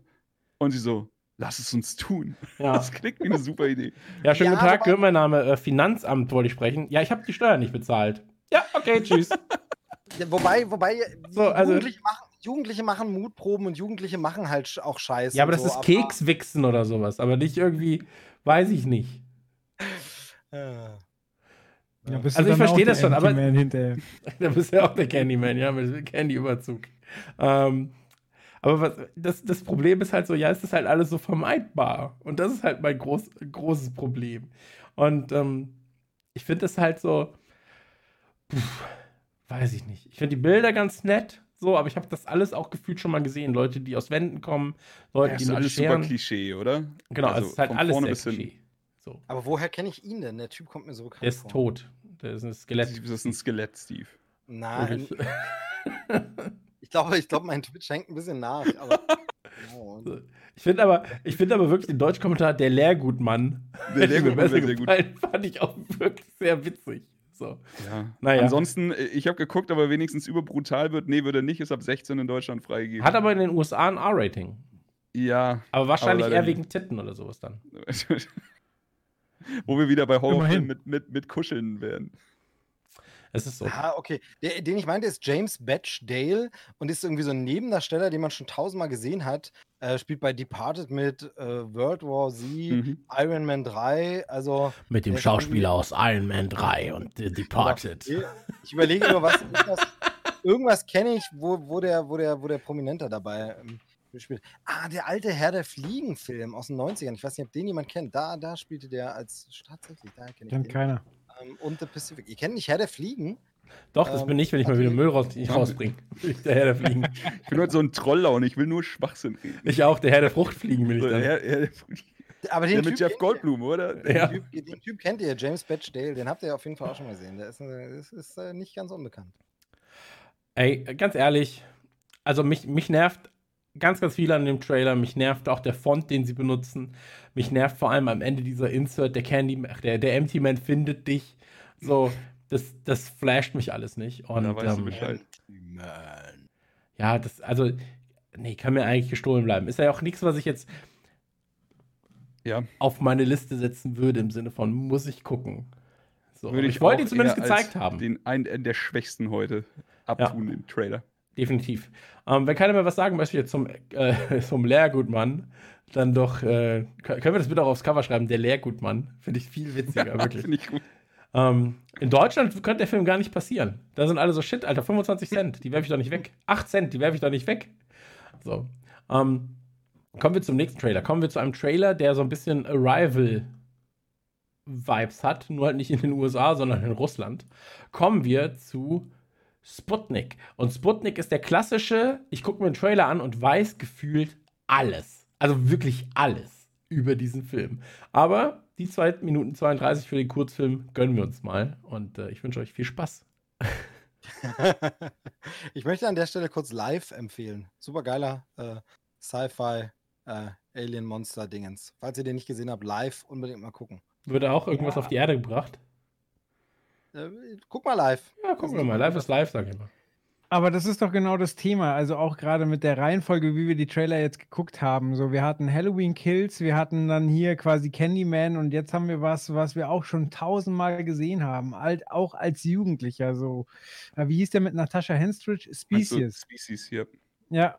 Und sie so, lass es uns tun. Ja, Das klingt wie eine super Idee. ja schönen Ja, guten Tag, gehört mein Name, äh, Finanzamt wollte ich sprechen. Ja, ich habe die Steuern nicht bezahlt. Ja, okay, tschüss. Ja, Wobei, wobei So, also- Jugendliche, machen, Jugendliche machen Mutproben und Jugendliche machen halt auch Scheiße. ja, aber das so, ist Kekswichsen oder sowas, aber nicht irgendwie, weiß ich nicht. Äh, Ja, bist Also du ich dann versteh auch das schon, aber-. Da bist du ja auch der Candyman, ja, mit dem Candy-Überzug. Ähm, aber was, das, das Problem ist halt so, ja, es ist halt alles so vermeidbar. Und das ist halt mein groß, großes Problem. Und ähm, ich finde das halt so, pff, weiß ich nicht. Ich finde die Bilder ganz nett, so, aber ich habe das alles auch gefühlt schon mal gesehen. Leute, die aus Wänden kommen, Leute, Das die ist mit alles Scheren. super Klischee, oder? Genau, also, es ist halt alles sehr. Klischee. So. aber woher kenne ich ihn denn? Der Typ kommt mir so bekannt Der ist vor. tot. Der ist ein Skelett. Das ist ein Skelett, Steve. Nein, ich glaube, ich glaube, mein Twitch hängt ein bisschen nach. Aber. So. Ich finde aber, ich finde aber wirklich den Deutschkommentar der Lehrgutmann. Der Lehrgutmann sehr gut. gefallen, Fand ich auch wirklich sehr witzig. So. Ja. Naja. Ansonsten, äh, ich habe geguckt, aber wenigstens überbrutal wird. Nee, würde nicht, ist ab 16 in Deutschland freigegeben. Hat aber in den USA ein R-Rating. Ja. Aber wahrscheinlich leider eher wegen Titten oder sowas dann. Wo wir wieder bei Horrorfilmen mit, mit, mit Kuscheln wären. Es ist so. Ah, okay. Der, den ich meinte, ist James Batchdale und ist irgendwie so ein Nebendarsteller, den man schon tausendmal gesehen hat. Äh, spielt bei Departed mit äh, World War Z, Mhm. Iron Man 3. Also, Mit dem ist Schauspieler aus Iron Man 3 und The Departed. ich überlege nur, was. Irgendwas, irgendwas kenne ich, wo, wo, der, wo, der, wo der Prominenter dabei ähm, spielt. Ah, der alte Herr der Fliegen-Film aus den 90ern. Ich weiß nicht, ob den jemand kennt. Da, da spielte der als. Tatsächlich, da kenne ich Kennt den. keiner. Ähm, und The Pacific. Ihr kennt nicht Herr der Fliegen? Doch, das Ähm, bin ich, wenn ich mal okay. wieder Müll raus, rausbringe. Ich, der Herr der Fliegen. Ich bin heute so ein Trolllaune, ich will nur Schwachsinn reden. Ich auch, der Herr der Fruchtfliegen bin ich dann. der, der, Aber der den mit Typ Jeff Goldblum, oder? ihr. Ja. Den, typ, den Typ kennt ihr, James Batchdale. Den habt ihr auf jeden Fall auch schon mal gesehen. Der ist, äh, ist, ist äh, nicht ganz unbekannt. Ey, ganz ehrlich, also mich, mich nervt ganz, ganz viel an dem Trailer. Mich nervt auch der Font, den sie benutzen. Mich nervt vor allem am Ende dieser Insert, der Candy, ach, der, der Empty Man findet dich. So, das, das flasht mich alles nicht. Und, Da weißt du ähm, Bescheid. Ja, das, also, nee, kann mir eigentlich gestohlen bleiben. Ist ja auch nichts, was ich jetzt Ja, auf meine Liste setzen würde, im Sinne von, muss ich gucken. So, würde ich, ich wollte ihn zumindest gezeigt haben. Den einen der schwächsten heute abtun im Trailer. Definitiv. Ähm, wenn keiner mehr was sagen möchte zum, äh, zum Lehrgutmann, dann doch, äh, können wir das bitte auch aufs Cover schreiben, der Lehrgutmann. Finde ich viel witziger, wirklich. Finde ich gut. Ähm, in Deutschland könnte der Film gar nicht passieren. Da sind alle so, shit, Alter, 25 Cent, die werfe ich doch nicht weg. 8 Cent, die werfe ich doch nicht weg. So. Ähm, kommen wir zum nächsten Trailer. Kommen wir zu einem Trailer, der so ein bisschen Arrival-Vibes hat, nur halt nicht in den USA, sondern in Russland. Kommen wir zu Sputnik. Und Sputnik ist der klassische, ich gucke mir einen Trailer an und weiß gefühlt alles. Also wirklich alles über diesen Film. Aber die 2 Minuten 32 für den Kurzfilm gönnen wir uns mal. Und äh, ich wünsche euch viel Spaß. ich möchte an der Stelle kurz live empfehlen. Super geiler äh, Sci-Fi äh, Alien-Monster-Dingens. Falls ihr den nicht gesehen habt, live unbedingt mal gucken. Würde auch irgendwas auf die Erde gebracht? Äh, guck mal live. Ja, gucken wir mal. Live ist live, sag ich mal. Aber das ist doch genau das Thema. Also auch gerade mit der Reihenfolge, wie wir die Trailer jetzt geguckt haben. So, wir hatten Halloween Kills, wir hatten dann hier quasi Candyman und jetzt haben wir was, was wir auch schon tausendmal gesehen haben. Alt, auch als Jugendlicher. So, Äh, wie hieß der mit Natascha Henstridge? Species. Species hier. Ja.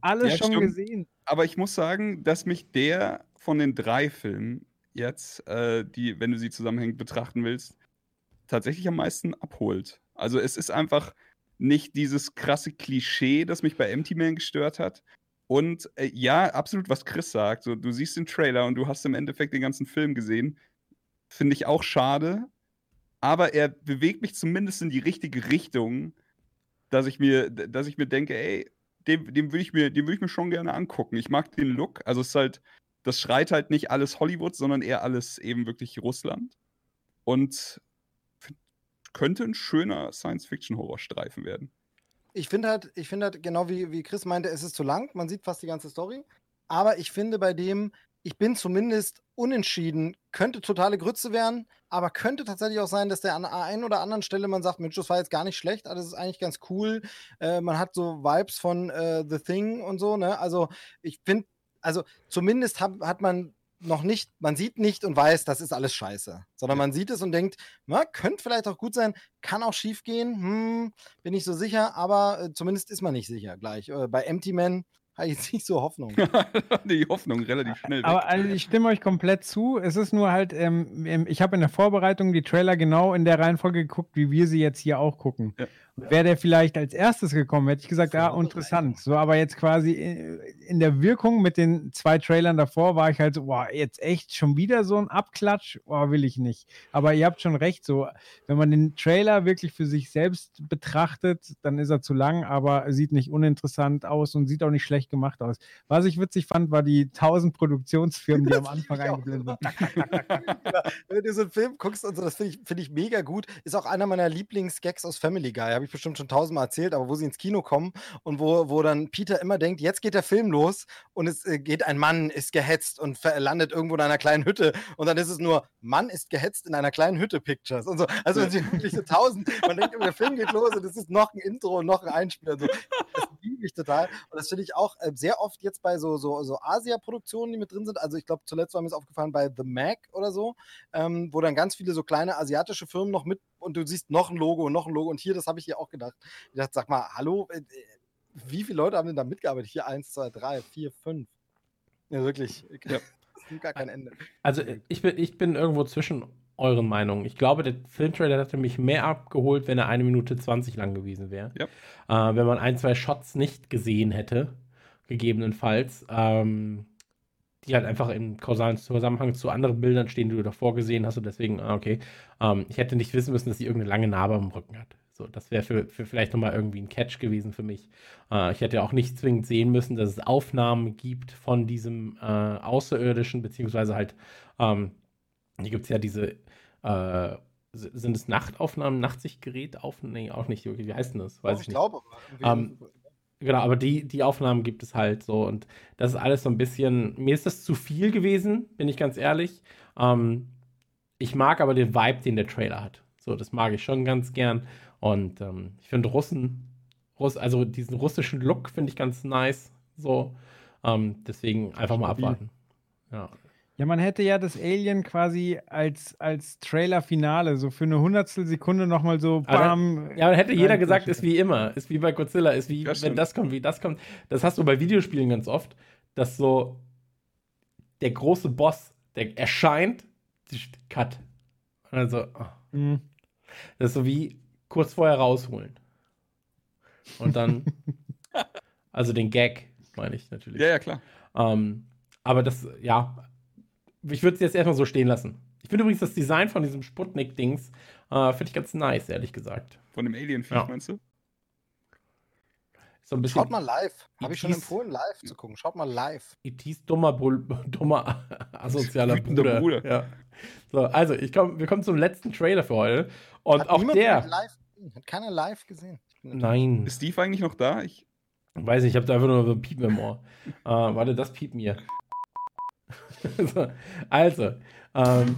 Alles Ja, schon stimmt. gesehen. Aber ich muss sagen, dass mich der von den drei Filmen jetzt, äh, die, wenn du sie zusammenhängend betrachten willst, tatsächlich am meisten abholt. Also es ist einfach nicht dieses krasse Klischee, das mich bei Empty Man gestört hat. Und äh, ja, absolut, was Chris sagt. So, du siehst den Trailer und du hast im Endeffekt den ganzen Film gesehen. Finde ich auch schade. Aber er bewegt mich zumindest in die richtige Richtung, dass ich mir, dass ich mir denke, ey, dem, dem würde ich, würd ich mir schon gerne angucken. Ich mag den Look. Also es ist halt, das schreit halt nicht alles Hollywood, sondern eher alles eben wirklich Russland. Und könnte ein schöner Science-Fiction-Horrorstreifen werden. Ich finde halt, ich finde halt, genau wie, wie Chris meinte, es ist zu lang, man sieht fast die ganze Story. Aber ich finde bei dem, ich bin zumindest unentschieden, könnte totale Grütze werden, aber könnte tatsächlich auch sein, dass der an der einen oder anderen Stelle man sagt, Mensch, das war jetzt gar nicht schlecht, alles ist eigentlich ganz cool. Äh, man hat so Vibes von äh, The Thing und so, ne? Also ich finde, also zumindest hab, hat man noch nicht, man sieht nicht und weiß, das ist alles scheiße. Sondern man sieht es und denkt, na, könnte vielleicht auch gut sein, kann auch schief gehen, hm, bin nicht so sicher, aber äh, zumindest ist man nicht sicher gleich. Äh, bei Empty Man habe ich jetzt nicht so Hoffnung. die Hoffnung relativ schnell weg. Aber also ich stimme euch komplett zu. Es ist nur halt, ähm, ähm, ich habe in der Vorbereitung die Trailer genau in der Reihenfolge geguckt, wie wir sie jetzt hier auch gucken. Ja. Wäre der vielleicht als erstes gekommen, hätte ich gesagt, ah, interessant. So, aber jetzt quasi in, in der Wirkung mit den zwei Trailern davor war ich halt so, boah, jetzt echt schon wieder so ein Abklatsch, boah, will ich nicht. Aber ihr habt schon recht, so, wenn man den Trailer wirklich für sich selbst betrachtet, dann ist er zu lang, aber sieht nicht uninteressant aus und sieht auch nicht schlecht gemacht aus. Was ich witzig fand, war die tausend Produktionsfirmen, die am Das Anfang ich auch. eingeblendet sind. Wenn du so einen Film guckst und so, das finde ich, find ich mega gut. Ist auch einer meiner Lieblingsgags aus Family Guy. Habe ich bestimmt schon tausendmal erzählt, aber wo sie ins Kino kommen und wo, wo dann Peter immer denkt, jetzt geht der Film los und es äh, geht ein Mann, ist gehetzt und landet irgendwo in einer kleinen Hütte und dann ist es nur, Mann ist gehetzt in einer kleinen Hütte Pictures und so. Also wenn sie wirklich so tausend, man denkt immer, der Film geht los und es ist noch ein Intro und noch ein Einspieler. So. Das liebe ich total. Und das finde ich auch äh, sehr oft jetzt bei so, so, so Asia-Produktionen, die mit drin sind. Also ich glaube, zuletzt war mir es aufgefallen bei The Mac oder so, ähm, wo dann ganz viele so kleine asiatische Firmen noch mit und du siehst noch ein Logo und noch ein Logo. Und hier, das habe ich hier auch gedacht. Ich dachte, sag mal, hallo, äh, äh, wie viele Leute haben denn da mitgearbeitet? Hier eins, zwei, drei, vier, fünf. Ja, wirklich. Ja. Das nimmt gar kein Ende. Also ich bin, ich bin irgendwo zwischen euren Meinungen. Ich glaube, der Filmtrailer hätte mich mehr abgeholt, wenn er eine Minute 20 lang gewesen wäre. Ja. Äh, wenn man ein, zwei Shots nicht gesehen hätte, gegebenenfalls, ähm, die halt einfach im kausalen Zusammenhang zu anderen Bildern stehen, die du davor gesehen hast und deswegen, ah, okay. Ähm, ich hätte nicht wissen müssen, dass sie irgendeine lange Narbe am Rücken hat. So, das wäre für, für vielleicht nochmal irgendwie ein Catch gewesen für mich. Äh, ich hätte auch nicht zwingend sehen müssen, dass es Aufnahmen gibt von diesem äh, Außerirdischen, beziehungsweise halt, ähm, hier gibt es ja diese, äh, sind es Nachtaufnahmen, Nachtsichtgerät auf? Nee, auch nicht. Wie heißt denn das? Weiß Doch, ich nicht. glaube. Ähm, Genau, aber die, die Aufnahmen gibt es halt so und das ist alles so ein bisschen, mir ist das zu viel gewesen, bin ich ganz ehrlich. Ähm, ich mag aber den Vibe, den der Trailer hat. So, das mag ich schon ganz gern und ähm, ich finde Russen, Russ, also diesen russischen Look finde ich ganz nice. So, ähm, deswegen einfach mal abwarten. Ja. Ja, man hätte ja das Alien quasi als, als Trailer-Finale, so für eine Hundertstel Sekunde nochmal so Aber bam. Ja, dann hätte jeder gesagt, ist wie immer, ist wie bei Godzilla, ist wie, Das wenn das kommt, wie das kommt. Das hast du bei Videospielen ganz oft, dass so der große Boss, der erscheint, Cut. Also, oh. Mhm. das ist so wie kurz vorher rausholen. Und dann, also den Gag, meine ich natürlich. Ja, ja, klar. Ähm, aber das, ja, ich würde es jetzt erstmal so stehen lassen. Ich finde übrigens das Design von diesem Sputnik-Dings, äh, finde ich ganz nice, ehrlich gesagt. Von dem Alien-Viech, Ja. meinst du? So ein bisschen Schaut mal live. Habe ich schon E.T.'s empfohlen, live zu gucken. Schaut mal live. E.T.'s dummer, Bull, dummer asozialer Bruder. Bruder. Ja. So, also, ich komm, wir kommen zum letzten Trailer für heute. Und Hat auch der. Live, gesehen? hat keiner live gesehen. Nein, Ist Steve eigentlich noch da? Ich, weiß nicht, ich habe da einfach nur so ein Piepen im Ohr. äh, warte, das piept mir. So, also, ähm,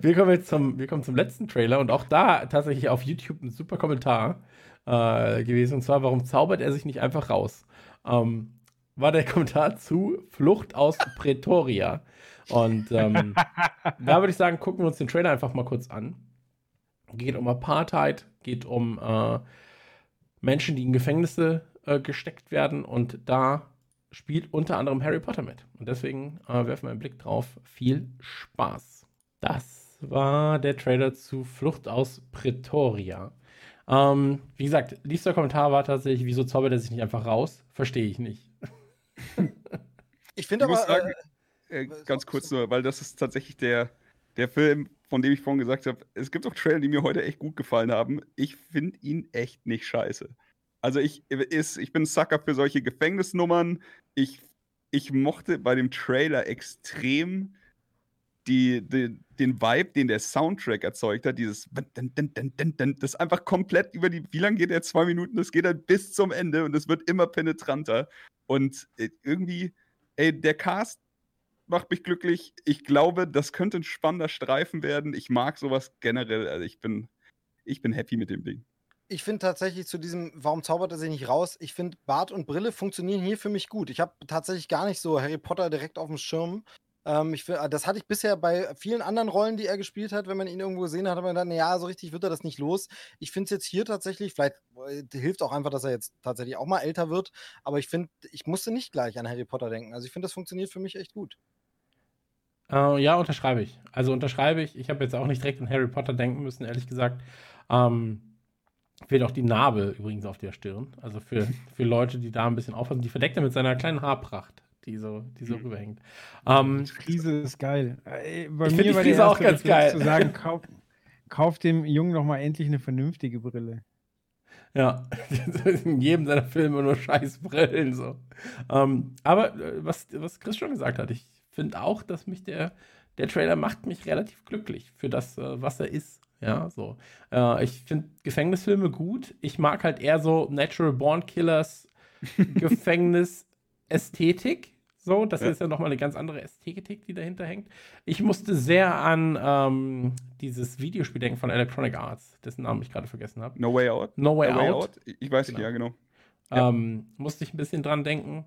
wir kommen jetzt zum, wir kommen zum letzten Trailer und auch da tatsächlich auf YouTube ein super Kommentar äh, gewesen. Und zwar, warum zaubert er sich nicht einfach raus? Ähm, war der Kommentar zu Flucht aus Pretoria. Und ähm, da würde ich sagen, gucken wir uns den Trailer einfach mal kurz an. Geht um Apartheid, geht um äh, Menschen, die in Gefängnisse äh, gesteckt werden und da spielt unter anderem Harry Potter mit. Und deswegen äh, werfen wir einen Blick drauf. Viel Spaß. Das war der Trailer zu Flucht aus Pretoria. Ähm, wie gesagt, liebster Kommentar war tatsächlich, wieso zaubert er sich nicht einfach raus? Verstehe ich nicht. ich finde aber. Sagen, äh, äh, ganz kurz nur, weil das ist tatsächlich der, der Film, von dem ich vorhin gesagt habe, es gibt auch Trailer, die mir heute echt gut gefallen haben. Ich finde ihn echt nicht scheiße. Also ich, ist, ich bin Sucker für solche Gefängnisnummern. Ich, ich mochte bei dem Trailer extrem die, die, den Vibe, den der Soundtrack erzeugt hat, dieses das einfach komplett über die, wie lange geht der? Zwei Minuten, das geht dann bis zum Ende und es wird immer penetranter. Und äh, irgendwie, ey, der Cast macht mich glücklich. Ich glaube, das könnte ein spannender Streifen werden. Ich mag sowas generell. Also ich bin, ich bin happy mit dem Ding ich finde tatsächlich zu diesem, warum zaubert er sich nicht raus? Ich finde, Bart und Brille funktionieren hier für mich gut. Ich habe tatsächlich gar nicht so Harry Potter direkt auf dem Schirm. Ähm, ich, das hatte ich bisher bei vielen anderen Rollen, die er gespielt hat. Wenn man ihn irgendwo gesehen hat, hat man gedacht, naja, so richtig wird er das nicht los. Ich finde es jetzt hier tatsächlich, vielleicht äh, hilft auch einfach, dass er jetzt tatsächlich auch mal älter wird. Aber ich finde, ich musste nicht gleich an Harry Potter denken. Also ich finde, das funktioniert für mich echt gut. Uh, ja, unterschreibe ich. Also unterschreibe ich. Ich habe jetzt auch nicht direkt an Harry Potter denken müssen, ehrlich gesagt. Ähm, Fehlt auch die Narbe übrigens auf der Stirn. Also für, für Leute, die da ein bisschen aufpassen. Die verdeckt er mit seiner kleinen Haarpracht, die so, die so mhm. rüberhängt. Ähm, die Frise ist geil. Äh, bei ich finde die Frise auch ganz geil. Zu sagen, kauf, kauf dem Jungen noch mal endlich eine vernünftige Brille. Ja, in jedem seiner Filme nur scheiß Brillen. So. Ähm, aber äh, was, was Chris schon gesagt hat, ich finde auch, dass mich der, der Trailer macht mich relativ glücklich für das, äh, was er ist. Ja, so. Äh, ich finde Gefängnisfilme gut. Ich mag halt eher so Natural Born Killers Gefängnis-Ästhetik. So, das ja. ist ja nochmal eine ganz andere Ästhetik, die dahinter hängt. Ich musste sehr an ähm, dieses Videospiel denken von Electronic Arts, dessen Namen ich gerade vergessen habe. No Way Out. No Way, no Way Out. Ich weiß nicht, genau. ja, genau. Ähm, musste ich ein bisschen dran denken.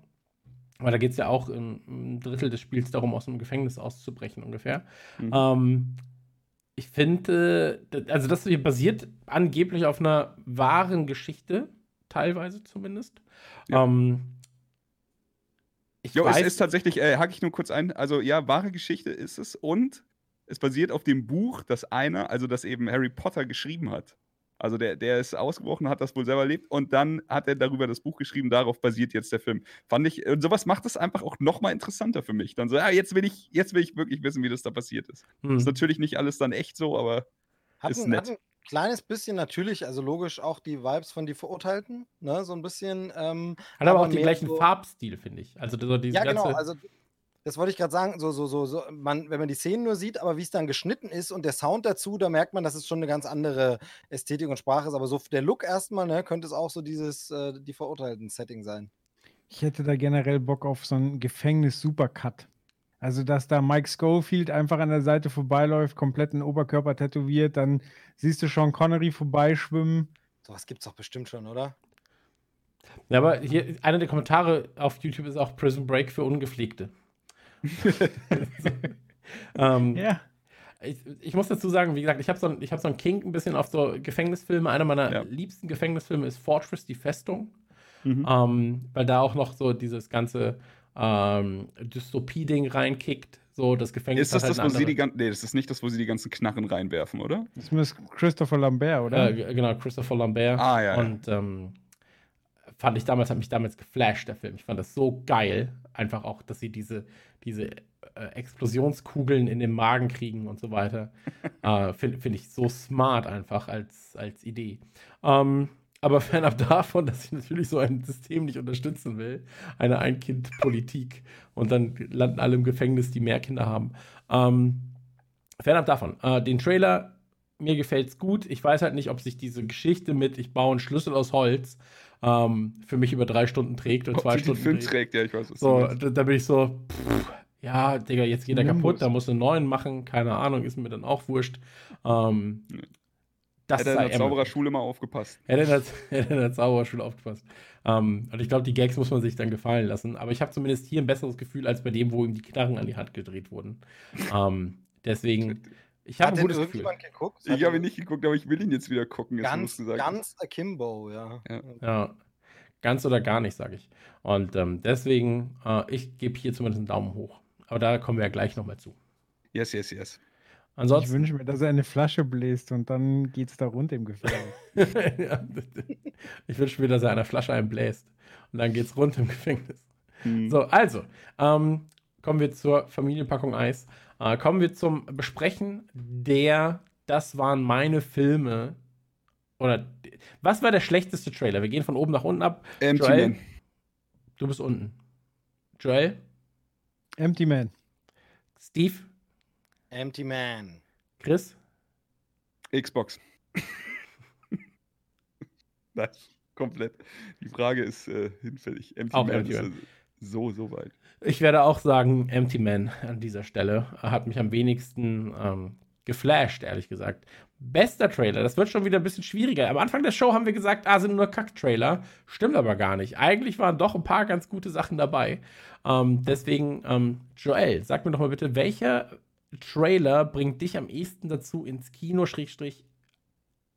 Weil da geht es ja auch ein Drittel des Spiels darum, aus dem Gefängnis auszubrechen ungefähr. Mhm. Ähm, ich finde, also das hier basiert angeblich auf einer wahren Geschichte, teilweise zumindest. Ja. Ähm, ich jo, weiß, es ist tatsächlich, äh, hake ich nur kurz ein, also ja, wahre Geschichte ist es und es basiert auf dem Buch, das einer, also das eben Harry Potter geschrieben hat. Also der, der ist ausgebrochen, hat das wohl selber erlebt und dann hat er darüber das Buch geschrieben, darauf basiert jetzt der Film. Fand ich, und sowas macht es einfach auch nochmal interessanter für mich. Dann so, ja, jetzt will ich, jetzt will ich wirklich wissen, wie das da passiert ist. Hm. Ist natürlich nicht alles dann echt so, aber hat ist ein, nett. Hat ein kleines bisschen natürlich, also logisch auch die Vibes von die Verurteilten, ne, so ein bisschen. Ähm, hat aber, aber auch den gleichen so Farbstil, finde ich. Also so diese ja, genau, also das wollte ich gerade sagen, so, so, so, so, man, wenn man die Szenen nur sieht, aber wie es dann geschnitten ist und der Sound dazu, da merkt man, dass es schon eine ganz andere Ästhetik und Sprache ist. Aber so der Look erstmal, ne, könnte es auch so dieses, äh, die verurteilten Setting sein. Ich hätte da generell Bock auf so einen Gefängnis-Supercut. Also, dass da Mike Schofield einfach an der Seite vorbeiläuft, komplett den Oberkörper tätowiert, dann siehst du Sean Connery vorbeischwimmen. Sowas gibt's doch bestimmt schon, oder? Ja, aber hier, einer der Kommentare auf YouTube ist auch Prison Break für Ungepflegte. ähm, ja. Ich, ich, muss dazu sagen, wie gesagt, ich habe so, ein, hab so einen Kink ein bisschen auf so Gefängnisfilme. Einer meiner ja. liebsten Gefängnisfilme ist Fortress, die Festung. Mhm. Ähm, weil da auch noch so dieses ganze ähm, Dystopie-Ding reinkickt. So, das Gefängnis ist das, halt das, wo sie die ganzen, nee, das ist nicht das, wo sie die ganzen Knarren reinwerfen, oder? Das ist Christopher Lambert, oder? Äh, genau, Christopher Lambert. Ah, ja. Und ähm, fand ich damals, hat mich damals geflasht, der Film. Ich fand das so geil. Einfach auch, dass sie diese, diese äh, Explosionskugeln in den Magen kriegen und so weiter. äh, Finde find ich so smart einfach als, als Idee. Ähm, aber fernab davon, dass ich natürlich so ein System nicht unterstützen will, eine Ein-Kind-Politik und dann landen alle im Gefängnis, die mehr Kinder haben. Ähm, fernab davon, äh, den Trailer, mir gefällt es gut. Ich weiß halt nicht, ob sich diese Geschichte mit, ich baue einen Schlüssel aus Holz, ähm, für mich über drei Stunden trägt oder zwei Ob Stunden. Film trägt, ja, ich weiß was So, da, da, bin ich so, pff, ja, Digga, jetzt geht er kaputt, da muss einen neuen machen, keine Ahnung, ist mir dann auch wurscht. Ähm, das hätte in der Zaubererschule mal aufgepasst. Hätte in der, hätte in der Zaubererschule aufgepasst. Um, und ich glaube, die Gags muss man sich dann gefallen lassen. Aber ich habe zumindest hier ein besseres Gefühl als bei dem, wo ihm die Knarren an die Hand gedreht wurden. um, deswegen, Ich habe gutes Gefühl. irgendjemand geguckt? Ich habe ihn nicht geguckt, aber ich will ihn jetzt wieder gucken. Ganz, ganz akimbo, ja. Ja. Ja, ganz oder gar nicht, sage ich. Und ähm, deswegen, äh, ich gebe hier zumindest einen Daumen hoch. Aber da kommen wir ja gleich nochmal zu. Yes, yes, yes. Ich Ansonsten, wünsche mir, dass er eine Flasche bläst und dann geht's da rund im Gefängnis. Ja, ich wünsche mir, dass er einer Flasche einbläst. Und dann geht's rund im Gefängnis. Hm. So, also, ähm, kommen wir zur Familienpackung Eis. Äh, kommen wir zum Besprechen der, das waren meine Filme. Oder, was war der schlechteste Trailer? Wir gehen von oben nach unten ab. Empty Joel? Man. Du bist unten. Joel? Empty Man. Steve? Empty Man. Chris? Xbox. Nein, komplett. Die Frage ist äh, hinfällig. Empty Auch Man Empty ist Man. So, so weit. Ich werde auch sagen, Empty Man an dieser Stelle hat mich am wenigsten ähm, geflasht, ehrlich gesagt. Bester Trailer, das wird schon wieder ein bisschen schwieriger. Am Anfang der Show haben wir gesagt, ah, sind nur Kack-Trailer. Stimmt aber gar nicht. Eigentlich waren doch ein paar ganz gute Sachen dabei. Ähm, deswegen, ähm, Joel, sag mir doch mal bitte, welcher Trailer bringt dich am ehesten dazu, ins Kino, Schrägstrich,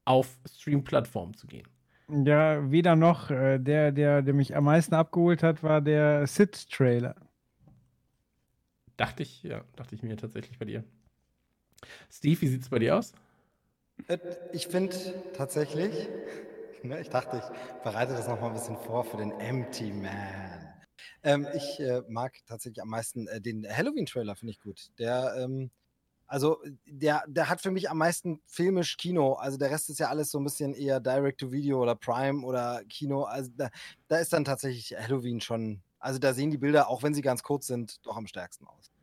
auf Stream-Plattformen zu gehen? Ja, weder noch. Äh, Der, der, der mich am meisten abgeholt hat, war der Sid-Trailer. Dachte ich, ja, dachte ich mir tatsächlich bei dir. Steve, wie sieht es bei dir aus? Äh, Ich finde tatsächlich, ne, ich dachte, ich bereite das nochmal ein bisschen vor für den Empty Man. Ähm, ich äh, mag tatsächlich am meisten äh, den Halloween-Trailer, finde ich gut. Der, ähm, also der, der hat für mich am meisten filmisch Kino. Also der Rest ist ja alles so ein bisschen eher Direct-to-Video oder Prime oder Kino. Also da, da ist dann tatsächlich Halloween schon, also da sehen die Bilder, auch wenn sie ganz kurz sind, doch am stärksten aus.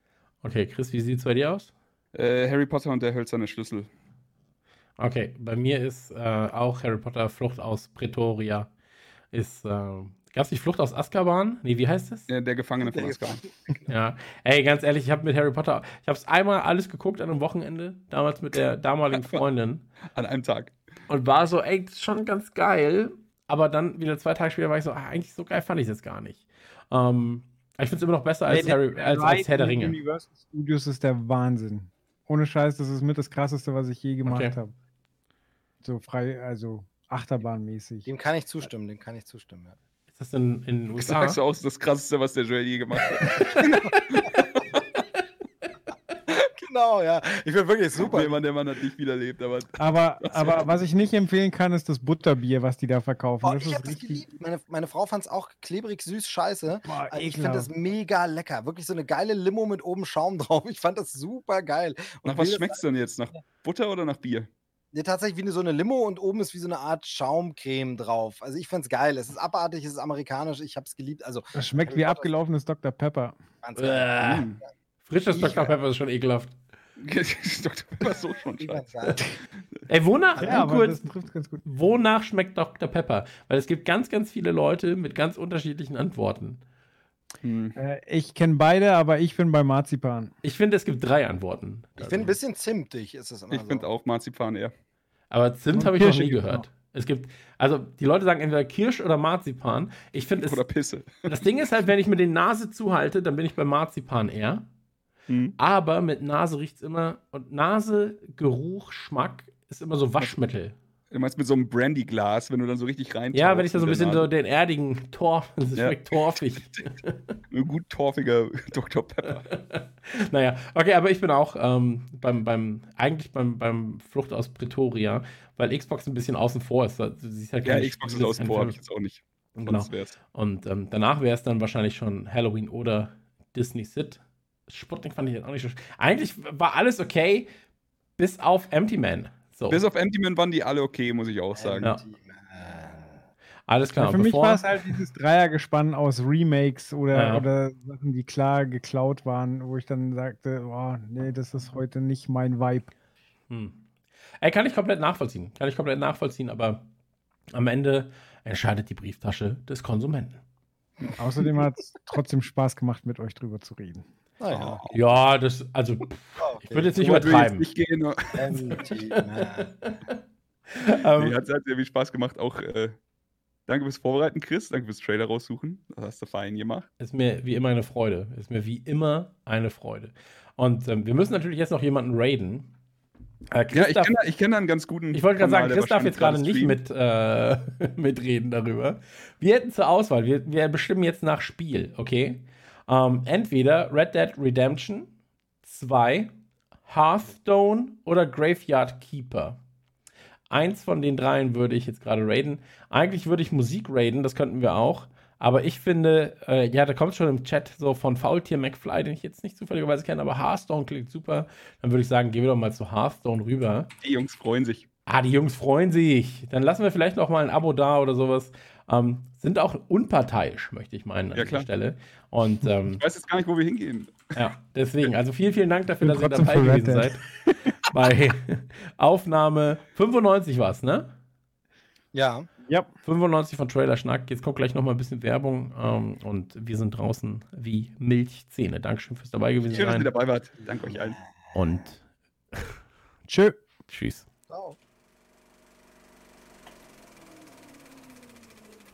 Okay, Chris, wie sieht es bei dir aus? Äh, Harry Potter und der hölzerne Schlüssel. Okay, bei mir ist äh, auch Harry Potter Flucht aus Pretoria. Ist, äh, gab es nicht Flucht aus Azkaban? Nee, wie heißt es? Äh, der Gefangene von Der Azkaban. Ja. Ey, ganz ehrlich, ich habe mit Harry Potter, ich habe es einmal alles geguckt an einem Wochenende, damals mit der damaligen Freundin An einem Tag. und war so, ey, das ist schon ganz geil. Aber dann wieder zwei Tage später war ich so, ah, eigentlich so geil fand ich es jetzt gar nicht. Ähm, ich finde es immer noch besser als, Nee, Harry, der als, als Herr der in Ringe. Universal Studios ist der Wahnsinn. Ohne Scheiß, das ist mit das krasseste, was ich je gemacht Okay. habe. So frei, also achterbahnmäßig. Dem kann ich zustimmen, dem kann ich zustimmen. Ja. Ist das in, in den USA? Sagst du aus, das krasseste, was der Joel je gemacht hat. Genau, ja. Ich bin wirklich super. Nee, Mann, der Mann hat nicht wiederlebt, aber Aber, aber was ich nicht empfehlen kann, ist das Butterbier, was die da verkaufen. Oh, das ich ist das richtig. geliebt. Meine, meine Frau fand es auch klebrig, süß, scheiße. Boah, Also ich finde das mega lecker. Wirklich so eine geile Limo mit oben Schaum drauf. Ich fand das super geil. Und nach was das- schmeckt es denn jetzt? Nach Butter oder nach Bier? Ja, tatsächlich wie eine, so eine Limo und oben ist wie so eine Art Schaumcreme drauf. Also ich find's geil. Es ist abartig, es ist amerikanisch. Ich habe es geliebt. Also Das schmeckt wie abgelaufenes Dr. Pepper. ganz geil. Äh, Mm. frisches Ich- Dr. Pepper ist schon ekelhaft. Dr. Pepper ist so schon scheiße. Ey, wonach, Ja, kurz, wonach schmeckt Dr. Pepper? Weil es gibt ganz, ganz viele Leute mit ganz unterschiedlichen Antworten. Hm. Äh, ich kenne beide, aber ich bin bei Marzipan. Ich finde, es gibt drei Antworten. Ich finde ein bisschen zimtig ist es immer Ich so. finde auch Marzipan eher. Aber Zimt habe ich noch nie gehört. Es gibt, also die Leute sagen entweder Kirsch oder Marzipan. Ich finde, es- Oder Pisse. das Ding ist halt, wenn ich mir die Nase zuhalte, dann bin ich bei Marzipan eher. Hm. Aber mit Nase riecht es immer, und Nase, Geruch, Schmack ist immer so Waschmittel. Du meinst mit so einem Brandy-Glas, wenn du dann so richtig rein Ja, wenn ich da so ein bisschen so den erdigen Torf, das Ja. schmeckt torfig. Ein gut torfiger Dr. Pepper. naja, okay, aber ich bin auch ähm, beim, beim, eigentlich beim, beim Flucht aus Pretoria, weil Xbox ein bisschen außen vor ist. Du siehst halt Ja, Xbox ist außen vor, habe ich jetzt auch nicht. Genau. Und ähm, danach wäre es dann wahrscheinlich schon Halloween oder Disney Sid. Sputnik fand ich jetzt auch nicht so. Eigentlich war alles okay, bis auf Empty Man. So, Bis auf Empty Man waren die alle okay, muss ich auch sagen. Ja. Alles klar. Ja, für mich war es halt dieses Dreiergespann aus Remakes oder, Ja. oder Sachen, die klar geklaut waren, wo ich dann sagte, oh, nee, das ist heute nicht mein Vibe. Hm. Ey, kann ich komplett nachvollziehen. Kann ich komplett nachvollziehen, aber am Ende entscheidet die Brieftasche des Konsumenten. Außerdem hat es trotzdem Spaß gemacht, mit euch drüber zu reden. Naja. Ja, das, also, pff, Okay. ich würde jetzt nicht will ich jetzt übertreiben. Nicht Empty Man. nee, Ähm, hat, sehr viel Spaß gemacht. Auch äh, danke fürs Vorbereiten, Chris. Danke fürs Trailer raussuchen. Das hast du fein gemacht. ist mir wie immer eine Freude. Ist mir wie immer eine Freude. Und ähm, wir müssen natürlich jetzt noch jemanden raiden. Äh, Ja, ich kenne ich kenn da einen ganz guten. Ich wollte gerade sagen, Chris darf jetzt gerade nicht mit, äh, mitreden darüber. Wir hätten zur Auswahl, wir, wir bestimmen jetzt nach Spiel, okay? Ähm, entweder Red Dead Redemption 2, Hearthstone oder Graveyard Keeper. Eins von den dreien würde ich jetzt gerade raiden. Eigentlich würde ich Musik raiden, das könnten wir auch. Aber ich finde, äh, ja, da kommt schon im Chat so von Faultier McFly, den ich jetzt nicht zufälligerweise kenne, aber Hearthstone klingt super. Dann würde ich sagen, gehen wir doch mal zu Hearthstone rüber. Die Jungs freuen sich. Ah, die Jungs freuen sich. Dann lassen wir vielleicht noch mal ein Abo da oder sowas. Ähm, sind auch unparteiisch, möchte ich meinen, an Ja, dieser. Stelle. Und ähm, Ich weiß jetzt gar nicht, wo wir hingehen. ja, deswegen, also vielen, vielen Dank dafür, dass ihr dabei gewesen seid. Bei Aufnahme 95 war es, ne? Ja. Ja. 95 von Trailer Schnack. Jetzt kommt gleich noch mal ein bisschen Werbung. Ähm, und wir sind draußen wie Milchzähne. Dankeschön fürs dabei gewesen Schön, dass ihr sein. dabei wart. Danke euch allen. Und Tschö. tschüss. Ciao.